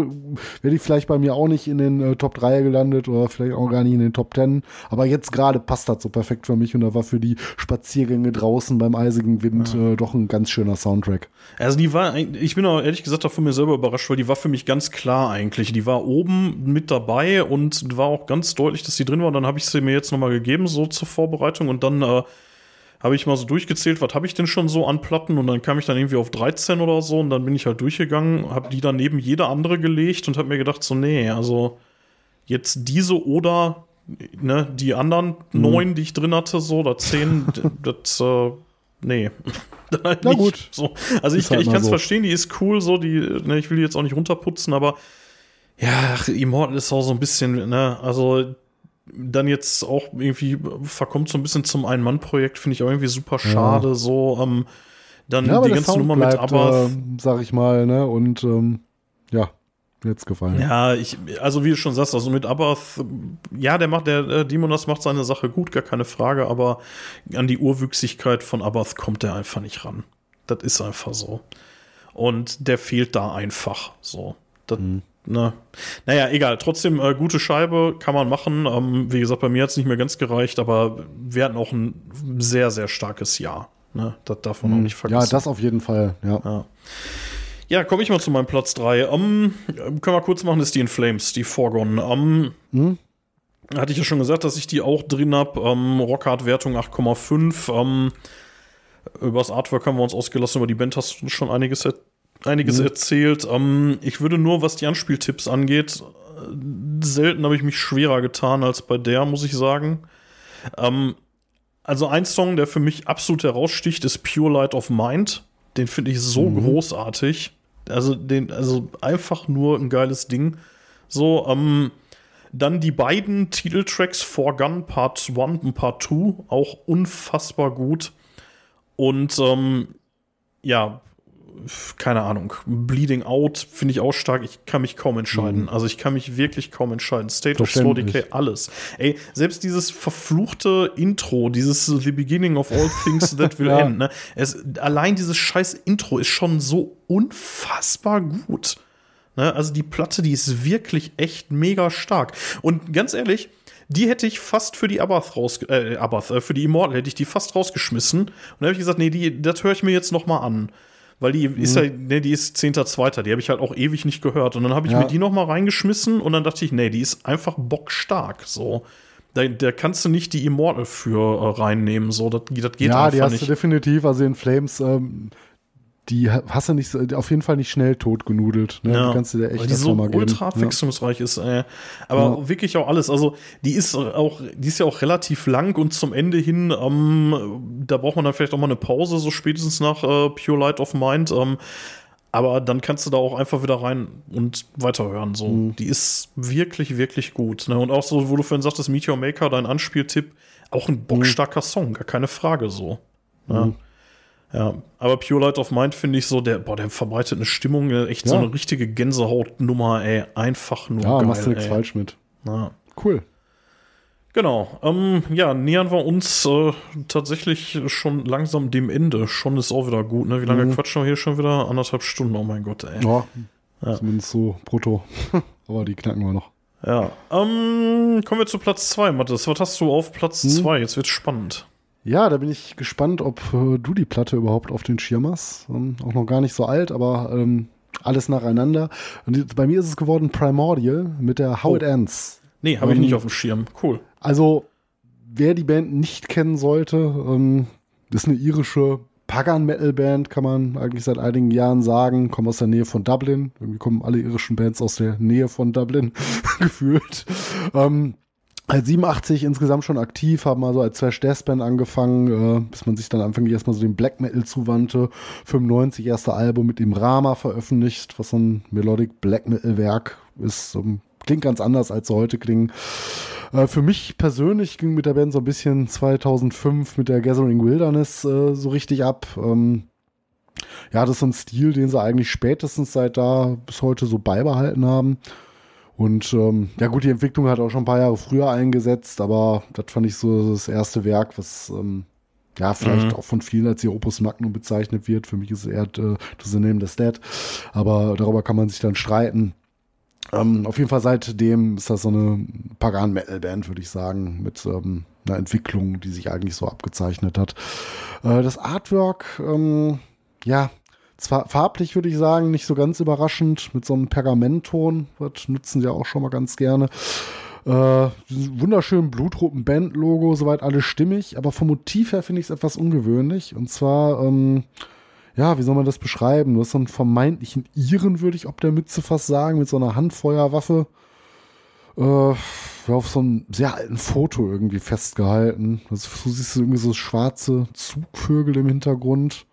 wäre ich vielleicht bei mir auch nicht in den äh, Top 3 gelandet oder vielleicht auch gar nicht in den Top 10. Aber jetzt gerade passt das so perfekt für mich und da war für die Spaziergänge draußen beim eisigen Wind äh, doch ein ganz schöner Soundtrack.
Also die war, ich bin auch ehrlich gesagt auch von mir selber überrascht, weil die war für mich ganz klar eigentlich. Die war oben mit dabei und war auch ganz deutlich, dass die drin war. Und dann habe ich sie mir jetzt nochmal gegeben, so zur Vorbereitung. Und dann äh, habe ich mal so durchgezählt, was habe ich denn schon so an Platten und dann kam ich dann irgendwie auf 13 oder so und dann bin ich halt durchgegangen, habe die daneben jede andere gelegt und habe mir gedacht so, nee, also jetzt diese oder ne, die anderen
Mhm.
neun, die ich drin hatte, so, oder zehn, das, äh, nee. Dann halt
Na
nicht.
gut.
So. Also ich,
Ist halt
ich kann es
so.
verstehen, die ist cool, so, die, ne, ich will die jetzt auch nicht runterputzen, aber ja, ach, Immortal ist auch so ein bisschen, ne, also dann jetzt auch irgendwie verkommt so ein bisschen zum Ein-Mann-Projekt, finde ich auch irgendwie super schade, so, ähm, dann
Ja, aber
die ganze
Sound
Nummer
bleibt,
mit Abath.
äh, sag ich mal, ne? Und ähm, ja, mir hat's gefallen.
Ja, ich, also wie du schon sagst, also mit Abath, ja, der macht, der äh, Demonas macht seine Sache gut, gar keine Frage, aber an die Urwüchsigkeit von Abath kommt er einfach nicht ran. Das ist einfach so. Und der fehlt da einfach so. Das, ne. Naja, egal, trotzdem äh, gute Scheibe kann man machen. Ähm, wie gesagt, bei mir hat es nicht mehr ganz gereicht, aber wir hatten auch ein sehr, sehr starkes Jahr. Ne? Das darf man auch nicht vergessen.
Ja, das auf jeden Fall, ja.
Ja. Ja, komme ich mal zu meinem Platz 3. Ähm, können wir kurz machen, ist die In Flames, die Forgone. Ähm, Hatte ich ja schon gesagt, dass ich die auch drin habe. Ähm, Rockhard-Wertung 8,5. Ähm, über das Artwork haben wir uns ausgelassen, über die Band hast du schon einiges, einiges erzählt. Ähm, ich würde nur, was die Anspieltipps angeht, äh, selten habe ich mich schwerer getan als bei der, muss ich sagen. Ähm, also ein Song, der für mich absolut heraussticht, ist Pure Light of Mind. Den finde ich so großartig. Also, den, also einfach nur ein geiles Ding. So, ähm, dann die beiden Titeltracks For Gun Part 1 und Part 2, auch unfassbar gut. Und ähm, ja, keine Ahnung, Bleeding Out finde ich auch stark. Ich kann mich kaum entscheiden. Also ich kann mich wirklich kaum entscheiden. State of Slow. Decay, alles. Ey, selbst dieses verfluchte Intro, dieses The Beginning of All Things That Will
Ja.
End, ne? Es, allein dieses scheiß Intro ist schon so unfassbar gut. Ne? Also die Platte, die ist wirklich echt mega stark. Und ganz ehrlich, die hätte ich fast für die Abath raus, äh, Abath, äh, für die Immortal hätte ich die fast rausgeschmissen. Und dann habe ich gesagt, nee, die, das höre ich mir jetzt noch mal an. Weil die ist ja, ne, die ist 10.2., die habe ich halt auch ewig nicht gehört. Und dann habe ich
Ja.
mir die noch mal reingeschmissen und dann dachte ich, nee, die ist einfach bockstark. So. Da, da kannst du nicht die Immortal für äh, reinnehmen. So, das, das geht
ja,
einfach
die hast
nicht.
du definitiv. Also in Flames, ähm, die ha- hast du nicht, auf jeden Fall nicht schnell totgenudelt. Ne? Die kannst du dir echt
die so
geben.
ultra
Ja.
abwechslungsreich ist. Äh, aber
Ja.
wirklich auch alles. Also die ist auch, die ist ja auch relativ lang und zum Ende hin, ähm, da braucht man dann vielleicht auch mal eine Pause, so spätestens nach äh, Pure Light of Mind. Ähm, aber dann kannst du da auch einfach wieder rein und weiterhören. So,
Mhm.
die ist wirklich, wirklich gut. Ne? Und auch so, wo du vorhin sagtest, Meteor Maker, dein Anspieltipp, auch ein bockstarker Song, gar keine Frage so. Ja.
Mhm.
Ja, aber Pure Light of Mind finde ich so, der, boah, der verbreitet eine Stimmung, äh, echt so
Ja.
eine richtige Gänsehautnummer, ey. Einfach nur
Ja,
geil.
machst du nichts falsch mit.
Ja.
Cool.
Genau. Ähm, ja, nähern wir uns äh, tatsächlich schon langsam dem Ende. Schon ist auch wieder gut, ne? Wie lange quatschen wir hier schon wieder? Anderthalb Stunden, oh mein Gott, ey.
Mhm. Ja, zumindest so brutto. Aber die knacken wir noch.
Ja. Ähm, kommen wir zu Platz zwei, Mathis. Was hast du auf Platz
Hm?
zwei? Jetzt wird's spannend.
Ja, da bin ich gespannt, ob äh, du die Platte überhaupt auf den Schirm hast. Ähm, auch noch gar nicht so alt, aber ähm, alles nacheinander. Und bei mir ist es geworden Primordial mit der How
Oh.
It Ends.
Nee, habe ich
Ähm,
nicht auf dem Schirm. Cool.
Also, wer die Band nicht kennen sollte, ähm, ist eine irische Pagan-Metal-Band, kann man eigentlich seit einigen Jahren sagen. Kommen aus der Nähe von Dublin. Irgendwie kommen alle irischen Bands aus der Nähe von Dublin gefühlt. Ähm, als 87 insgesamt schon aktiv, haben also als Thrash Death Band angefangen, äh, bis man sich dann anfänglich erstmal so dem Black Metal zuwandte. 95 erste Album mit dem Rama veröffentlicht, was so ein Melodic Black Metal Werk ist. Ähm, klingt ganz anders als sie heute klingen. Äh, für mich persönlich ging mit der Band so ein bisschen 2005 mit der Gathering Wilderness äh, so richtig ab. Ähm, ja, das ist so ein Stil, den sie eigentlich spätestens seit da bis heute so beibehalten haben. Und ähm, ja gut, die Entwicklung hat auch schon ein paar Jahre früher eingesetzt, aber das fand ich so das erste Werk, was ähm, ja vielleicht
Mhm.
auch von vielen als ihr Opus Magnum bezeichnet wird. Für mich ist es eher äh, the Name the Dead, aber darüber kann man sich dann streiten. Ähm, auf jeden Fall seitdem ist das so eine Pagan-Metal-Band, würde ich sagen, mit ähm, einer Entwicklung, die sich eigentlich so abgezeichnet hat. Äh, das Artwork, ähm, ja, zwar farblich würde ich sagen, nicht so ganz überraschend, mit so einem Pergamentton, das nutzen sie auch schon mal ganz gerne. Äh, Äh, wunderschön blutroten Band-Logo, soweit alles stimmig, aber vom Motiv her finde ich es etwas ungewöhnlich. Und zwar, ähm, ja, wie soll man das beschreiben? Du hast so einen vermeintlichen Iren, würde ich ob der Mütze fast sagen, mit so einer Handfeuerwaffe. Äh, auf so einem sehr alten Foto irgendwie festgehalten. Also, du siehst irgendwie so schwarze Zugvögel im Hintergrund.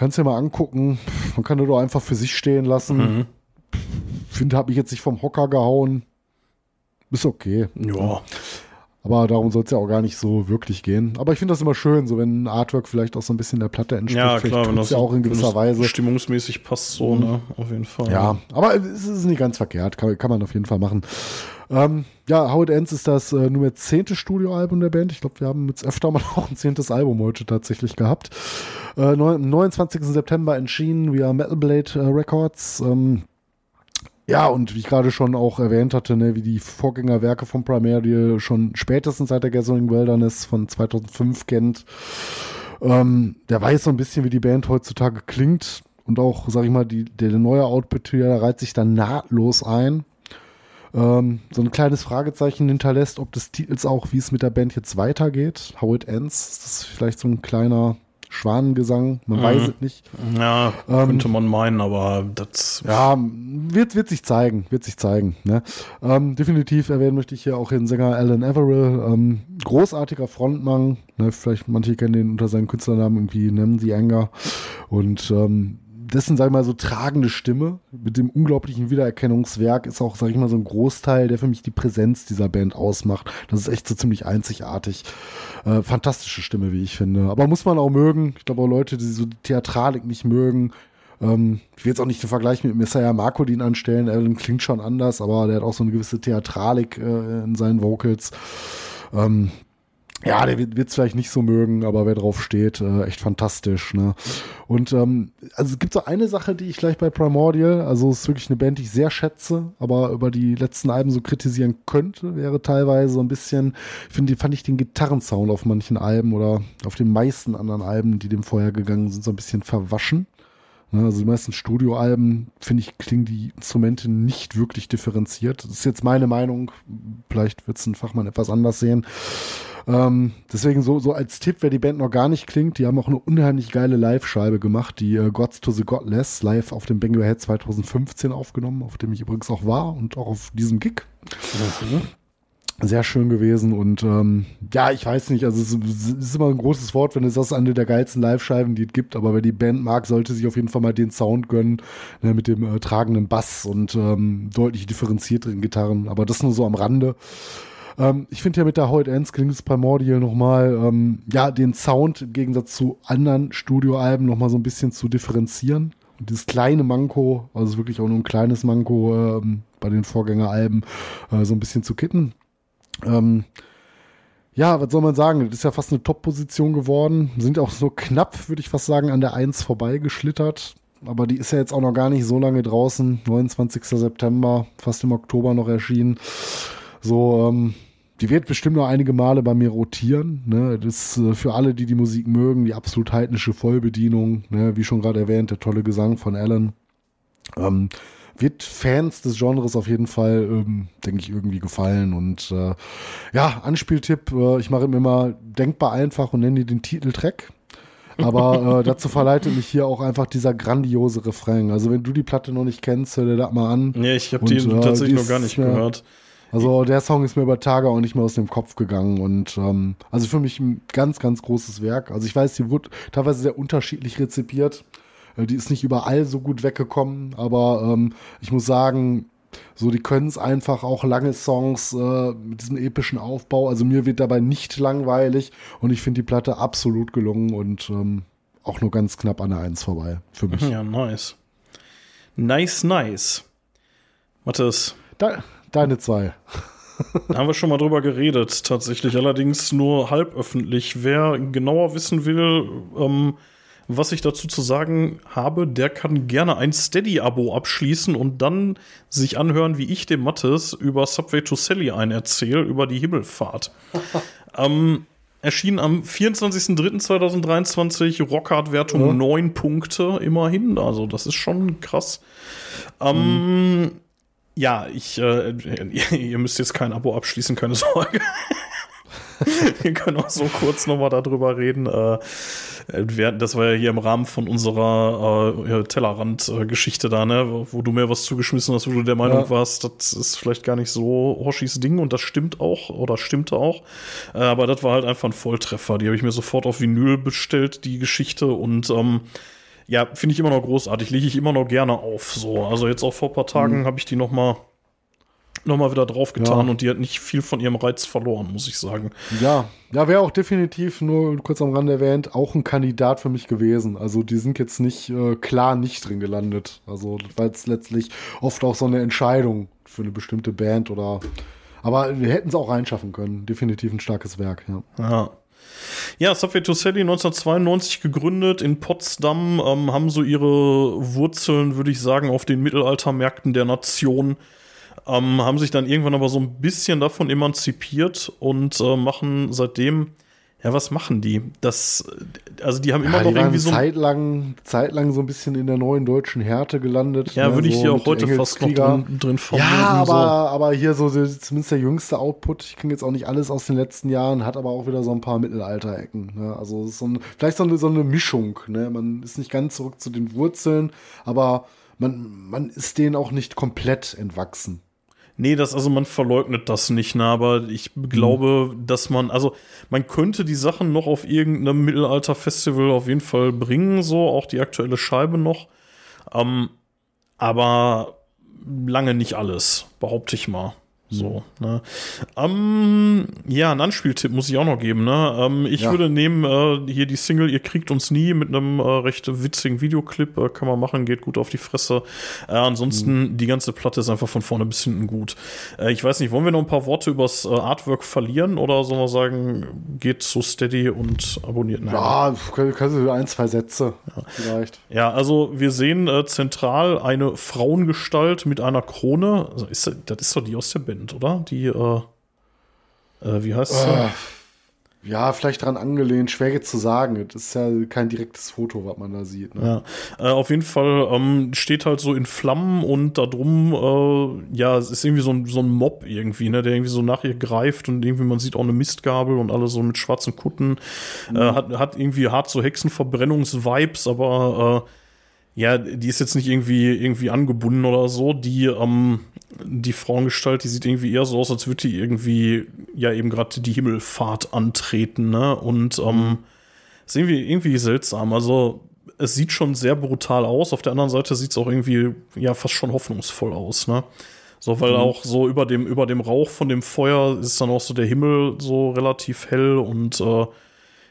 Kannst dir mal angucken. Man kann das doch einfach für sich stehen lassen.
Mhm.
Finde, habe ich jetzt nicht vom Hocker gehauen. Ist okay.
Ja.
Aber darum soll es ja auch gar nicht so wirklich gehen. Aber ich finde das immer schön, so wenn ein Artwork vielleicht auch so ein bisschen der Platte entspricht.
Ja, klar, wenn das
ja auch in gewisser Weise.
stimmungsmäßig passt so, ne? Auf jeden Fall.
Ja, aber es ist nicht ganz verkehrt. Kann, kann man auf jeden Fall machen. Ähm, ja, How It Ends ist das äh, nur das zehnte Studioalbum der Band. Ich glaube, wir haben jetzt öfter mal auch ein zehntes Album heute tatsächlich gehabt. Äh, neun- 29. September erschienen via Metal Blade äh, Records. Ähm, ja, und wie ich gerade schon auch erwähnt hatte, ne, wie die Vorgängerwerke von Primordial schon spätestens seit der Gasoline Wilderness von 2005 kennt, ähm, der weiß so ein bisschen, wie die Band heutzutage klingt. Und auch, sag ich mal, die, der neue Output hier, reiht sich dann nahtlos ein. Ähm, so ein kleines Fragezeichen hinterlässt, ob des Titels auch, wie es mit der Band jetzt weitergeht. How it ends. Ist das vielleicht so ein kleiner Schwanengesang? Man
Mhm.
weiß es nicht.
Ja,
Ähm,
könnte man meinen, aber das.
Ja, wird, wird sich zeigen, wird sich zeigen. Ne? Ähm, definitiv erwähnen möchte ich hier auch den Sänger Alan Averill. Ähm, großartiger Frontmann. Ne? Vielleicht manche kennen den unter seinem Künstlernamen irgendwie Nem the Anger. Und ähm, dessen, sag ich mal, so tragende Stimme mit dem unglaublichen Wiedererkennungswerk ist auch, sag ich mal, so ein Großteil, der für mich die Präsenz dieser Band ausmacht. Das ist echt so ziemlich einzigartig. Äh, fantastische Stimme, wie ich finde. Aber muss man auch mögen. Ich glaube auch Leute, die so die Theatralik nicht mögen, ähm, ich will jetzt auch nicht den Vergleich mit Messiah Markodin anstellen, Alan klingt schon anders, aber der hat auch so eine gewisse Theatralik äh, in seinen Vocals. Ähm, ja, der wird es vielleicht nicht so mögen, aber wer drauf steht, äh, echt fantastisch. Ne? Und ähm, also es gibt so eine Sache, die ich gleich bei Primordial, also es ist wirklich eine Band, die ich sehr schätze, aber über die letzten Alben so kritisieren könnte, wäre teilweise so ein bisschen, finde, fand ich den Gitarrensound auf manchen Alben oder auf den meisten anderen Alben, die dem vorher gegangen sind, so ein bisschen verwaschen. Ne, Also die meisten Studioalben, finde ich, klingen die Instrumente nicht wirklich differenziert. Das ist jetzt meine Meinung. Vielleicht wird es ein Fachmann etwas anders sehen. Ähm, deswegen so, so als Tipp, wer die Band noch gar nicht klingt, die haben auch eine unheimlich geile Live-Scheibe gemacht, die äh, Gods to the Godless live auf dem Bang Your Head 2015 aufgenommen, auf dem ich übrigens auch war und auch auf diesem Gig. Sehr schön gewesen und ähm, ja, ich weiß nicht, also es ist, es ist immer ein großes Wort, wenn es das eine der geilsten Live-Scheiben, die es gibt, aber wer die Band mag, sollte sich auf jeden Fall mal den Sound gönnen, ne, mit dem äh, tragenden Bass und ähm, deutlich differenzierteren Gitarren, aber das nur so am Rande. Ähm, ich finde ja mit der How It Ends klingt es Primordial nochmal, ähm, ja, den Sound im Gegensatz zu anderen Studioalben nochmal so ein bisschen zu differenzieren. Und dieses kleine Manko, also wirklich auch nur ein kleines Manko ähm, bei den Vorgängeralben, äh, so ein bisschen zu kitten. Ähm, ja, was soll man sagen? Das ist ja fast eine Top-Position geworden. Sind auch so knapp, würde ich fast sagen, an der 1 vorbeigeschlittert. Aber die ist ja jetzt auch noch gar nicht so lange draußen. 29. September, fast im Oktober noch erschienen. So, ähm, die wird bestimmt noch einige Male bei mir rotieren. Ne? Das ist äh, für alle, die die Musik mögen, die absolut heidnische Vollbedienung. Ne? Wie schon gerade erwähnt, der tolle Gesang von Alan. Ähm, wird Fans des Genres auf jeden Fall, ähm, denke ich, irgendwie gefallen. Und äh, ja, Anspieltipp, äh, ich mache ihm immer denkbar einfach und nenne den Titeltrack. Aber äh, dazu verleitet mich hier auch einfach dieser grandiose Refrain. Also wenn du die Platte noch nicht kennst, hör dir das mal an.
Nee, ich habe
Und,
die
äh,
tatsächlich
die
noch gar
ist,
nicht gehört.
Also der Song ist mir über Tage auch nicht mehr aus dem Kopf gegangen und ähm, also für mich ein ganz, ganz großes Werk. Also ich weiß, die wurde teilweise sehr unterschiedlich rezipiert. Äh, Die ist nicht überall so gut weggekommen, aber ähm, ich muss sagen, so die können es einfach auch lange Songs äh, mit diesem epischen Aufbau. Also mir wird dabei nicht langweilig und ich finde die Platte absolut gelungen und ähm, auch nur ganz knapp an der Eins vorbei für mich.
Ja, nice. Nice, nice. Mathis,
De deine zwei.
da haben wir schon mal drüber geredet, tatsächlich. Allerdings nur halb öffentlich. Wer genauer wissen will, ähm, was ich dazu zu sagen habe, der kann gerne ein Steady-Abo abschließen und dann sich anhören, wie ich dem Mattes über Subway to Sally ein erzähle, über die Himmelfahrt. ähm, erschien am 24.03.2023, Rockhard-Wertung
Ja.
9 Punkte immerhin. Also, das ist schon krass. Ähm, Ja, ich, äh, ihr müsst jetzt kein Abo abschließen, keine Sorge. Wir können auch so kurz nochmal darüber reden. Äh, das war ja hier im Rahmen von unserer äh, Tellerrand-Geschichte da, ne, wo du mir was zugeschmissen hast, wo du der Meinung ja. warst, das ist vielleicht gar nicht so Hoshis Ding und das stimmt auch oder stimmte auch. Äh, aber das war halt einfach ein Volltreffer. Die habe ich mir sofort auf Vinyl bestellt, die Geschichte und ähm, ja, finde ich immer noch großartig, lege ich immer noch gerne auf. So, also jetzt auch vor ein paar Tagen mhm. habe ich die noch mal noch mal wieder draufgetan ja. und die hat nicht viel von ihrem Reiz verloren, muss ich sagen.
Ja, ja, wäre auch definitiv nur kurz am Rande erwähnt, auch ein Kandidat für mich gewesen. Also die sind jetzt nicht äh, klar nicht drin gelandet. Also das war jetzt letztlich oft auch so eine Entscheidung für eine bestimmte Band oder aber wir hätten es auch reinschaffen können. Definitiv ein starkes Werk, ja.
Ja. Ja, Subway to Sally 1992 gegründet in Potsdam, ähm, haben so ihre Wurzeln, würde ich sagen, auf den Mittelaltermärkten der Nation. Ähm, haben sich dann irgendwann aber so ein bisschen davon emanzipiert und äh, machen seitdem ja, was machen die? Das, also die haben immer ja, noch irgendwie so.
Zeitlang, zeitlang so ein bisschen in der neuen deutschen Härte gelandet.
Ja, ne, würde ich so hier auch heute fast noch drin, drin
formulieren. Ja, aber, so. aber hier so zumindest der jüngste Output, ich kenne jetzt auch nicht alles aus den letzten Jahren, hat aber auch wieder so ein paar Mittelalter-Ecken. Ne? Also so ein, vielleicht so eine, so eine Mischung. Ne? Man ist nicht ganz zurück zu den Wurzeln, aber man, man ist denen auch nicht komplett entwachsen.
Nee, das, also man verleugnet das nicht, ne, aber ich glaube, mhm. dass man, also man könnte die Sachen noch auf irgendeinem Mittelalter-Festival auf jeden Fall bringen, so, auch die aktuelle Scheibe noch. Ähm, aber lange nicht alles, behaupte ich mal. So, ne? Ähm, ja, ein Anspieltipp muss ich auch noch geben, ne? Ähm, ich ja. würde nehmen äh, hier die Single Ihr kriegt uns nie mit einem äh, recht witzigen Videoclip, äh, kann man machen, geht gut auf die Fresse. Äh, ansonsten, mhm. die ganze Platte ist einfach von vorne bis hinten gut. Äh, ich weiß nicht, wollen wir noch ein paar Worte übers äh, Artwork verlieren oder sollen wir sagen, geht so steady und abonniert?
Nein. Ja, kannst du ein, zwei Sätze ja. vielleicht.
Ja, also wir sehen zentral eine Frauengestalt mit einer Krone. Also ist, das ist doch die aus der Band sind, oder? Die, äh, äh, wie heißt? Äh,
ja, vielleicht dran angelehnt, schwer jetzt zu sagen. Das ist ja kein direktes Foto, was man da sieht.
Ne? Ja, äh, auf jeden Fall ähm, steht halt so in Flammen und da drum, äh, ja, es ist irgendwie so ein, so ein Mob irgendwie, ne, der irgendwie so nach ihr greift und irgendwie, man sieht auch eine Mistgabel und alle so mit schwarzen Kutten. Äh, mhm. Hat, hat irgendwie hart so Hexenverbrennungs-Vibes, aber äh, ja, die ist jetzt nicht irgendwie, irgendwie angebunden oder so. Die, ähm, die Frauengestalt, die sieht irgendwie eher so aus, als würde die irgendwie, ja, eben gerade die Himmelfahrt antreten, ne? Und ähm, ist irgendwie, irgendwie seltsam. Also, es sieht schon sehr brutal aus. Auf der anderen Seite sieht es auch irgendwie, ja, fast schon hoffnungsvoll aus, ne? So, weil mhm. auch so über dem, über dem Rauch von dem Feuer ist dann auch so der Himmel so relativ hell und äh,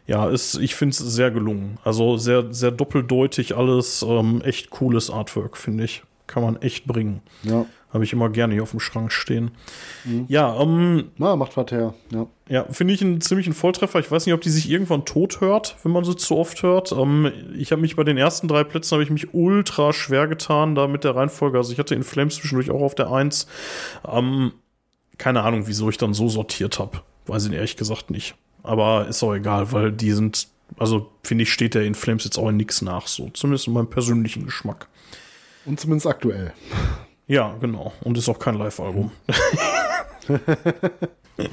ja, ist, ich finde es sehr gelungen. Also sehr, sehr doppeldeutig alles. Ähm, echt cooles Artwork, finde ich. Kann man echt bringen.
Ja.
Habe ich immer gerne hier auf dem Schrank stehen. Mhm. Ja, ähm.
Na, macht was her. Ja,
ja finde ich einen ziemlichen Volltreffer. Ich weiß nicht, ob die sich irgendwann tot hört, wenn man sie zu oft hört. Ähm, ich habe mich bei den ersten drei Plätzen habe ich mich ultra schwer getan, da mit der Reihenfolge. Also ich hatte in Flames zwischendurch auch auf der 1. Ähm, keine Ahnung, wieso ich dann so sortiert habe. Weiß ich ehrlich gesagt nicht. Aber ist auch egal, weil die sind, also finde ich, steht der in Flames jetzt auch in nichts nach, so. Zumindest in meinem persönlichen Geschmack.
Und zumindest aktuell.
Ja, genau. Und ist auch kein Live-Album. ja.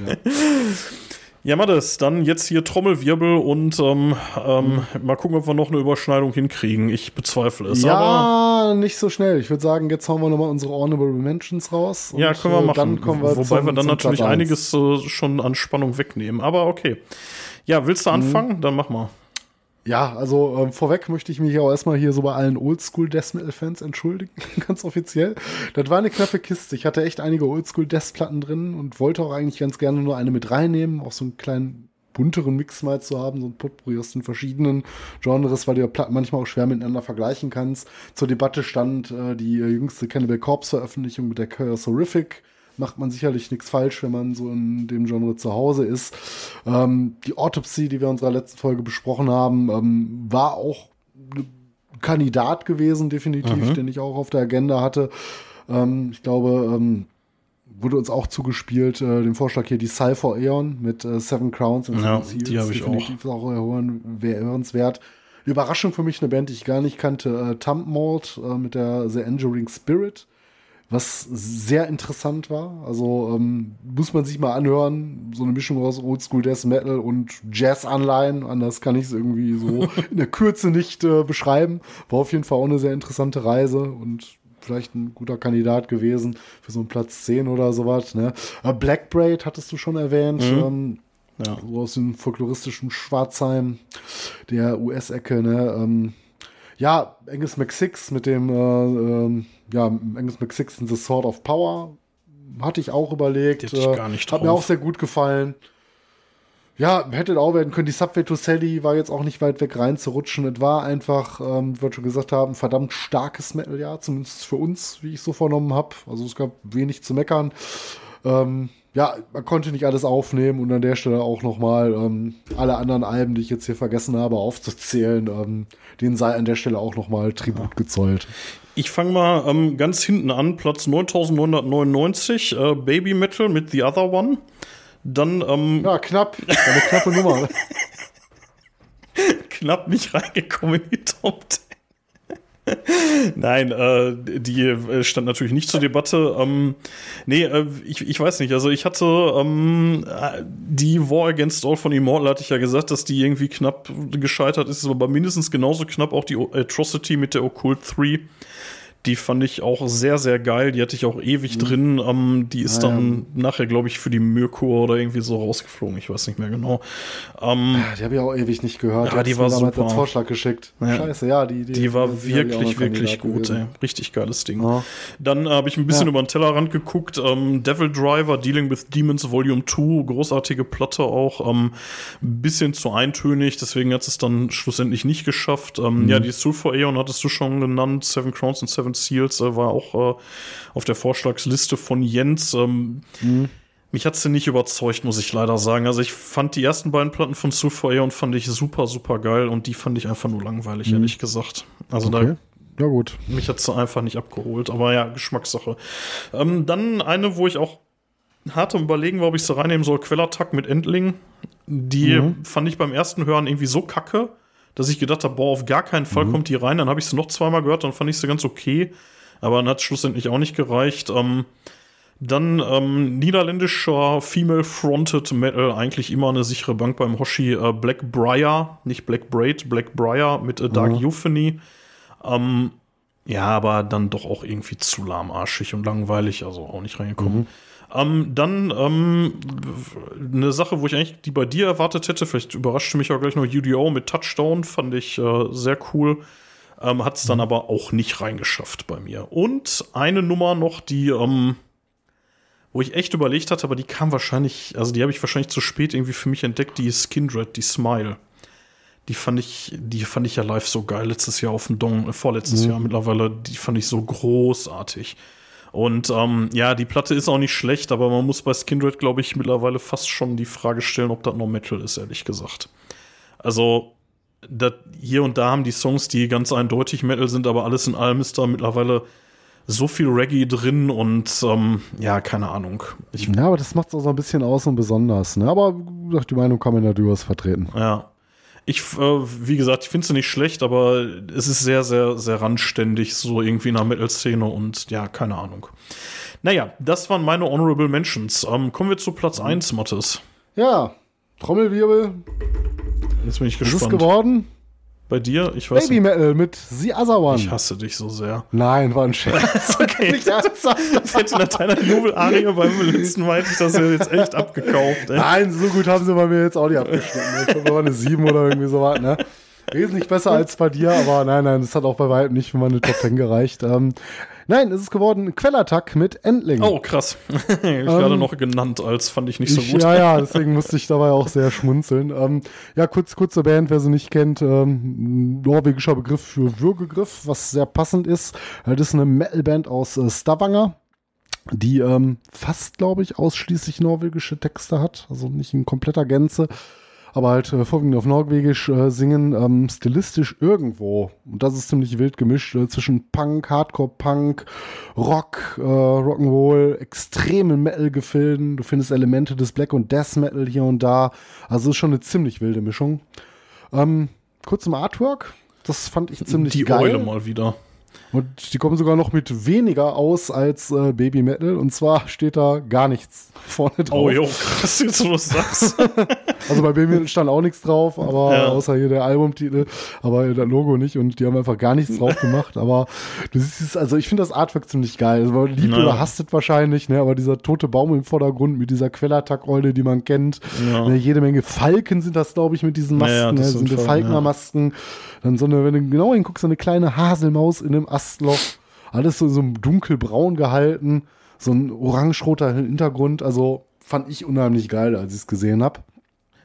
Ja, Mattes, dann jetzt hier Trommelwirbel und ähm, ähm, mal gucken, ob wir noch eine Überschneidung hinkriegen. Ich bezweifle es.
Ja, nicht so schnell. Ich würde sagen, jetzt hauen wir nochmal unsere Honorable Mentions raus.
Ja, können wir äh, machen. Dann kommen wir Wobei zum, wir dann natürlich einiges äh, schon an Spannung wegnehmen. Aber okay. Ja, willst du mhm. anfangen? Mhm. Dann mach mal.
Ja, also ähm, vorweg möchte ich mich auch erstmal hier so bei allen Oldschool Death Metal Fans entschuldigen, ganz offiziell. Das war eine knappe Kiste. Ich hatte echt einige Oldschool Death Platten drin und wollte auch eigentlich ganz gerne nur eine mit reinnehmen, auch so einen kleinen bunteren Mix mal zu haben, so ein Potpourri aus den verschiedenen Genres, weil du ja Platten manchmal auch schwer miteinander vergleichen kannst. Zur Debatte stand äh, die äh, jüngste Cannibal Corpse Veröffentlichung mit der Curse Horrific macht man sicherlich nichts falsch, wenn man so in dem Genre zu Hause ist. Ähm, die Autopsy, die wir in unserer letzten Folge besprochen haben, ähm, war auch ein Kandidat gewesen, definitiv, mhm. den ich auch auf der Agenda hatte. Ähm, ich glaube, ähm, wurde uns auch zugespielt, äh, den Vorschlag hier, die Cypher Aeon mit äh, Seven Crowns
und ja, Seven die habe ich
definitiv auch, auch hörenswert. Überraschung für mich, eine Band, die ich gar nicht kannte, äh, Thumb Mold äh, mit der The Enduring Spirit was sehr interessant war. Also ähm, muss man sich mal anhören, so eine Mischung aus Oldschool Death Metal und Jazz-Anleihen. Anders kann ich es irgendwie so in der Kürze nicht äh, beschreiben. War auf jeden Fall auch eine sehr interessante Reise und vielleicht ein guter Kandidat gewesen für so einen Platz 10 oder sowas. Ne? Äh, Black Braid hattest du schon erwähnt.
Mhm.
Ähm,
Ja.
so aus dem folkloristischen Schwarzheim der US-Ecke, ne? Ähm, ja, Angus McSix mit dem, äh, ähm, ja, Angus McSix in The Sword of Power hatte ich auch überlegt.
Die hatte ich
äh,
gar nicht
Hat mir
drauf.
auch sehr gut gefallen. Ja, hätte auch werden können. Die Subway to Sally war jetzt auch nicht weit weg reinzurutschen. Es war einfach, ähm, wie wir schon gesagt haben, verdammt starkes Metal-Jahr, zumindest für uns, wie ich so vernommen habe. Also es gab wenig zu meckern. Ähm, ja, man konnte nicht alles aufnehmen und an der Stelle auch nochmal ähm, alle anderen Alben, die ich jetzt hier vergessen habe aufzuzählen, ähm, denen sei an der Stelle auch nochmal Tribut gezollt.
Ich fange mal ähm, ganz hinten an, Platz 9999, äh, Baby Metal mit The Other One. Dann ähm,
Ja, knapp. Eine knappe Nummer.
knapp nicht reingekommen in die Top 10. Nein, äh, die äh, stand natürlich nicht zur Debatte. Ähm, nee, äh, ich, ich weiß nicht. Also ich hatte ähm, äh, die War Against All von Immortal hatte ich ja gesagt, dass die irgendwie knapp gescheitert ist, aber mindestens genauso knapp auch die Atrocity mit der Occult 3. Die fand ich auch sehr, sehr geil. Die hatte ich auch ewig drin. Ähm, die ist
Ah,
dann nachher, glaube ich, für die Mirkur oder irgendwie so rausgeflogen. Ich weiß nicht mehr genau. Ähm,
Die habe ich auch ewig nicht gehört.
Ja, die
Hast
war super.
als Vorschlag geschickt.
Ja.
Scheiße, ja, die,
Die war
die ich auch
wirklich, wirklich gut, ey. Richtig geiles Ding.
Ja.
Dann äh, habe ich ein bisschen
Ja.
über den Tellerrand geguckt. Ähm, Devil Driver, Dealing with Demons Volume 2, großartige Platte auch. Ähm, ein bisschen zu eintönig, deswegen hat es dann schlussendlich nicht geschafft. Ähm,
Mhm.
Ja, die Sulfur Aeon hattest du schon genannt. Seven Crowns und Seven Seals äh, war auch äh, auf der Vorschlagsliste von Jens. Ähm,
Mhm.
Mich hat sie nicht überzeugt, muss ich leider sagen. Also ich fand die ersten beiden Platten von Sulfur Aeon fand ich super, super geil und die fand ich einfach nur langweilig, ehrlich gesagt. Also da
Mhm. Okay. Ja, gut.
mich hat sie einfach nicht abgeholt, aber ja, Geschmackssache. Ähm, dann eine, wo ich auch hart am überlegen war, ob ich sie reinnehmen soll, Quellattack mit Endling. Die
Mhm.
fand ich beim ersten Hören irgendwie so kacke, dass ich gedacht habe, boah, auf gar keinen
Mhm.
Fall kommt die rein. Dann habe ich sie noch zweimal gehört, dann fand ich sie ganz okay. Aber dann hat es schlussendlich auch nicht gereicht. Ähm, dann ähm, niederländischer Female-Fronted Metal, eigentlich immer eine sichere Bank beim Hoshi. Äh, Black Briar, nicht Black Braid, Black Briar mit äh, Dark Euphony. Ähm, ja, aber dann doch auch irgendwie zu lahmarschig und langweilig, also auch nicht reingekommen. Ähm, dann ähm, eine Sache, wo ich eigentlich die bei dir erwartet hätte, vielleicht überraschte mich auch gleich noch UDO mit Touchdown, fand ich äh, sehr cool. Ähm, Hat es dann aber auch nicht reingeschafft bei mir. Und eine Nummer noch, die, ähm, wo ich echt überlegt hatte, aber die kam wahrscheinlich, also die habe ich wahrscheinlich zu spät irgendwie für mich entdeckt, die ist Kindred, die Smile. Die fand ich, die fand ich ja live so geil letztes Jahr auf dem Dong, äh, vorletztes Jahr mittlerweile, die fand ich so großartig. Und ähm, ja, die Platte ist auch nicht schlecht, aber man muss bei Skindred, glaube ich, mittlerweile fast schon die Frage stellen, ob das noch Metal ist, ehrlich gesagt. Also, dat, hier und da haben die Songs, die ganz eindeutig Metal sind, aber alles in allem ist da mittlerweile so viel Reggae drin und ähm, ja, keine Ahnung. Ich,
Ja, aber das macht es auch so ein bisschen aus und besonders. Ne? Aber die Meinung kann man ja durchaus vertreten.
Ja. Ich, äh, wie gesagt, ich finde sie nicht schlecht, aber es ist sehr, sehr, sehr randständig, so irgendwie in der Metal-Szene und ja, keine Ahnung. Naja, das waren meine Honorable Mentions. Ähm, kommen wir zu Platz 1, Mattes.
Ja, Trommelwirbel,
Jetzt bin ich
was ist
gespannt.
geworden?
Bei dir? Ich weiß
Baby
nicht.
Metal mit The Other One.
Ich hasse dich so sehr.
Nein, war ein Scherz.
Okay.
Nicht ernsthaft.
Das hätte nach deiner Jubelarie beim letzten Mal hätte ich das jetzt echt abgekauft. Ey.
Nein, so gut haben sie bei mir jetzt auch nicht abgeschnitten. Ich glaube, war eine 7 oder irgendwie so was, ne? Wesentlich besser als bei dir, aber nein, nein, das hat auch bei weitem nicht für meine Top 10 gereicht. Ähm, nein, es ist geworden Quellattack mit Endling.
Oh, krass. ich werde noch genannt, als fand ich nicht so
Ähm, Ich,
gut.
ja, ja, deswegen musste ich dabei auch sehr schmunzeln. Ähm, ja, kurz, kurze Band, wer sie nicht kennt, ähm, norwegischer Begriff für Würgegriff, was sehr passend ist. Äh, Das ist eine Metalband aus äh, Stavanger, die ähm, fast, glaube ich, ausschließlich norwegische Texte hat, also nicht in kompletter Gänze. Aber halt äh, vorwiegend auf Norwegisch äh, singen, ähm, stilistisch irgendwo. Und das ist ziemlich wild gemischt äh, zwischen Punk, Hardcore-Punk, Rock, äh, Rock'n'Roll, extremen Metal-Gefilden. Du findest Elemente des Black und Death Metal hier und da. Also ist schon eine ziemlich wilde Mischung. Ähm, kurz zum Artwork. Das fand ich ziemlich
Die
geil.
Eule mal wieder.
Und die kommen sogar noch mit weniger aus als äh, Baby Metal. Und zwar steht da gar nichts vorne drauf.
Oh, jo, krass, jetzt wo du sagst.
Also bei Baby Metal stand auch nichts drauf, aber
Ja.
außer hier der Albumtitel, aber das Logo nicht. Und die haben einfach gar nichts drauf gemacht. Aber du siehst es, also ich finde das Artwork ziemlich geil. Also, man liebt
Naja.
oder hasst es wahrscheinlich, ne? Aber dieser tote Baum im Vordergrund mit dieser Quellattack-Eule, die man kennt.
Ja.
Ne, jede Menge Falken sind das, glaube ich, mit diesen Masken.
Ja, ja,
ne?
das
Das
sind
Falkner-Masken. Dann so eine, wenn du genau hinguckst, so eine kleine Haselmaus in einem Astloch. Alles so in so einem dunkelbraun gehalten. So ein orange-roter Hintergrund. Also fand ich unheimlich geil, als ich es gesehen habe.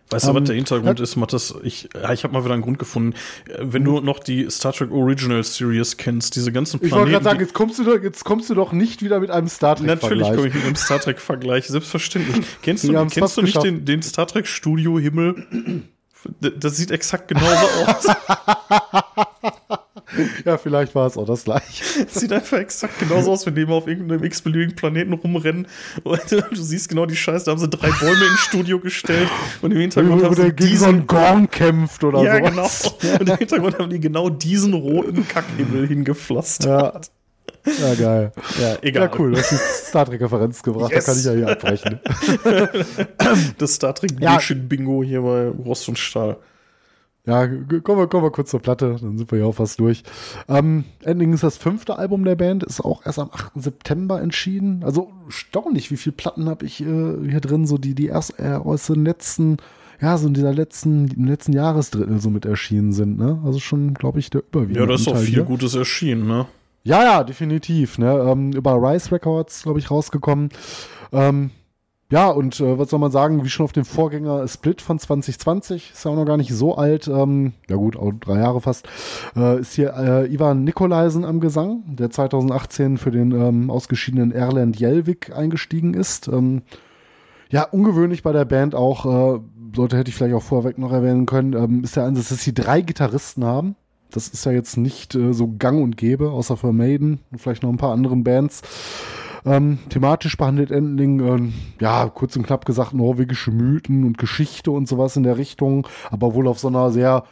Weißt du, was
Ähm,
der Hintergrund ist, Mathis? Ich, ja, ich habe mal wieder einen Grund gefunden. Wenn du noch die Star Trek Original Series kennst, diese ganzen
Ich wollte
Planeten.
gerade sagen, jetzt kommst, du doch, jetzt kommst du doch nicht wieder mit einem Star Trek
Natürlich komme
Vergleich.
ich mit einem Star Trek-Vergleich, selbstverständlich. Kennst du, kennst du nicht
geschafft.
den, den Star Trek-Studio-Himmel? D- Das sieht exakt genauso aus.
Ja, vielleicht war es auch das gleiche.
Sieht einfach exakt genauso aus, wenn die mal auf irgendeinem x-beliebigen Planeten rumrennen. Und du siehst genau die Scheiße, da haben sie drei Bäume ins Studio gestellt und im Hintergrund haben sie
gegen so einen. Gorn kämpft oder
Ja, genau.
sowas.
Und im Hintergrund haben die genau diesen roten Kackhimmel hingepflastert.
Ja. ja, geil.
Ja, egal.
Ja, cool. Du hast die Star Trek-Referenz gebracht.
Yes.
Da kann ich ja hier abbrechen.
Das Star Trek
Ja.
Hier bei Rost und Stahl.
Ja, kommen wir, kommen wir kurz zur Platte, dann sind wir ja auch fast durch. Ähm, Ending ist das fünfte Album der Band, ist auch erst am 8. September entschieden. Also erstaunlich, wie viele Platten habe ich äh, hier drin, so die, die erst äh, aus den letzten, ja, so in dieser letzten, im letzten Jahresdrittel so mit erschienen sind, ne? Also schon, glaube ich, der überwiegende
Ja, da ist auch viel
hier.
Gutes erschienen, ne?
Ja, ja, definitiv. Ne? Ähm, über Rise Records, glaube ich, rausgekommen. Ähm, ja, und äh, was soll man sagen, wie schon auf dem Vorgänger Split von 2020, ist ja auch noch gar nicht so alt, ähm, ja gut, auch drei Jahre fast, äh, ist hier äh, Ivan Nikolaisen am Gesang, der 2018 für den ähm, ausgeschiedenen Erland Jelvik eingestiegen ist. Ähm, ja, ungewöhnlich bei der Band auch, äh, sollte hätte ich vielleicht auch vorweg noch erwähnen können, ähm, ist der Ansatz, dass sie drei Gitarristen haben. Das ist ja jetzt nicht äh, so gang und gäbe, außer für Maiden und vielleicht noch ein paar anderen Bands. Ähm, thematisch behandelt Endling, ähm, ja, kurz und knapp gesagt, norwegische Mythen und Geschichte und sowas in der Richtung, aber wohl auf so einer sehr,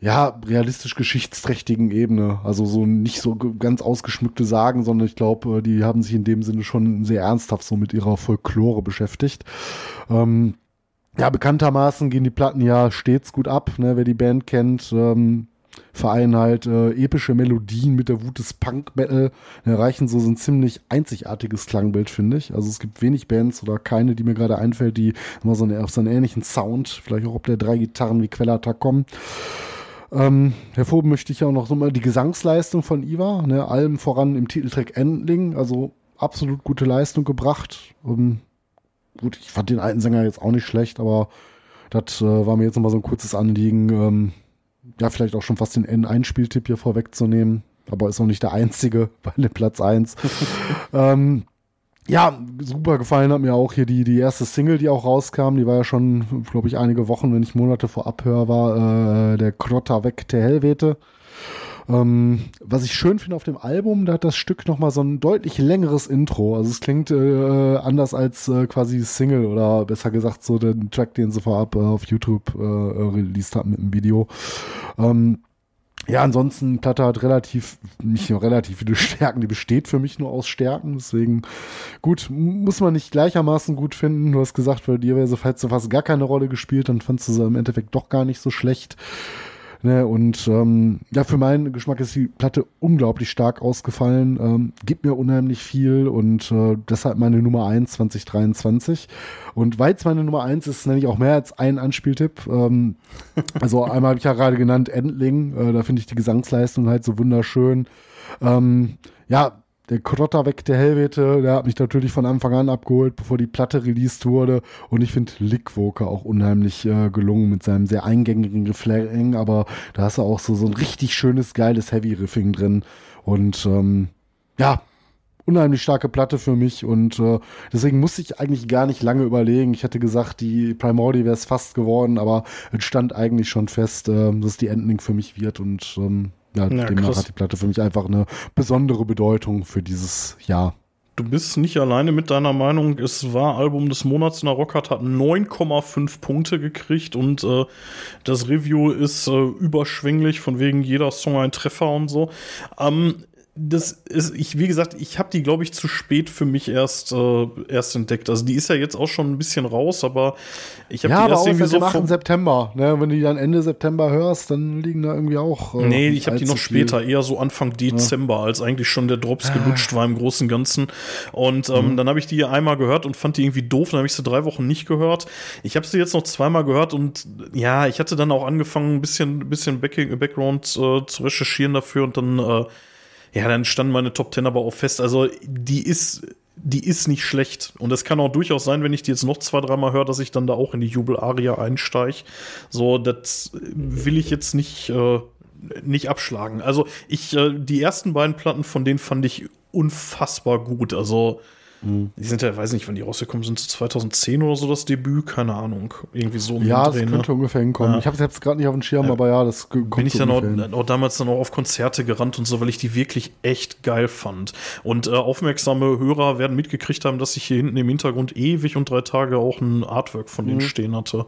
ja, realistisch geschichtsträchtigen Ebene. Also so nicht so ganz ausgeschmückte Sagen, sondern ich glaube, äh, die haben sich in dem Sinne schon sehr ernsthaft so mit ihrer Folklore beschäftigt. Ähm, ja, bekanntermaßen gehen die Platten ja stets gut ab, ne, wer die Band kennt. Ähm, vereinen halt äh, epische Melodien mit der Wut des Punk-Metal, erreichen so, ein ziemlich einzigartiges Klangbild, finde ich. Also es gibt wenig Bands oder keine, die mir gerade einfällt, die immer so, eine, auf so einen ähnlichen Sound, vielleicht auch ob der drei Gitarren wie Quellattack kommen. Ähm, hervorheben möchte ich auch noch so mal die Gesangsleistung von Iva, ne, allem voran im Titeltrack Endling, also absolut gute Leistung gebracht. Ähm, gut, ich fand den alten Sänger jetzt auch nicht schlecht, aber das äh, war mir jetzt nochmal so ein kurzes Anliegen, ähm, ja, vielleicht auch schon fast den N-Einspieltipp hier vorwegzunehmen, aber ist noch nicht der einzige bei dem Platz 1. ähm, ja, super gefallen hat mir auch hier die, die erste Single, die auch rauskam. Die war ja schon, glaube ich, einige Wochen, wenn nicht Monate vor Abhör war, äh, der Krotter weg der Helvete. Ähm, was ich schön finde auf dem Album, da hat das Stück nochmal so ein deutlich längeres Intro. Also es klingt äh, anders als äh, quasi Single oder besser gesagt so den Track, den sie vorab äh, auf YouTube äh, released haben mit dem Video. Ähm, ja, ansonsten Platte hat relativ, nicht nur relativ viele Stärken, die besteht für mich nur aus Stärken. Deswegen, gut, muss man nicht gleichermaßen gut finden. Du hast gesagt, bei dir wäre sie fast fast gar keine Rolle gespielt, dann fandst du sie im Endeffekt doch gar nicht so schlecht. Ne, und ähm, ja, für meinen Geschmack ist die Platte unglaublich stark ausgefallen, ähm, gibt mir unheimlich viel und äh, deshalb meine Nummer 1 2023. Und weil es meine Nummer 1 ist, nenne ich auch mehr als einen Anspieltipp. Ähm, also einmal habe ich ja gerade genannt Endling, äh, da finde ich die Gesangsleistung halt so wunderschön. Ähm, ja, der Krotter weg der Helvete, der hat mich natürlich von Anfang an abgeholt, bevor die Platte released wurde. Und ich finde Lickwoker auch unheimlich äh, gelungen mit seinem sehr eingängigen Refrain, aber da hast du auch so, so ein richtig schönes, geiles Heavy-Riffing drin. Und ähm, ja, unheimlich starke Platte für mich und äh, deswegen musste ich eigentlich gar nicht lange überlegen. Ich hätte gesagt, die Primordi wäre es fast geworden, aber es stand eigentlich schon fest, äh, dass die Ending für mich wird und ähm, ja,
Ja,
demnach
krass.
hat die Platte für mich einfach eine besondere Bedeutung für dieses Jahr.
Du bist nicht alleine mit deiner Meinung. Es war Album des Monats in der Rockhard, hat 9,5 Punkte gekriegt und äh, das Review ist äh, überschwänglich, von wegen jeder Song ein Treffer und so. Ähm, das ist, ich, wie gesagt, ich habe die, glaube ich, zu spät für mich erst, äh, erst entdeckt. Also die ist ja jetzt auch schon ein bisschen raus, aber ich habe
Ja,
die
aber
erst
auch
irgendwie so
dem 8.
vom,
September. Ne? Wenn du die dann Ende September hörst, dann liegen da irgendwie auch. äh,
Nee, ich habe die noch
viel.
später, eher so Anfang Dezember, als eigentlich schon der Drops gelutscht war im Großen und Ganzen. Und ähm, dann habe ich die einmal gehört und fand die irgendwie doof, dann habe ich sie drei Wochen nicht gehört. Ich habe sie jetzt noch zweimal gehört und ja, ich hatte dann auch angefangen, ein bisschen, ein bisschen Back Background äh, zu recherchieren dafür und dann, äh, ja, dann standen meine Top Ten aber auch fest. Also die ist. Die ist nicht schlecht. Und es kann auch durchaus sein, wenn ich die jetzt noch zwei, dreimal höre, dass ich dann da auch in die Jubel-Aria einsteige. So, das will ich jetzt nicht, äh, nicht abschlagen. Also ich, äh, die ersten beiden Platten von denen fand ich unfassbar gut. Also die sind ja, weiß nicht, wann die rausgekommen sind, so 2010 oder so das Debüt, keine Ahnung. Irgendwie so um
Ja, das
Dreh, ne?
könnte ungefähr hinkommen.
Ja.
Ich habe es jetzt gerade nicht auf dem Schirm, aber ja, das kommt
bin ich dann auch, auch damals dann auch auf Konzerte gerannt und so, weil ich die wirklich echt geil fand. Und äh, aufmerksame Hörer werden mitgekriegt haben, dass ich hier hinten im Hintergrund ewig und drei Tage auch ein Artwork von denen stehen hatte.
Mhm.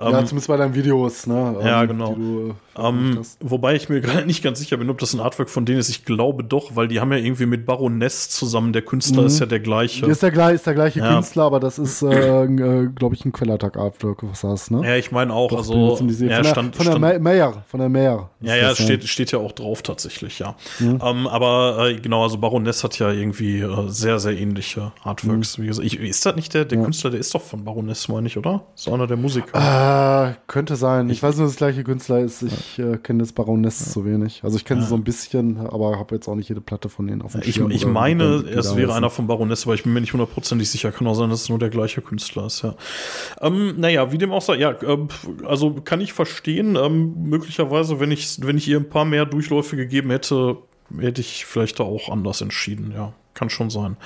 Ja,
Ähm,
zumindest bei deinen Videos, ne?
Ja,
ähm,
genau.
du, äh,
ähm, wobei ich mir gerade nicht ganz sicher bin, ob das ein Artwork von denen ist. Ich glaube doch, weil die haben ja irgendwie mit Baroness zusammen, der Künstler ist ja der gleiche.
Ist der, gleich, ist der gleiche
Ja.
Künstler, aber das ist, äh, äh, glaube ich, ein Quellertag-Artwork, was das, ne?
Ja, ich meine auch,
Doch,
also
sie-
ja,
von, der,
stand,
von der
stand,
Mayer, von der Mayer.
Ja, ja,
das,
es steht, steht ja auch drauf tatsächlich, ja. Ähm, aber äh, genau, also Baroness hat ja irgendwie äh, sehr, sehr ähnliche Artworks. Wie gesagt, ich, ist das nicht der, der Künstler, der ist doch von Baroness, meine ich, oder? Ist einer der Musiker.
Äh, könnte sein. Ich weiß nur, dass der gleiche Künstler ist. Ich äh, kenne das Baroness zu wenig. Also ich kenne sie so ein bisschen, aber habe jetzt auch nicht jede Platte von denen auf dem
ich,
Schirm
ich meine, es wäre einer von Baroness, aber ich bin mir nicht hundertprozentig sicher. Kann auch sein, dass es nur der gleiche Künstler ist, ja. Ähm, naja, wie dem auch sei, ja, ähm, also kann ich verstehen. Ähm, möglicherweise, wenn ich, wenn ich ihr ein paar mehr Durchläufe gegeben hätte, hätte ich vielleicht da auch anders entschieden, ja. Kann schon sein.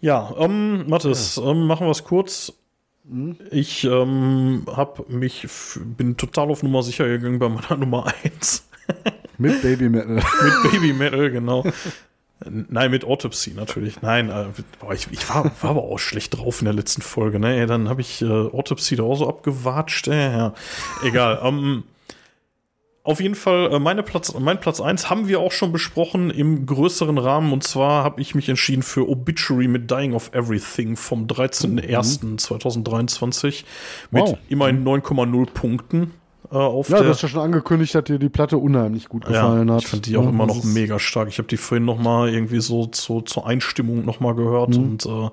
Ja, ähm, Mathis, ähm, machen wir es kurz. Ich ähm, hab mich, bin total auf Nummer sicher gegangen bei meiner Nummer 1.
Mit Baby Metal.
Mit Baby Metal, genau. Nein, mit Autopsy natürlich. Nein, äh, boah, ich, ich war, war aber auch schlecht drauf in der letzten Folge. Ne? Dann habe ich äh, Autopsy da auch so abgewatscht. Äh, ja. Egal. ähm, auf jeden Fall, äh, meine Platz, mein Platz 1 haben wir auch schon besprochen im größeren Rahmen. Und zwar habe ich mich entschieden für Obituary mit Dying of Everything vom 13.01.2023 mit
Wow.
immerhin 9,0 Punkten äh, auf
Ja, du hast ja schon angekündigt, dass dir die Platte unheimlich gut gefallen
ja,
hat.
ich fand die auch
Ja,
immer
das
noch mega stark. Ich habe die vorhin noch mal irgendwie so zu, zur Einstimmung noch mal gehört
Mhm.
und äh,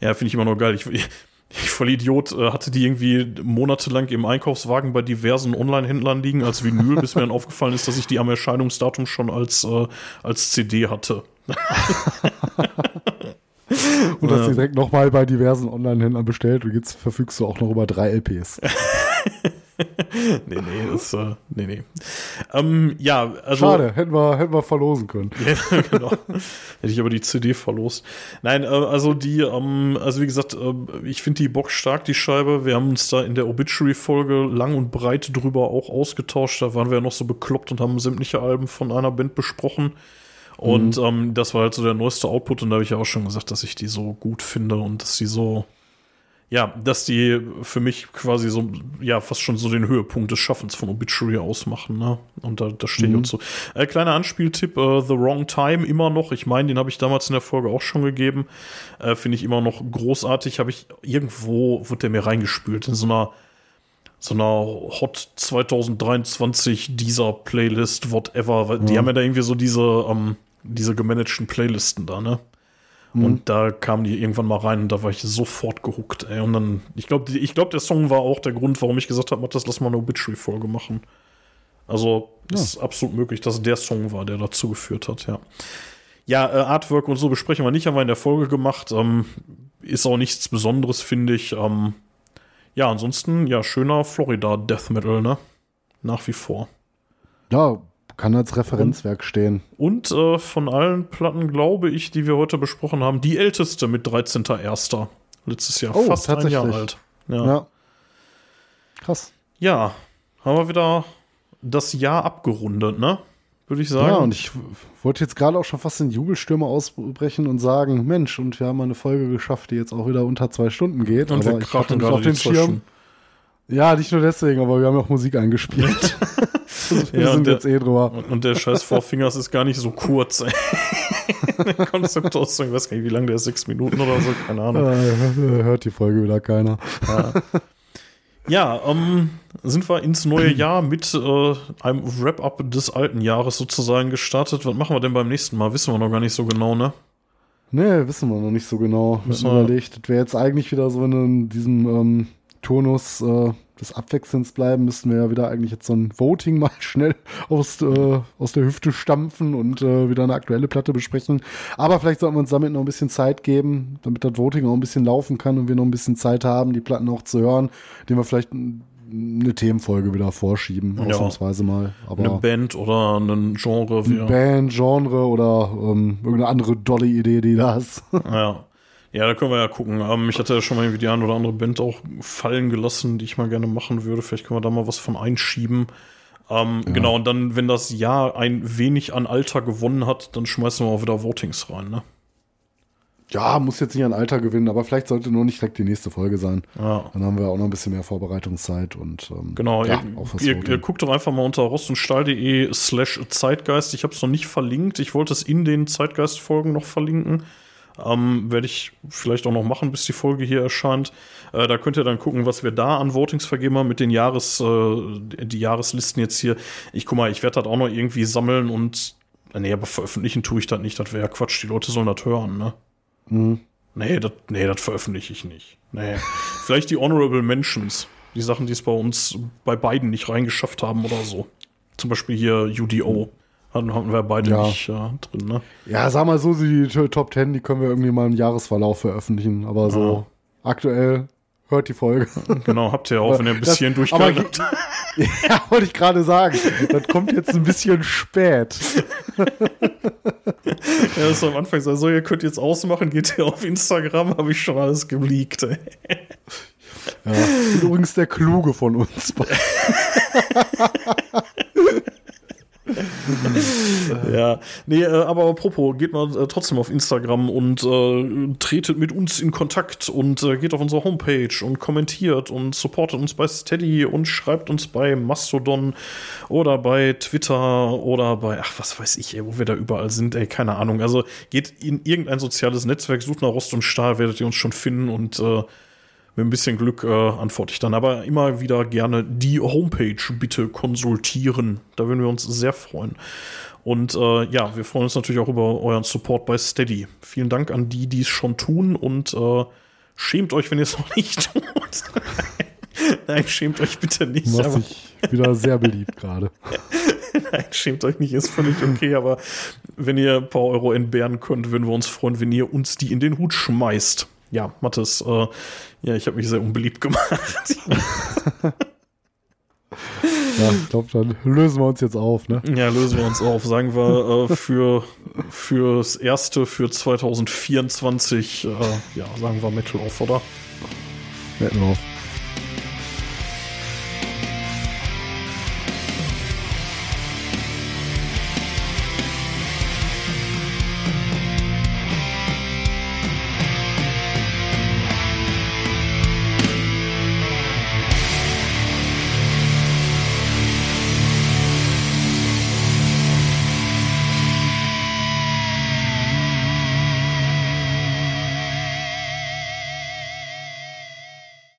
ja, finde ich immer noch geil. Ich, ich, ich voll Idiot, äh, hatte die irgendwie monatelang im Einkaufswagen bei diversen Online-Händlern liegen als Vinyl, bis mir dann aufgefallen ist, dass ich die am Erscheinungsdatum schon als, äh, als CD hatte.
Und die direkt nochmal bei diversen Online-Händlern bestellt und jetzt verfügst du auch noch über drei LPs.
Nee, nee, das, äh, nee, nee. Ähm, ja, also.
Schade, hätten wir, hätten wir verlosen können.
Ja, genau. Hätte ich aber die CD verlost. Nein, äh, also die, ähm, also wie gesagt, äh, ich finde die bockstark, die Scheibe. Wir haben uns da in der Obituary-Folge lang und breit drüber auch ausgetauscht. Da waren wir ja noch so bekloppt und haben sämtliche Alben von einer Band besprochen. Und ähm, das war halt so der neueste Output und da habe ich ja auch schon gesagt, dass ich die so gut finde und dass die so, ja, dass die für mich quasi so, ja, fast schon so den Höhepunkt des Schaffens von Obituary ausmachen, ne? Und da, da stehe ich uns so. Äh, kleiner Anspieltipp, äh, The Wrong Time immer noch. Ich meine, den habe ich damals in der Folge auch schon gegeben. Äh, Finde ich immer noch großartig. Habe ich irgendwo, wird der mir reingespült in so einer so einer Hot 2023 dieser Playlist, whatever. Weil Die haben ja da irgendwie so diese, ähm, diese gemanagten Playlisten da, ne? Und da kamen die irgendwann mal rein und da war ich sofort gehuckt, ey. Und dann, ich glaube, ich glaube, der Song war auch der Grund, warum ich gesagt habe, Matthias, lass mal eine Obituary-Folge machen. Also, ist absolut möglich, dass der Song war, der dazu geführt hat, ja. Ja, äh, Artwork und so besprechen wir nicht, haben wir in der Folge gemacht. Ähm, ist auch nichts Besonderes, finde ich. Ähm, ja, ansonsten, ja, schöner Florida Death Metal, ne? Nach wie vor.
Ja, kann als Referenzwerk stehen.
Und äh, von allen Platten, glaube ich, die wir heute besprochen haben, die älteste mit 13.01. Letztes Jahr,
Oh,
fast ein Jahr alt. Ja. ja.
Ja. Krass.
haben wir wieder das Jahr abgerundet, ne? Würde ich sagen.
Ja, und ich wollte jetzt gerade auch schon fast in Jubelstürme ausbrechen und sagen, Mensch, und wir haben eine Folge geschafft, die jetzt auch wieder unter zwei Stunden geht.
Und wir
aber ich hatte nicht
gerade
auf den Schirm.
Stunden.
Ja, nicht nur deswegen, aber wir haben auch Musik eingespielt. wir
Ja,
sind
der-
jetzt eh drüber.
Und, und der scheiß Four Fingers ist gar nicht so kurz. der Konzeptausdruck, ich weiß gar nicht, wie lang der ist, sechs Minuten oder so, keine Ahnung.
Äh, hört die Folge wieder keiner.
Ja, ähm, sind wir ins neue Jahr mit äh, einem Wrap-up des alten Jahres sozusagen gestartet. Was machen wir denn beim nächsten Mal? Wissen wir noch gar nicht so genau, ne?
Nee, wissen wir noch nicht so genau. Wir
Müssen wir-
überlegt, das wäre jetzt eigentlich wieder so, wir in diesem ähm, Turnus äh, des Abwechselns bleiben, müssten wir ja wieder eigentlich jetzt so ein Voting mal schnell aus, äh, aus der Hüfte stampfen und äh, wieder eine aktuelle Platte besprechen. Aber vielleicht sollten wir uns damit noch ein bisschen Zeit geben, damit das Voting auch ein bisschen laufen kann und wir noch ein bisschen Zeit haben, die Platten auch zu hören, indem wir vielleicht eine Themenfolge wieder vorschieben,
Ja.
ausnahmsweise mal. Aber
Eine Band oder ein Genre.
eine Band, Genre oder ähm, irgendeine andere dolle Idee, die da ist.
ja. ja, da können wir ja gucken. Ähm, ich hatte ja schon mal irgendwie die eine oder andere Band auch fallen gelassen, die ich mal gerne machen würde. Vielleicht können wir da mal was von einschieben. Ähm, Genau, und dann, wenn das Jahr ein wenig an Alter gewonnen hat, dann schmeißen wir auch wieder Votings rein, ne?
Ja, muss jetzt nicht an Alter gewinnen, aber vielleicht sollte nur nicht direkt die nächste Folge sein.
Ja.
Dann haben wir auch noch ein bisschen mehr Vorbereitungszeit und ähm,
Genau,
ja,
ihr, ihr, ihr guckt doch einfach mal unter rostundstahl.de slash Zeitgeist. Ich habe es noch nicht verlinkt. Ich wollte es in den Zeitgeist-Folgen noch verlinken. Ähm, Werde ich vielleicht auch noch machen, bis die Folge hier erscheint. Äh, da könnt ihr dann gucken, was wir da an Votings vergeben haben mit den Jahres, äh, die Jahreslisten jetzt hier. Ich guck mal, ich werde das auch noch irgendwie sammeln und äh, nee, aber veröffentlichen tue ich das nicht. Das wäre ja Quatsch. Die Leute sollen das hören, ne?
Mhm.
Nee, das nee, das veröffentliche ich nicht. Nee. Vielleicht die Honorable Mentions. Die Sachen, die es bei uns bei beiden nicht reingeschafft haben oder so. Zum Beispiel hier UDO. Hatten, hatten wir beide
Ja.
nicht äh, drin, ne?
Ja, sag mal so, die Top 10, die können wir irgendwie mal im Jahresverlauf veröffentlichen, aber so aktuell hört die Folge.
Genau, habt ihr ja auch, wenn ihr ein bisschen durchgehört habt.
ja, wollte ich gerade sagen. Das kommt jetzt ein bisschen spät.
Ja, das ist am Anfang so, ihr könnt jetzt ausmachen, geht ihr auf Instagram, habe ich schon alles geleakt, ey.
Ja, übrigens der Kluge von uns.
Ja, nee, äh, aber apropos, geht mal äh, trotzdem auf Instagram und äh, tretet mit uns in Kontakt und äh, geht auf unsere Homepage und kommentiert und supportet uns bei Steady und schreibt uns bei Mastodon oder bei Twitter oder bei, ach, was weiß ich, ey, wo wir da überall sind, ey, keine Ahnung. Also geht in irgendein soziales Netzwerk, sucht nach Rost und Stahl, werdet ihr uns schon finden und äh, mit ein bisschen Glück äh, antworte ich dann. Aber immer wieder gerne die Homepage bitte konsultieren. Da würden wir uns sehr freuen. Und äh, ja, wir freuen uns natürlich auch über euren Support bei Steady. Vielen Dank an die, die es schon tun und äh, schämt euch, wenn ihr es noch nicht tut. Nein, schämt euch bitte nicht. Aber,
dich wieder sehr beliebt gerade.
nein, schämt euch nicht, ist völlig okay. Aber wenn ihr ein paar Euro entbehren könnt, würden wir uns freuen, wenn ihr uns die in den Hut schmeißt. Ja, Mathis, äh, ja, ich habe mich sehr unbeliebt gemacht.
Ja, ich glaube, dann lösen wir uns jetzt auf, ne?
Ja, lösen wir uns auf. Sagen wir äh, für fürs erste für 2024, äh, ja, sagen wir Metal auf, oder?
Wir auf.